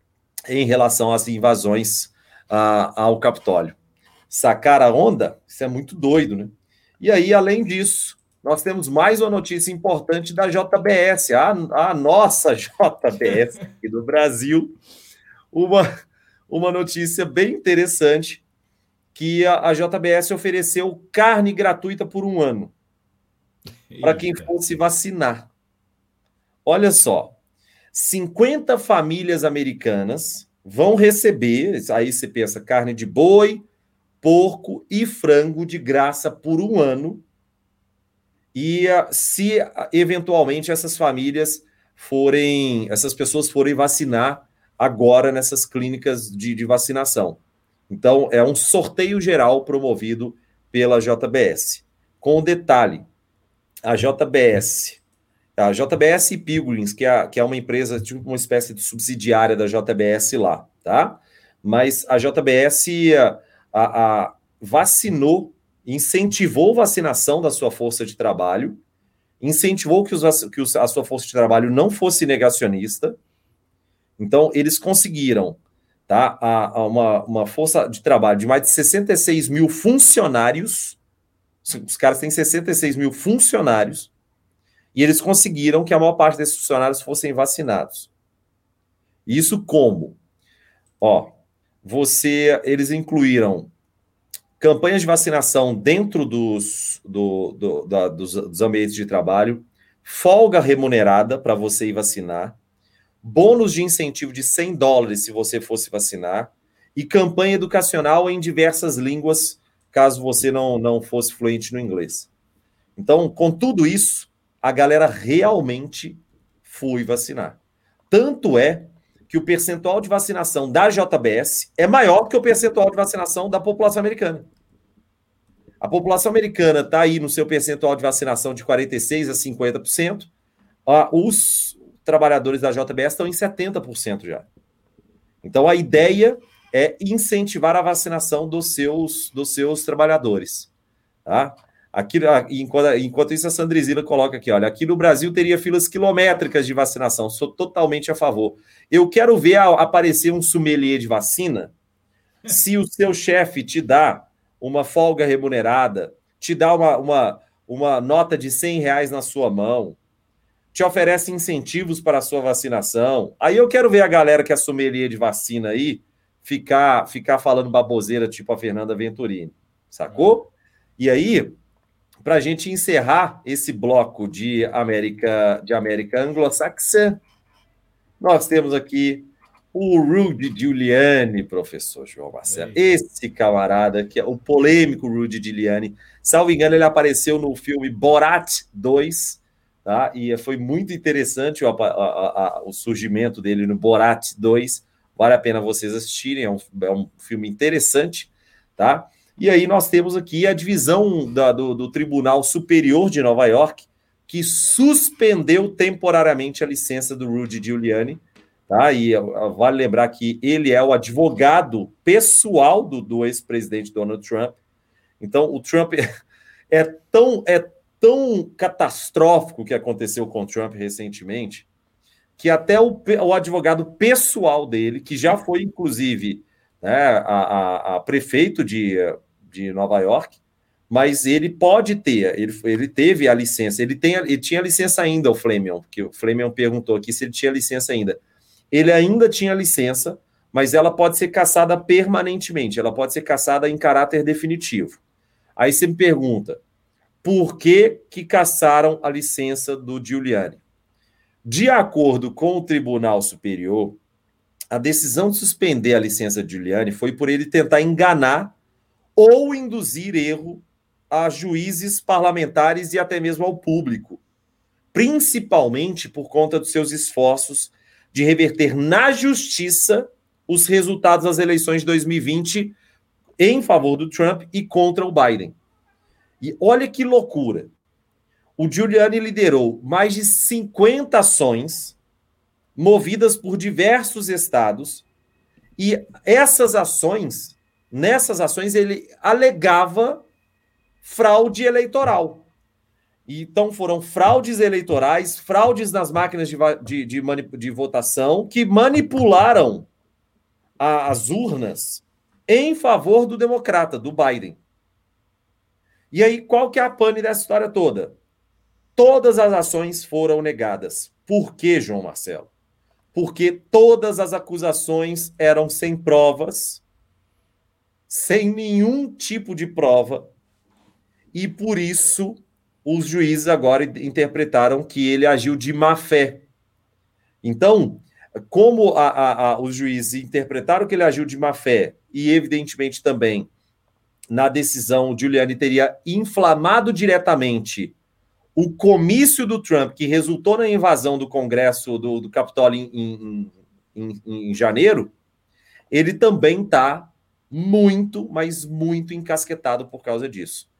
em relação às invasões ao Capitólio. Sacar a onda? Isso é muito doido, né? E aí, além disso, nós temos mais uma notícia importante da JBS, a, a nossa [laughs] JBS aqui do Brasil. Uma, uma notícia bem interessante que a, a JBS ofereceu carne gratuita por um ano para quem fosse vacinar. Olha só, 50 famílias americanas vão receber, aí você pensa, carne de boi, porco e frango de graça por um ano e ah, se ah, eventualmente essas famílias forem, essas pessoas forem vacinar agora nessas clínicas de, de vacinação. Então, é um sorteio geral promovido pela JBS. Com o detalhe, a JBS, a JBS e Pilgrims, que é, que é uma empresa, tipo uma espécie de subsidiária da JBS lá, tá? Mas a JBS a, a, vacinou incentivou vacinação da sua força de trabalho, incentivou que, os, que os, a sua força de trabalho não fosse negacionista. Então, eles conseguiram tá, a, a uma, uma força de trabalho de mais de 66 mil funcionários. Os caras têm 66 mil funcionários. E eles conseguiram que a maior parte desses funcionários fossem vacinados. Isso como? Ó, você, eles incluíram campanhas de vacinação dentro dos, do, do, da, dos, dos ambientes de trabalho, folga remunerada para você ir vacinar, bônus de incentivo de 100 dólares se você fosse vacinar, e campanha educacional em diversas línguas, caso você não, não fosse fluente no inglês. Então, com tudo isso, a galera realmente foi vacinar. Tanto é que o percentual de vacinação da JBS é maior que o percentual de vacinação da população americana. A população americana está aí no seu percentual de vacinação de 46% a 50%. Os trabalhadores da JBS estão em 70% já. Então a ideia é incentivar a vacinação dos seus, dos seus trabalhadores. Tá? Aqui, enquanto, enquanto isso, a Sandrizila coloca aqui: olha, aqui no Brasil teria filas quilométricas de vacinação, sou totalmente a favor. Eu quero ver a, aparecer um sommelier de vacina se o seu chefe te dá uma folga remunerada, te dá uma, uma, uma nota de 100 reais na sua mão, te oferece incentivos para a sua vacinação. Aí eu quero ver a galera que é sommelier de vacina aí ficar, ficar falando baboseira tipo a Fernanda Venturini, sacou? E aí para a gente encerrar esse bloco de América de América anglo-saxã, nós temos aqui o Rudy Giuliani, professor João Marcelo. Esse camarada, que é o polêmico Rudy Giuliani. Salvo engano, ele apareceu no filme Borat 2, tá? E foi muito interessante o, a, a, o surgimento dele no Borat 2. Vale a pena vocês assistirem, é um, é um filme interessante, tá? E aí nós temos aqui a divisão da, do, do Tribunal Superior de Nova York, que suspendeu temporariamente a licença do Rudy Giuliani, tá? E vale lembrar que ele é o advogado pessoal do, do ex-presidente Donald Trump. Então, o Trump [laughs] é, tão, é tão catastrófico que aconteceu com o Trump recentemente, que até o, o advogado pessoal dele, que já foi, inclusive, né, a, a, a prefeito de de Nova York, mas ele pode ter, ele, ele teve a licença, ele, tem, ele tinha licença ainda, o Flemion, que o Flemion perguntou aqui se ele tinha licença ainda. Ele ainda tinha licença, mas ela pode ser caçada permanentemente, ela pode ser caçada em caráter definitivo. Aí você me pergunta, por que, que caçaram a licença do Giuliani? De acordo com o Tribunal Superior, a decisão de suspender a licença de Giuliani foi por ele tentar enganar ou induzir erro a juízes parlamentares e até mesmo ao público, principalmente por conta dos seus esforços de reverter na justiça os resultados das eleições de 2020 em favor do Trump e contra o Biden. E olha que loucura. O Giuliani liderou mais de 50 ações movidas por diversos estados e essas ações, nessas ações ele alegava fraude eleitoral. Então foram fraudes eleitorais, fraudes nas máquinas de, de, de, de votação que manipularam a, as urnas em favor do democrata, do Biden. E aí, qual que é a pane dessa história toda? Todas as ações foram negadas. Por que, João Marcelo? Porque todas as acusações eram sem provas, sem nenhum tipo de prova, e por isso os juízes agora interpretaram que ele agiu de má fé. Então, como a, a, a, os juízes interpretaram que ele agiu de má fé, e evidentemente também na decisão, Giuliani teria inflamado diretamente o comício do Trump, que resultou na invasão do Congresso do, do Capitólio em, em, em, em janeiro, ele também está muito, mas muito encasquetado por causa disso.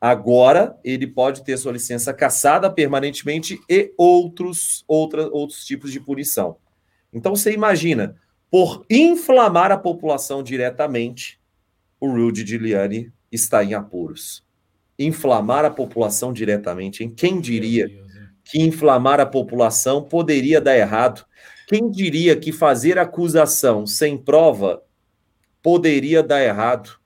Agora, ele pode ter sua licença cassada permanentemente e outros, outra, outros tipos de punição. Então, você imagina, por inflamar a população diretamente, o Rudy Giuliani está em apuros. Inflamar a população diretamente, em quem diria que inflamar a população poderia dar errado? Quem diria que fazer acusação sem prova poderia dar errado?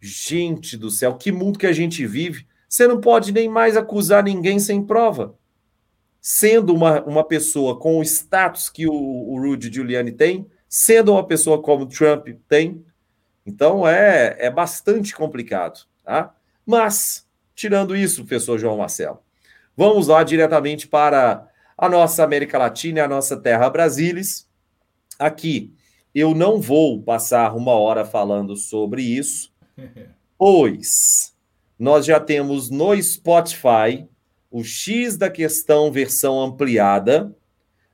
Gente do céu, que mundo que a gente vive. Você não pode nem mais acusar ninguém sem prova. Sendo uma, uma pessoa com o status que o, o Rudy Giuliani tem, sendo uma pessoa como Trump tem. Então é, é bastante complicado. Tá? Mas, tirando isso, professor João Marcelo, vamos lá diretamente para a nossa América Latina e a nossa terra Brasilis. Aqui, eu não vou passar uma hora falando sobre isso, [laughs] pois nós já temos no Spotify o X da questão versão ampliada.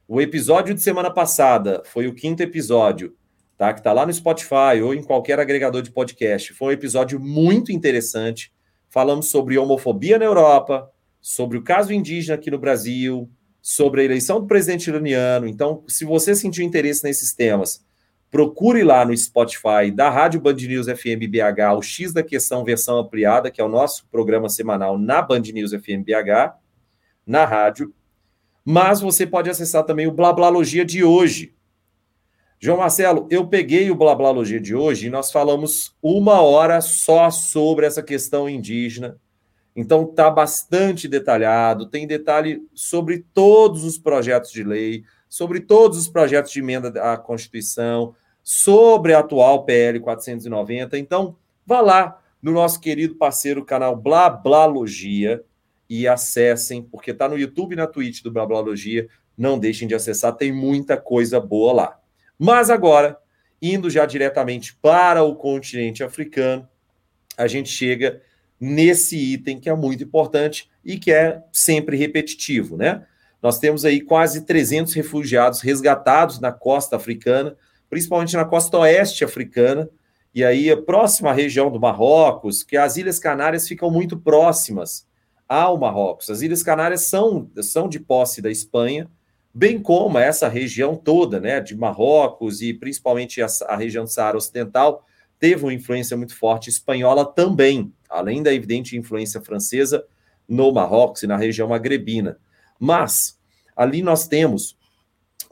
O episódio de semana passada foi o quinto episódio, tá? Que está lá no Spotify ou em qualquer agregador de podcast. Foi um episódio muito interessante. Falamos sobre homofobia na Europa, sobre o caso indígena aqui no Brasil, sobre a eleição do presidente iraniano. Então, se você sentiu interesse nesses temas, procure lá no Spotify da Rádio Band News FM BH o X da Questão versão ampliada, que é o nosso programa semanal na Band News FM BH, na rádio. Mas você pode acessar também o Blablalogia de hoje. João Marcelo, eu peguei o Blablalogia de hoje e nós falamos uma hora só sobre essa questão indígena. Então tá bastante detalhado, tem detalhe sobre todos os projetos de lei, sobre todos os projetos de emenda à Constituição, sobre a atual PL 490. Então, vá lá no nosso querido parceiro canal Blablalogia e acessem, porque está no YouTube e na Twitch do Blablalogia. Não deixem de acessar, tem muita coisa boa lá. Mas agora, indo já diretamente para o continente africano, a gente chega nesse item que é muito importante e que é sempre repetitivo, né? Nós temos aí quase 300 refugiados resgatados na costa africana, principalmente na costa oeste africana, e aí a próxima região do Marrocos, que as Ilhas Canárias ficam muito próximas ao Marrocos. As Ilhas Canárias são, são de posse da Espanha, bem como essa região toda, né, de Marrocos e principalmente a, a região do Saara Ocidental, teve uma influência muito forte espanhola também, além da evidente influência francesa no Marrocos e na região magrebina. Mas ali nós temos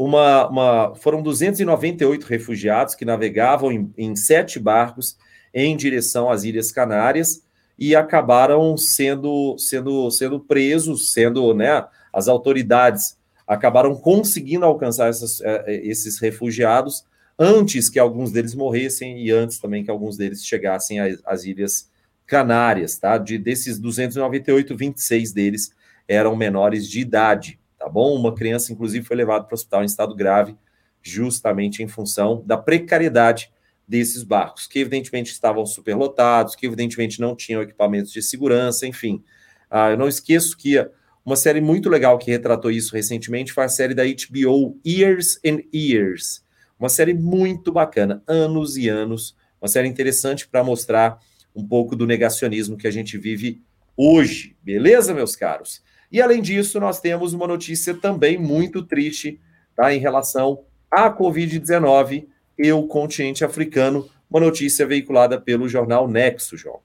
uma, uma, foram 298 refugiados que navegavam em, em sete barcos em direção às Ilhas Canárias e acabaram sendo, sendo, sendo presos, sendo, né, as autoridades acabaram conseguindo alcançar essas, eh, eh, esses refugiados antes que alguns deles morressem e antes também que alguns deles chegassem às, às Ilhas Canárias, tá? De desses 298, 26 deles eram menores de idade, tá bom? Uma criança, inclusive, foi levada para o hospital em estado grave, justamente em função da precariedade desses barcos, que evidentemente estavam superlotados, que evidentemente não tinham equipamentos de segurança, enfim. Ah, eu não esqueço que uma série muito legal que retratou isso recentemente foi a série da HBO Years and Years. Uma série muito bacana, anos e anos, uma série interessante para mostrar um pouco do negacionismo que a gente vive hoje. Beleza, meus caros? E além disso, nós temos uma notícia também muito triste tá, em relação à Covid-19 e o continente africano, uma notícia veiculada pelo jornal Nexo, João.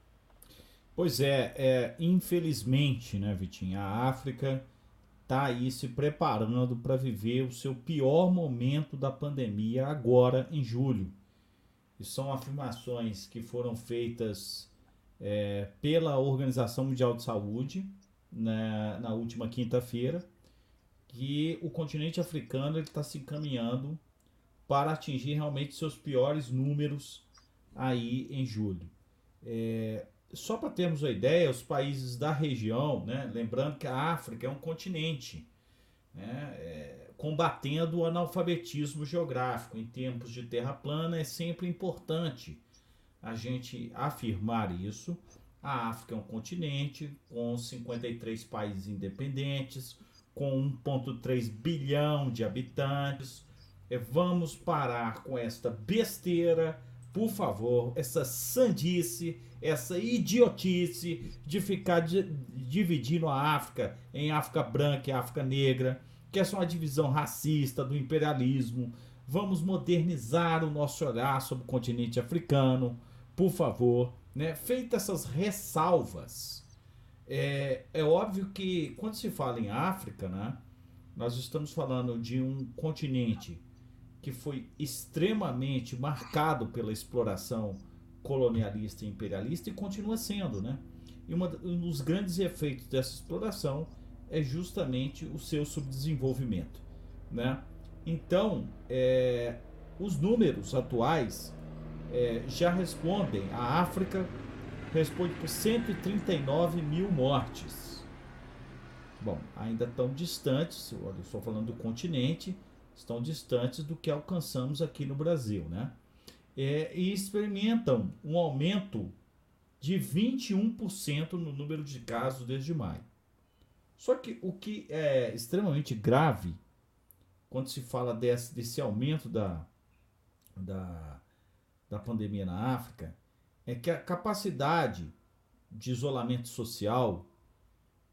Pois é, é infelizmente, né, Vitinho, a África está aí se preparando para viver o seu pior momento da pandemia agora em julho. E são afirmações que foram feitas é, pela Organização Mundial de Saúde na, na última quinta-feira, que o continente africano está se encaminhando para atingir realmente seus piores números aí em julho. É, só para termos uma ideia, os países da região, né, lembrando que a África é um continente, né, é, combatendo o analfabetismo geográfico em tempos de terra plana, é sempre importante a gente afirmar isso. A África é um continente com 53 países independentes, com 1,3 bilhão de habitantes, é, vamos parar com esta besteira, por favor, essa sandice, essa idiotice de ficar di dividindo a África em África branca e África negra, que é só uma divisão racista do imperialismo. Vamos modernizar o nosso olhar sobre o continente africano, por favor. Né? Feitas essas ressalvas, é, é óbvio que quando se fala em África, né, nós estamos falando de um continente que foi extremamente marcado pela exploração colonialista e imperialista e continua sendo, né? E uma, um dos grandes efeitos dessa exploração é justamente o seu subdesenvolvimento, né? Então, é, os números atuais é, já respondem. A África responde por 139 mil mortes. Bom, ainda tão distantes, eu estou falando do continente, estão distantes do que alcançamos aqui no Brasil, né? É, e experimentam um aumento de 21% no número de casos desde maio. Só que o que é extremamente grave quando se fala desse, desse aumento da, da, da pandemia na África é que a capacidade de isolamento social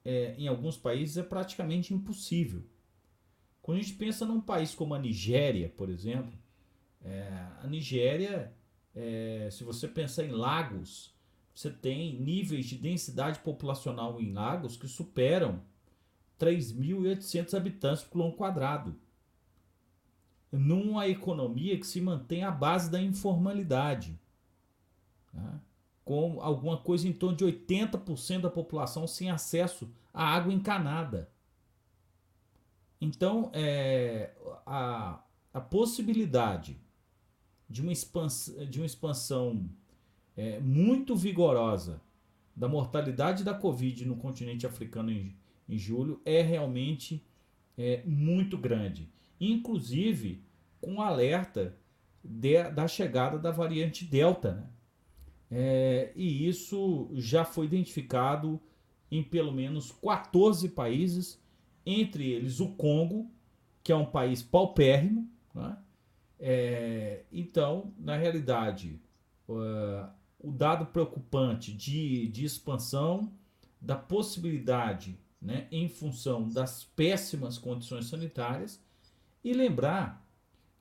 é, em alguns países é praticamente impossível. Quando a gente pensa num país como a Nigéria, por exemplo, é, a Nigéria, é, se você pensar em lagos, você tem níveis de densidade populacional em lagos que superam 3.800 habitantes por quilômetro quadrado. Numa economia que se mantém à base da informalidade. Né? Com alguma coisa em torno de 80% da população sem acesso à água encanada. Então, é, a, a possibilidade de uma expansão, de uma expansão é, muito vigorosa da mortalidade da Covid no continente africano em, em julho é realmente é, muito grande. Inclusive com alerta de, da chegada da variante Delta. Né? É, e isso já foi identificado em pelo menos 14 países entre eles o Congo, que é um país paupérrimo. Né? É, então, na realidade, uh, o dado preocupante de, de expansão da possibilidade, né, em função das péssimas condições sanitárias, e lembrar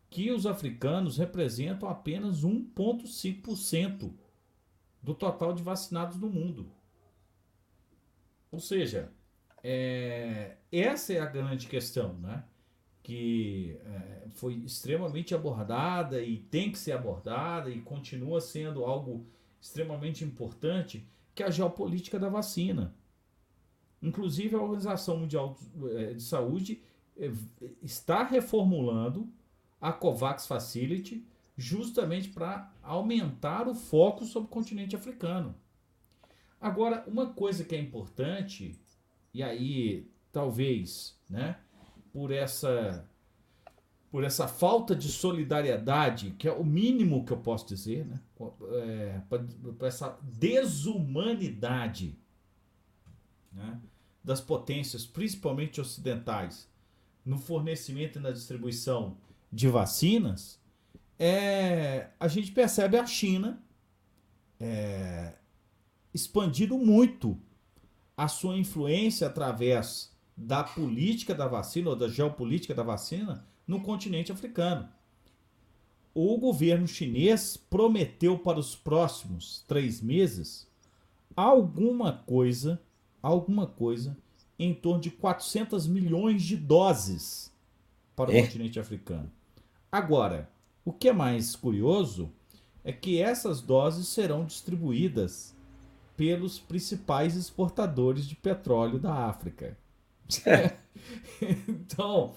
que os africanos representam apenas 1,5% do total de vacinados no mundo. Ou seja, é, essa é a grande questão, né? que é, foi extremamente abordada e tem que ser abordada e continua sendo algo extremamente importante, que é a geopolítica da vacina. Inclusive, a Organização Mundial de eh, Saúde está reformulando a COVAX Facility justamente para aumentar o foco sobre o continente africano. Agora, uma coisa que é importante, e aí talvez, né, por essa por essa falta de solidariedade, que é o mínimo que eu posso dizer, né? É, por essa desumanidade né? das potências, principalmente ocidentais, no fornecimento e na distribuição de vacinas, é, a gente percebe a China é, expandindo muito a sua influência através da política da vacina ou da geopolítica da vacina no continente africano. O governo chinês prometeu para os próximos três meses alguma coisa, alguma coisa em torno de 400 milhões de doses para o é. continente africano. Agora, o que é mais curioso é que essas doses serão distribuídas pelos principais exportadores de petróleo da África. [laughs] então,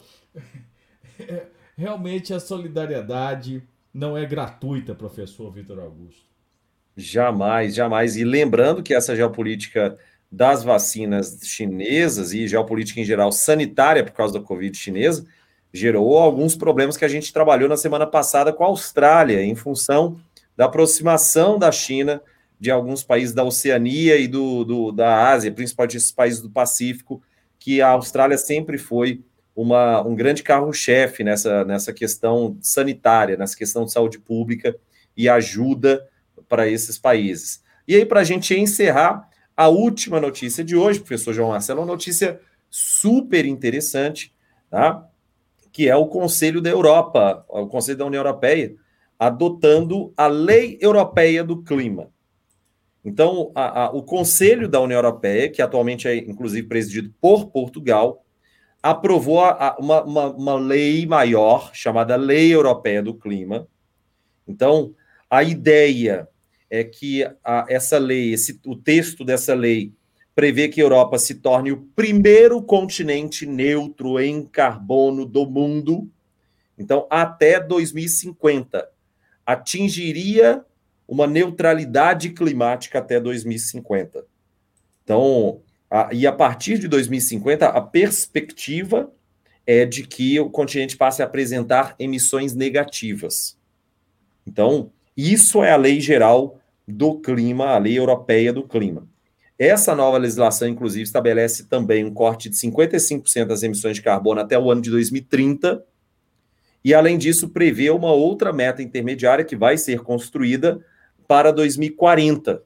realmente a solidariedade não é gratuita, professor Vitor Augusto. Jamais, jamais. E lembrando que essa geopolítica das vacinas chinesas e geopolítica em geral sanitária por causa da Covid chinesa gerou alguns problemas que a gente trabalhou na semana passada com a Austrália, em função da aproximação da China de alguns países da Oceania e do, do da Ásia, principalmente esses países do Pacífico, que a Austrália sempre foi uma, um grande carro-chefe nessa, nessa questão sanitária, nessa questão de saúde pública e ajuda para esses países. E aí, para a gente encerrar, a última notícia de hoje, professor João Marcelo, uma notícia super interessante, tá? que é o Conselho da Europa, o Conselho da União Europeia, adotando a Lei Europeia do Clima. Então, a, a, o Conselho da União Europeia, que atualmente é inclusive presidido por Portugal, aprovou a, uma, uma, uma, lei maior, chamada Lei Europeia do Clima. Então, a ideia é que a, essa lei, esse, o texto dessa lei, prevê que a Europa se torne o primeiro continente neutro em carbono do mundo. Então, até 2050, atingiria uma neutralidade climática até 2050. Então, a, e a partir de 2050, a perspectiva é de que o continente passe a apresentar emissões negativas. Então, isso é a lei geral do clima, a lei europeia do clima. Essa nova legislação, inclusive, estabelece também um corte de 55% das emissões de carbono até o ano de 2030. E, além disso, prevê uma outra meta intermediária que vai ser construída para 2040.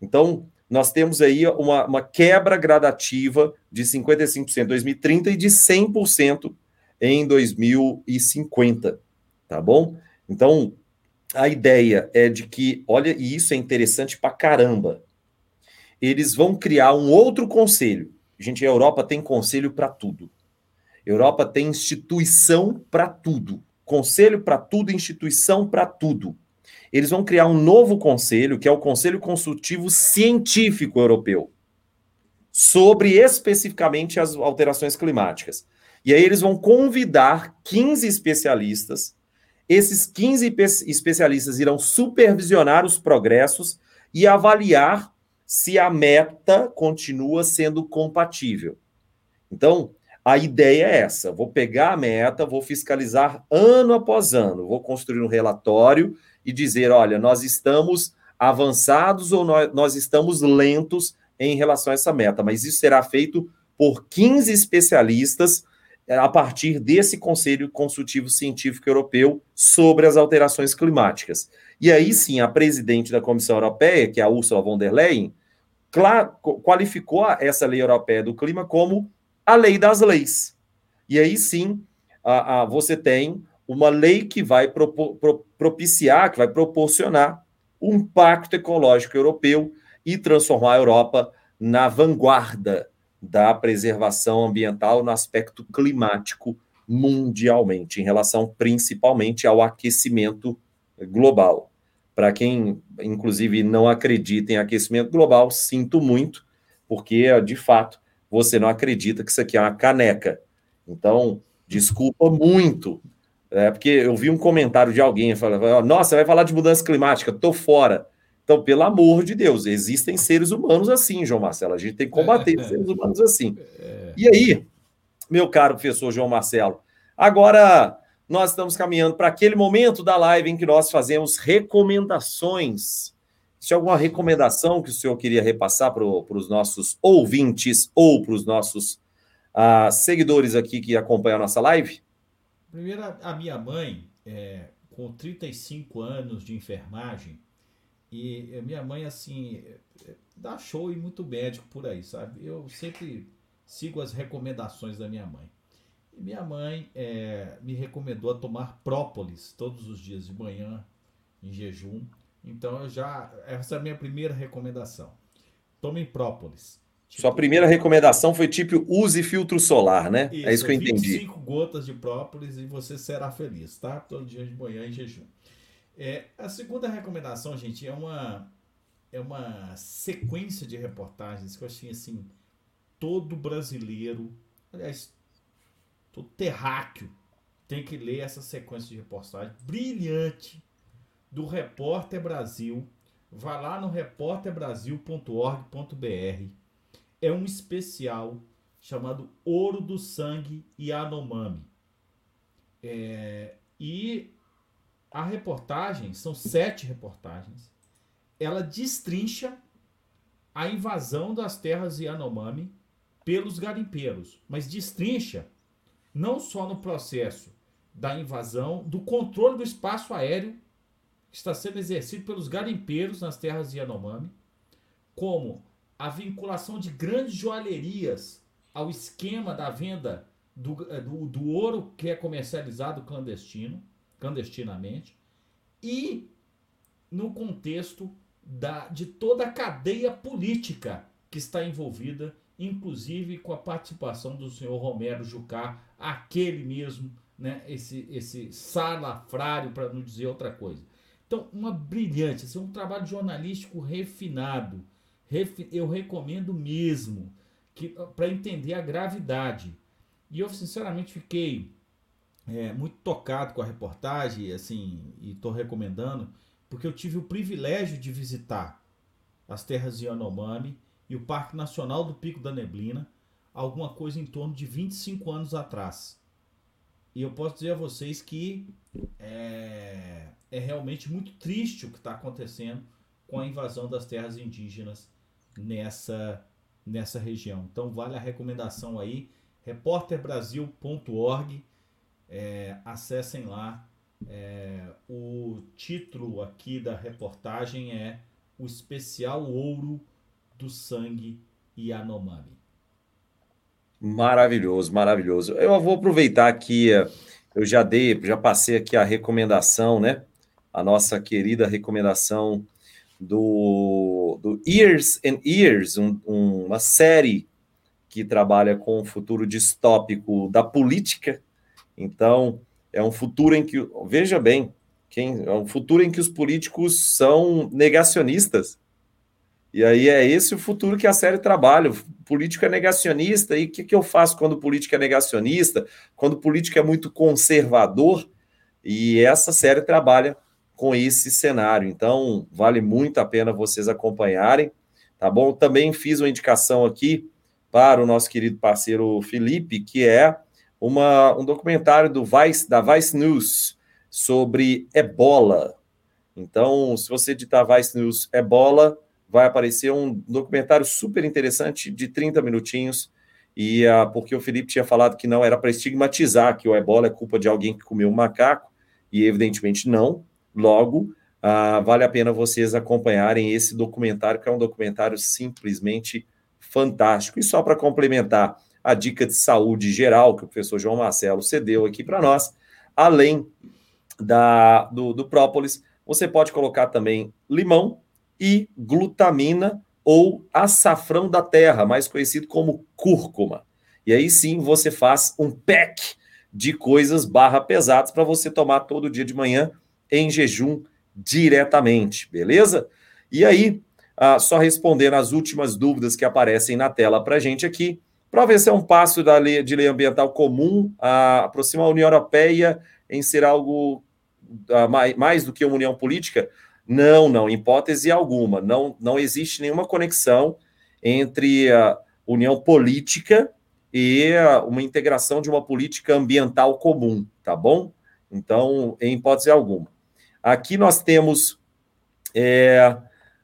Então, nós temos aí uma, uma quebra gradativa de 55% em 2030 e de 100% em 2050, tá bom? Então, a ideia é de que, olha, e isso é interessante pra caramba, eles vão criar um outro conselho. Gente, a Europa tem conselho para tudo. Europa tem instituição para tudo. Conselho para tudo, instituição para tudo eles vão criar um novo conselho, que é o Conselho Consultivo Científico Europeu, sobre especificamente as alterações climáticas. E aí eles vão convidar 15 especialistas. Esses 15 especialistas irão supervisionar os progressos e avaliar se a meta continua sendo compatível. Então, a ideia é essa: vou pegar a meta, vou fiscalizar ano após ano, vou construir um relatório e dizer: olha, nós estamos avançados ou nós, estamos lentos em relação a essa meta, mas isso será feito por 15 especialistas a partir desse Conselho Consultivo Científico Europeu sobre as alterações climáticas. E aí sim, a presidente da Comissão Europeia, que é a Ursula von der Leyen, qualificou essa lei europeia do clima como a lei das leis. E aí sim, a, a, você tem uma lei que vai pro, pro, propiciar, que vai proporcionar um pacto ecológico europeu e transformar a Europa na vanguarda da preservação ambiental no aspecto climático mundialmente, em relação principalmente ao aquecimento global. Para quem, inclusive, não acredita em aquecimento global, sinto muito, porque, de fato, você não acredita que isso aqui é uma caneca. Então, desculpa muito, é, porque eu vi um comentário de alguém falando: Nossa, vai falar de mudança climática, tô fora. Então, pelo amor de Deus, existem seres humanos assim, João Marcelo. A gente tem que combater é, seres humanos assim. É. E aí, meu caro professor João Marcelo, agora nós estamos caminhando para aquele momento da live em que nós fazemos recomendações. Se alguma recomendação que o senhor queria repassar para os nossos ouvintes ou para os nossos uh, seguidores aqui que acompanham a nossa live? Primeiro, a minha mãe, é, com 35 anos de enfermagem, e minha mãe, assim, dá show e muito médico por aí, sabe? Eu sempre sigo as recomendações da minha mãe. E minha mãe é, me recomendou a tomar própolis todos os dias de manhã, em jejum. Então, eu já. Essa é a minha primeira recomendação. Tomem própolis. Tipo, Sua primeira recomendação foi tipo use filtro solar, né? Isso, é isso que eu entendi. 25 gotas de própolis e você será feliz, tá? Todo dia de manhã em jejum. É, a segunda recomendação, gente, é uma é uma sequência de reportagens que eu achei assim todo brasileiro, aliás, todo terráqueo tem que ler essa sequência de reportagem brilhante do Repórter Brasil. Vá lá no repórterbrasil.org.br. É um especial chamado Ouro do Sangue e Anomami. É, e a reportagem, são sete reportagens, ela destrincha a invasão das terras Yanomami pelos garimpeiros, mas destrincha não só no processo da invasão, do controle do espaço aéreo que está sendo exercido pelos garimpeiros nas terras Yanomami, como a vinculação de grandes joalherias ao esquema da venda do, eh, do, do ouro que é comercializado clandestino, clandestinamente e no contexto da, de toda a cadeia política que está envolvida, inclusive com a participação do senhor Romero Jucá, aquele mesmo, né, esse, esse salafrário, para não dizer outra coisa. Então, uma brilhante, assim, um trabalho jornalístico refinado. eu recomendo mesmo para entender a gravidade. E eu, sinceramente, fiquei é, muito tocado com a reportagem, assim, e estou recomendando, porque eu tive o privilégio de visitar as terras de Yanomami e o Parque Nacional do Pico da Neblina, alguma coisa em torno de 25 anos atrás. E eu posso dizer a vocês que é, é realmente muito triste o que está acontecendo com a invasão das terras indígenas nessa, nessa região. Então vale a recomendação aí, repórterbrasil.org é, acessem lá. É, o título aqui da reportagem é O Especial Ouro do Sangue Yanomami. Maravilhoso, maravilhoso. Eu vou aproveitar que eu já dei, já passei aqui a recomendação, né? A nossa querida recomendação do, do and Years, um, um, uma série que trabalha com o futuro distópico da política, então, é um futuro em que, veja bem, quem, é um futuro em que os políticos são negacionistas. E aí é esse o futuro que a série trabalha. O político é negacionista. E o que, que eu faço quando o político é negacionista? Quando o político é muito conservador? E essa série trabalha com esse cenário. Então, vale muito a pena vocês acompanharem, tá bom? Também fiz uma indicação aqui para o nosso querido parceiro Felipe, que é uma, um documentário do Vice, da Vice News sobre ebola. Então, se você editar Vice News ebola, vai aparecer um documentário super interessante de 30 minutinhos. E uh, porque o Felipe tinha falado que não era para estigmatizar que o ebola é culpa de alguém que comeu um macaco, e evidentemente não. Logo, uh, vale a pena vocês acompanharem esse documentário, que é um documentário simplesmente fantástico. E só para complementar, a dica de saúde geral que o professor João Marcelo cedeu aqui para nós, além da, do, do própolis, você pode colocar também limão e glutamina ou açafrão da terra, mais conhecido como cúrcuma. E aí sim você faz um pack de coisas barra pesadas para você tomar todo dia de manhã em jejum diretamente, beleza? E aí, ah, só respondendo as últimas dúvidas que aparecem na tela para gente aqui. Prova esse é um passo da lei, de lei ambiental comum, a aproximar a União Europeia em ser algo ah, mais, mais do que uma união política? Não, não, hipótese alguma. Não, não existe nenhuma conexão entre a união política e uma integração de uma política ambiental comum, tá bom? Então, em hipótese alguma. Aqui nós temos é,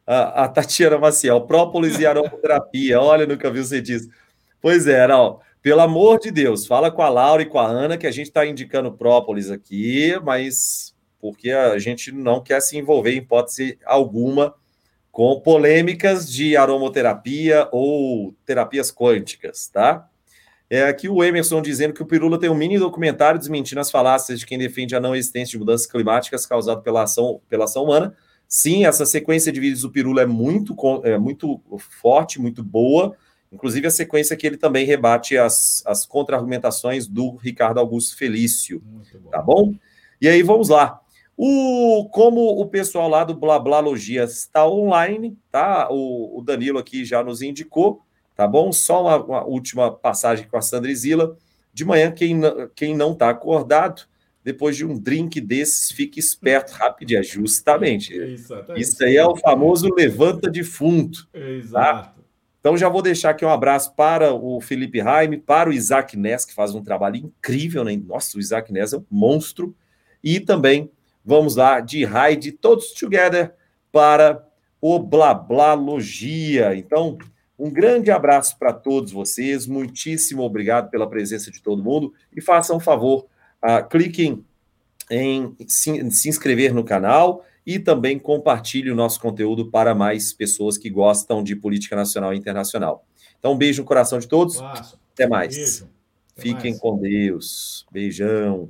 a, a, Tatiana Maciel, própolis e [laughs] aromaterapia. Olha, nunca vi você disso. Pois é, não. Pelo amor de Deus, fala com a Laura e com a Ana que a gente está indicando própolis aqui, mas porque a gente não quer se envolver em hipótese alguma com polêmicas de aromoterapia ou terapias quânticas, tá? É aqui o Emerson dizendo que o Pirula tem um mini documentário desmentindo as falácias de quem defende a não existência de mudanças climáticas causadas pela ação, pela ação humana. Sim, essa sequência de vídeos do Pirula é muito, é muito forte, muito boa. Inclusive a sequência que ele também rebate as, as contra-argumentações do Ricardo Augusto Felício. Tá bom? E aí vamos lá. O, como o pessoal lá do Blablalogia está online, tá? O, o, Danilo aqui já nos indicou, tá bom? Só uma, uma última passagem com a Sandra Zila. De manhã, quem, quem não está acordado, depois de um drink desses, fique esperto, rapidinho, [laughs] justamente. Isso aí é o famoso levanta defunto. Tá? Exato. Tá? Então já vou deixar aqui um abraço para o Felipe Raime, para o Isaac Ness, que faz um trabalho incrível, né? Nossa, o Isaac Ness é um monstro. E também Vamos lá, de raid, todos together para o Blablalogia. Então, um grande abraço para todos vocês, muitíssimo obrigado pela presença de todo mundo e façam um favor, uh, cliquem em se, se, inscrever no canal e também compartilhe o nosso conteúdo para mais pessoas que gostam de política nacional e internacional. Então, um beijo no coração de todos. Até mais. Beijo. Até Fiquem mais. com Deus. Beijão.